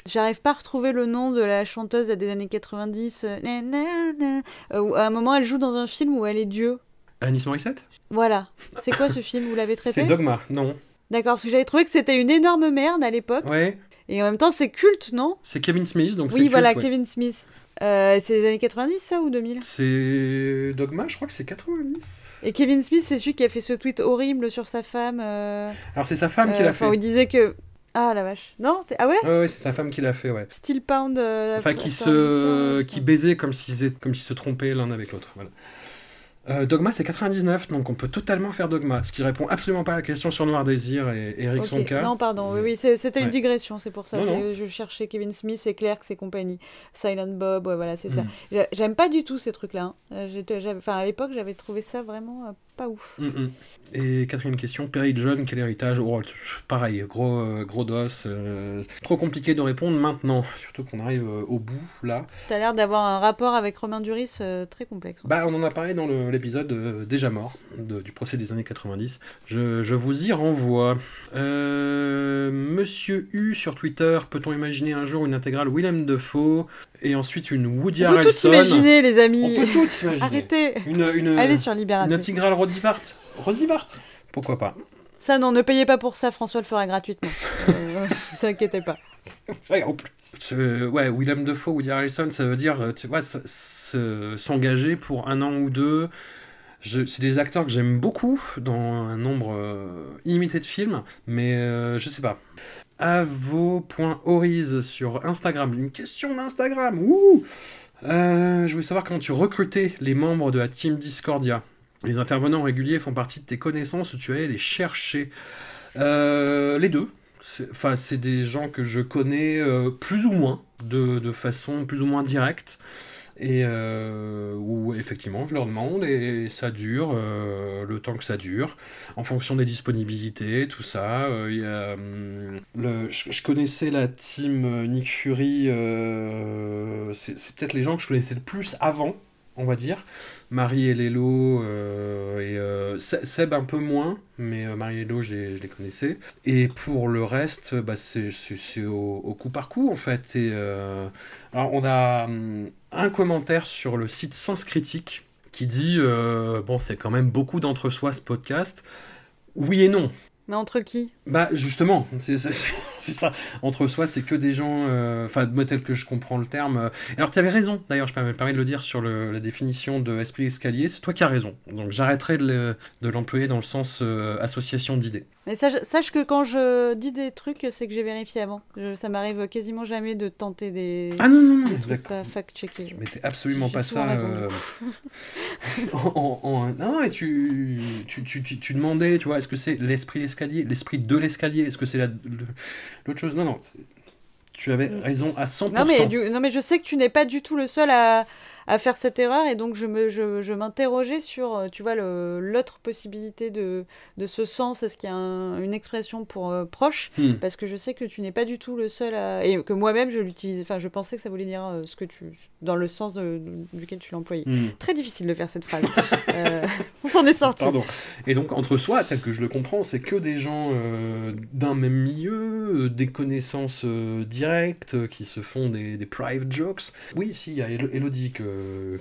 J'arrive pas à retrouver le nom de la chanteuse des années 90. euh, euh, où à un moment, elle joue dans un film où elle est Dieu. Alanis Morissette Voilà. C'est quoi ce film? Vous l'avez traité? C'est Dogma, non. D'accord, parce que j'avais trouvé que c'était une énorme merde à l'époque. Ouais, Et en même temps, c'est culte, non? C'est Kevin Smith, donc c'est Oui, culte, voilà, ouais. Kevin Smith. Euh, c'est les années 90, ça, ou 2000 C'est Dogma, je crois que c'est 90. Et Kevin Smith, c'est celui qui a fait ce tweet horrible sur sa femme. euh, Alors c'est sa femme qui euh, l'a enfin, fait. où il disait que. Ah la vache. Non t'es- Ah ouais? Ouais, ouais, c'est sa femme qui l'a fait, ouais. Steel Pound. euh, Enfin, qui se, qui baisaient comme s'ils étaient- comme s'ils se trompaient l'un avec l'autre. Voilà. Euh, Dogma, c'est 99, donc on peut totalement faire Dogma, ce qui répond absolument pas à la question sur Noir Désir et Eric Ok, Sonka. Non, pardon, oui, oui, c'était Ouais. une digression, c'est pour ça. Non, Je cherchais Kevin Smith et Clerks et compagnie. Silent Bob, ouais, voilà, c'est ça. Mm. J'ai- J'aime pas du tout ces trucs-là. hein. Euh, Enfin, à l'époque, j'avais trouvé ça vraiment euh, pas ouf. Mm, mm. Et quatrième question, Perry John, quel héritage oh, Pareil, gros, euh, gros dos. euh, trop compliqué de répondre maintenant, surtout qu'on arrive euh, au bout, là. T'as l'air d'avoir un rapport avec Romain Duris euh, très complexe. Bah, on en a parlé dans l'épisode euh, déjà mort, de- du procès des années 90. Je, je vous y renvoie. Monsieur U sur Twitter, peut-on imaginer un jour une intégrale Willem Dafoe et ensuite une Woody On peut tout Harrelson? imaginer, les amis. On peut tout imaginer. Arrêtez. Une, une, Allez sur une Libération. intégrale Rosivart. Rosivart Pourquoi pas Ça, non, ne payez pas pour ça, François le fera gratuitement. euh, vous inquiétez pas. Ouais, en plus. Ce- ouais, Willem Dafoe, Woody Harrelson, ça veut dire, euh, tu vois, s'engager pour un an ou deux. C'est des acteurs que j'aime beaucoup dans un nombre euh, illimité de films, mais euh, je sais pas. avo.oriz sur Instagram. Une question d'Instagram. Euh, je voulais savoir comment tu recrutais les membres de la team Discordia. Les intervenants réguliers font partie de tes connaissances tu allais les chercher Euh, Les deux. Enfin, c'est des gens que je connais euh, plus ou moins, de, façon plus ou moins directe. Et euh, où effectivement, je leur demande et ça dure le temps que ça dure, en fonction des disponibilités, tout ça. Hum, je, connaissais la team Nick Fury, c'est peut-être les gens que je connaissais le plus avant, on va dire. Marie et Lélo, euh, et euh, Se- Seb un peu moins, mais euh, Marie et Lélo, je les, connaissais. Et pour le reste, bah, c'est au, coup par coup, en fait. Alors, on a hum, un commentaire sur le site Sens Critique qui dit Bon, c'est quand même beaucoup d'entre-soi ce podcast. Oui et non. Mais entre qui? Bah justement, c'est ça. Entre soi, c'est que des gens, euh, enfin moi tel que je comprends le terme. euh. Alors tu avais raison, d'ailleurs je me permets de le dire sur la définition de esprit escalier, c'est toi qui as raison. Donc j'arrêterai de l'employer dans le sens euh, association d'idées. Mais sache, sache que quand je dis des trucs, c'est que j'ai vérifié avant. Je- ça m'arrive quasiment jamais de tenter des, Ah non, non, non, des trucs pas fact-checkés. Mais t'es absolument pas ça. euh, en, en- en- non, et tu, tu, tu, tu, tu demandais, tu vois, est-ce que c'est l'esprit escalier, l'esprit de l'escalier, est-ce que c'est la- l'autre chose? Non, non. Tu avais raison à 100%. Non mais, du- non mais je sais que tu n'es pas du tout le seul à, à faire cette erreur et donc je me je, je m'interrogeais sur euh, tu vois le- l'autre possibilité de, de ce sens est-ce qu'il y a un- une expression pour euh, proche? Hmm. parce que je sais que tu n'es pas du tout le seul à et que moi-même je l'utilise enfin je pensais que ça voulait dire euh, ce que tu dans le sens de- de- duquel tu l'employais Hmm. très difficile de faire cette phrase Euh, on s'en est sorti Pardon. Et donc, entre soi, tel que je le comprends, c'est que des gens d'un même milieu, des connaissances directes, qui se font des, des private jokes. Oui, si, il y a Elo- Elodie que,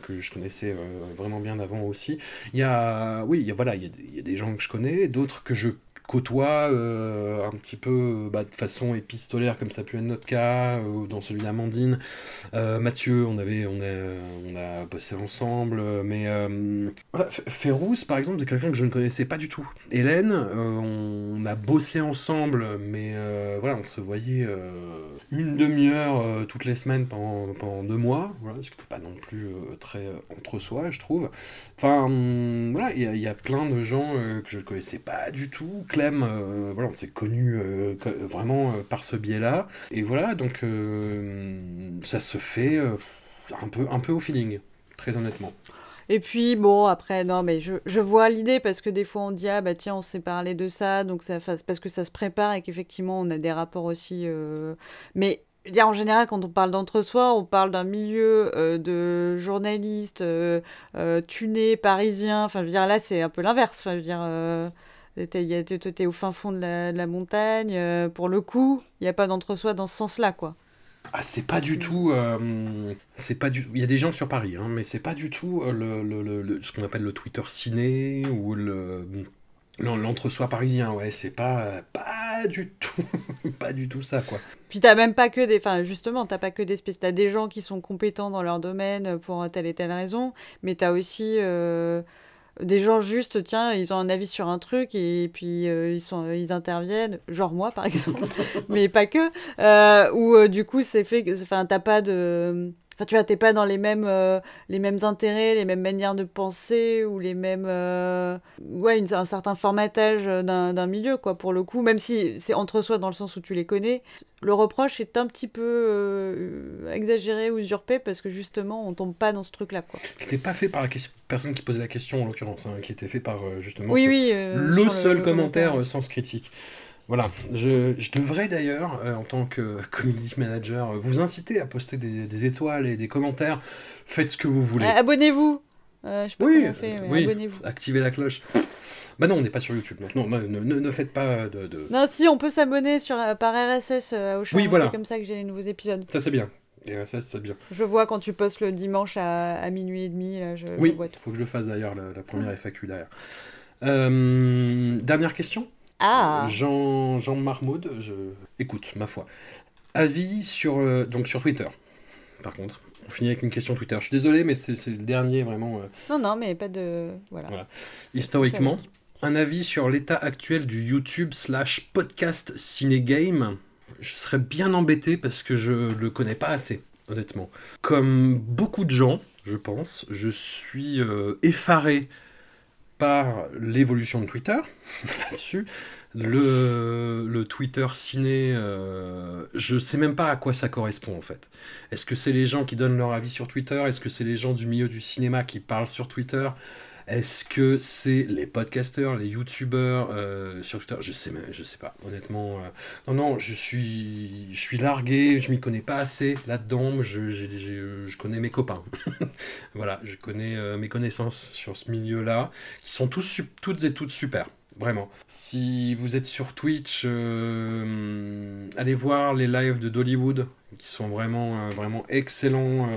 que je connaissais euh, vraiment bien avant aussi. Il y a, oui, y a, voilà, y a des gens que je connais, d'autres que je côtoie euh, un petit peu bah, de façon épistolaire comme ça a pu être notre cas ou dans celui d'Amandine Euh, Mathieu on avait on a, bossé ensemble euh, mais euh, voilà, par exemple, c'est quelqu'un que je ne connaissais pas du tout. Hélène, euh, on a bossé ensemble, mais euh, voilà, on se voyait euh, une demi-heure euh, toutes les semaines pendant, pendant deux mois. Voilà, ce qui n'était pas non plus euh, très euh, entre soi, je trouve. Enfin, voilà, il y, y a plein de gens euh, que je ne connaissais pas du tout. Clem, euh, voilà, on s'est connus euh, vraiment euh, par ce biais-là. Et voilà, donc ça se fait un, peu, un peu au feeling, très honnêtement. Et puis, bon, après, non, mais je, vois l'idée parce que des fois on dit, ah bah tiens, on s'est parlé de ça, donc ça, parce que ça se prépare et qu'effectivement on a des rapports aussi. euh, Mais en général, quand on parle d'entre-soi, on parle d'un milieu de journalistes euh, tunés, parisiens. Enfin, je veux dire, là, c'est un peu l'inverse. Euh, T'es au fin fond de la, de la montagne. euh, pour le coup, il n'y a pas d'entre-soi dans ce sens-là, quoi. Ah, c'est pas du tout. euh, c'est pas du. Il y a des gens sur Paris, hein, mais c'est pas du tout euh, le, le- le- ce qu'on appelle le Twitter ciné ou le l'en- l'entre-soi parisien. Ouais, c'est pas pas du tout, pas du tout ça quoi. Puis t'as même pas que des, enfin justement, t'as pas que des spécialistes, t'as des gens qui sont compétents dans leur domaine pour telle et telle raison, mais t'as aussi euh, des gens juste, tiens, ils ont un avis sur un truc et puis euh, ils sont, ils interviennent, genre moi par exemple, mais pas que, euh, ou euh, du coup c'est fait, que, enfin t'as pas de Enfin, tu vois, t'es pas dans les mêmes, euh, les mêmes intérêts, les mêmes manières de penser ou les mêmes. euh, ouais, une- un certain formatage d'un milieu, quoi, pour le coup. Même si c'est entre soi dans le sens où tu les connais, le reproche est un petit peu euh, exagéré ou usurpé parce que justement, on tombe pas dans ce truc-là, quoi. Qui n'était pas fait par la personne qui posait la question en l'occurrence, hein, qui était fait par justement Oui, ce- oui. le seul le commentaire euh, sans critique. Voilà, je, je devrais d'ailleurs, euh, en tant que community manager, euh, vous inciter à poster des, des étoiles et des commentaires. Faites ce que vous voulez. Ah, Abonnez-vous Euh, Je sais pas Oui, comment on fait, mais oui. abonnez-vous. Activez la cloche. Bah non, on n'est pas sur YouTube. donc non, ne, ne- ne faites pas de, de- Non, si, on peut s'abonner sur, par RSS euh, au Oui, voilà. C'est comme ça que j'ai les nouveaux épisodes. Ça c'est bien. Et ça c'est bien. Je vois quand tu postes le dimanche à, à minuit et demi, là, je, je Oui, vois il tout. faut que je le fasse d'ailleurs, la, la première FAQ derrière. Euh, dernière question? Ah Jean, Jean Marmaud, je... écoute, ma foi. Avis sur, euh, donc sur Twitter, par contre. On finit avec une question Twitter. Je suis désolé, mais c'est le dernier vraiment. euh, Non, non, mais pas de... Voilà. Voilà. historiquement, un avis sur l'état actuel du YouTube slash podcast ciné-game. Je serais bien embêté parce que je le connais pas assez, honnêtement. Comme beaucoup de gens, je pense, je suis euh, effaré par l'évolution de Twitter là-dessus. Le, Twitter ciné, euh, je sais même pas à quoi ça correspond en fait. Est-ce que c'est les gens qui donnent leur avis sur Twitter? Est-ce que c'est les gens du milieu du cinéma qui parlent sur Twitter? Est-ce que c'est les podcasteurs, les youtubeurs euh, sur Twitter? Je sais je sais pas. Honnêtement, euh, non, non, je suis, je suis largué. Je m'y connais pas assez là-dedans. Je, je, connais mes copains. voilà, je connais euh, mes connaissances sur ce milieu-là, qui sont tous, toutes et toutes super. Vraiment. Si vous êtes sur Twitch, allez voir les lives de Dollywood, qui sont vraiment, vraiment excellents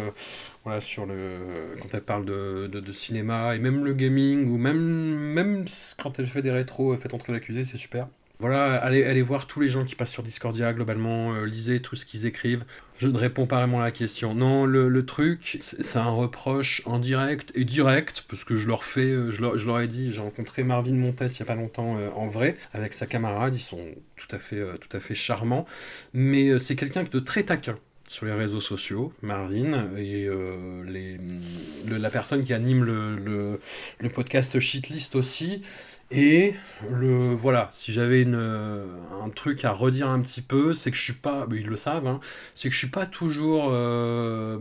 voilà, sur le, quand elle parle de, cinéma et même le gaming ou même, même quand elle fait des rétros, elle fait entrer l'accusé, c'est super. Voilà, allez, allez voir tous les gens qui passent sur Discordia globalement, euh, lisez tout ce qu'ils écrivent. Je ne réponds pas vraiment à la question. Non, le, le truc, c'est un reproche en direct et direct, parce que je leur fais, euh, je leur, je leur ai dit, j'ai rencontré Marvin Montes il n'y a pas longtemps euh, en vrai, avec sa camarade, ils sont tout à fait, tout à fait charmants, mais c'est quelqu'un de très taquin sur les réseaux sociaux, Marvin, et euh, la personne qui anime le, le, podcast Shitlist aussi. Et le voilà, si j'avais une, un truc à redire un petit peu, c'est que je suis pas, ils le savent, hein, c'est que je suis pas toujours euh,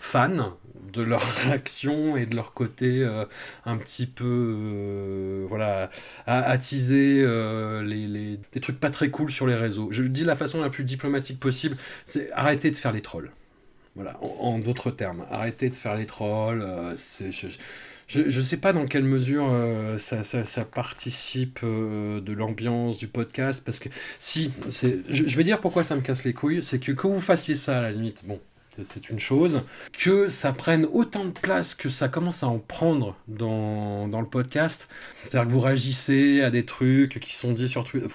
fan de leur réaction et de leur côté euh, un petit peu euh, voilà attiser euh, les, les, des trucs pas très cool sur les réseaux. Je le dis de la façon la plus diplomatique possible, c'est arrêter de faire les trolls. Voilà, en, d'autres termes, arrêter de faire les trolls. Je, ne sais pas dans quelle mesure ça, ça, participe de l'ambiance du podcast, parce que si, je, je vais dire pourquoi ça me casse les couilles, c'est que que vous fassiez ça à la limite, bon, c'est une chose. Que ça prenne autant de place que ça commence à en prendre dans, dans le podcast, c'est-à-dire que vous réagissez à des trucs qui sont dits sur Twitter.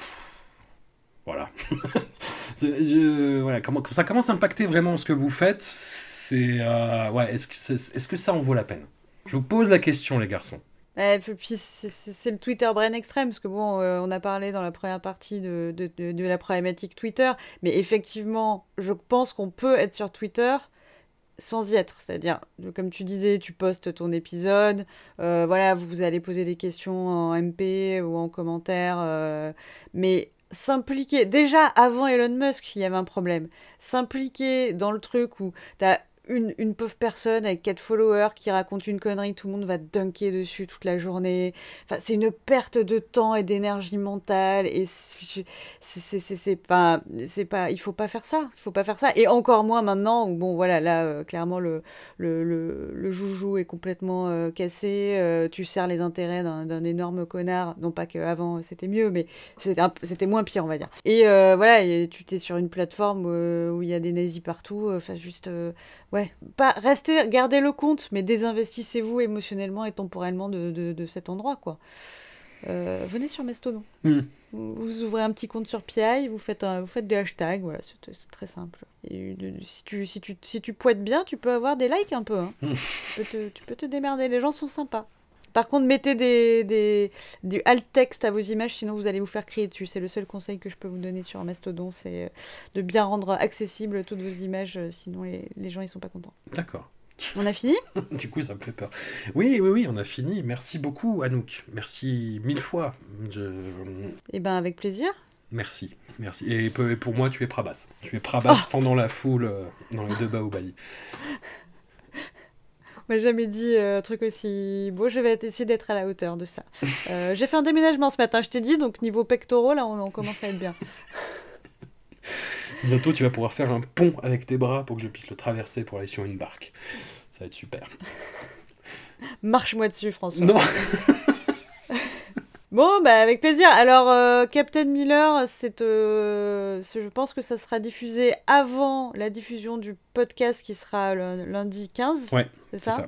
Voilà. voilà. Quand ça commence à impacter vraiment ce que vous faites, c'est. Euh, ouais, est-ce que, est, ce que ça en vaut la peine? Je vous pose la question, les garçons. Et puis c'est le Twitter brain extrême, parce que bon, euh, on a parlé dans la première partie de, la problématique Twitter, mais effectivement, je pense qu'on peut être sur Twitter sans y être. C'est-à-dire, comme tu disais, tu postes ton épisode, euh, voilà, vous allez poser des questions en MP ou en commentaire, euh, mais s'impliquer, déjà avant Elon Musk, il y avait un problème. S'impliquer dans le truc où tu une, pauvre personne avec quatre followers qui raconte une connerie, tout le monde va dunker dessus toute la journée. Enfin, c'est une perte de temps et d'énergie mentale et c'est pas, c'est pas, il faut pas faire ça, il faut pas faire ça. Et encore moins maintenant bon voilà là euh, clairement le, le, le, le, joujou est complètement euh, cassé, euh, tu sers les intérêts d'un énorme connard. Non pas qu'avant c'était mieux, mais c'était moins pire on va dire. Et voilà, tu t'es sur une plateforme où il y a des nazis partout, enfin juste ouais, pas restez, gardez le compte, mais désinvestissez-vous émotionnellement et temporellement de, de, cet endroit, quoi. Euh, venez sur Mastodon. Hmm. Vous, ouvrez un petit compte sur PI, vous faites, vous faites des hashtags, voilà, c'est très simple. Et si, tu, si, tu, si tu poètes bien, tu peux avoir des likes un peu. Hein. Hmm. tu, peux te, tu peux te démerder, les gens sont sympas. Par contre, mettez des, des, du alt texte à vos images, sinon vous allez vous faire crier dessus. C'est le seul conseil que je peux vous donner sur Mastodon, c'est euh, de bien rendre accessibles toutes vos images, euh, sinon les, les gens ils sont pas contents. D'accord. On a fini? Du coup, ça me fait peur. Oui, oui, oui, on a fini. Merci beaucoup, Anouk. Merci mille fois. Je... Eh ben, avec plaisir. Merci, merci. Et pour moi, tu es Prabas. Tu es Prabas oh pendant la foule euh, dans les deux Baobali m'a jamais dit euh, un truc aussi beau. Je vais essayer d'être à la hauteur de ça. Euh, j'ai fait un déménagement ce matin, je t'ai dit, donc niveau pectoraux, là, on, commence à être bien. Bientôt, tu vas pouvoir faire un pont avec tes bras pour que je puisse le traverser pour aller sur une barque. Ça va être super. Marche-moi dessus, François. Non Bon, bah avec plaisir. Alors, euh, Captain Miller, c'est, je pense que ça sera diffusé avant la diffusion du podcast qui sera le lundi 15. Ouais, c'est ça,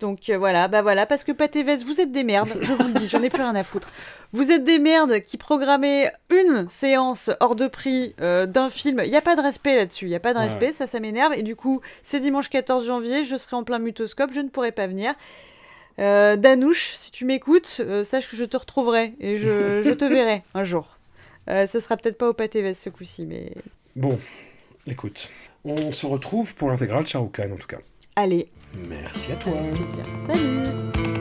Donc euh, voilà, bah voilà, parce que Patévez, vous êtes des merdes, je vous le dis, j'en ai plus rien à foutre. Vous êtes des merdes qui programmaient une séance hors de prix euh, d'un film. Il n'y a pas de respect là-dessus, il n'y a pas de respect, ça, ça m'énerve. Et du coup, c'est dimanche 14 janvier, je serai en plein mutoscope, je ne pourrai pas venir. Danouche, si tu m'écoutes, sache que je te retrouverai et je, je te verrai un jour. Euh, ce sera peut-être pas au pâté ce coup-ci, mais. Bon, écoute, on se retrouve pour l'intégrale Shah Rukh Khan en tout cas. Allez. Merci à toi. Salut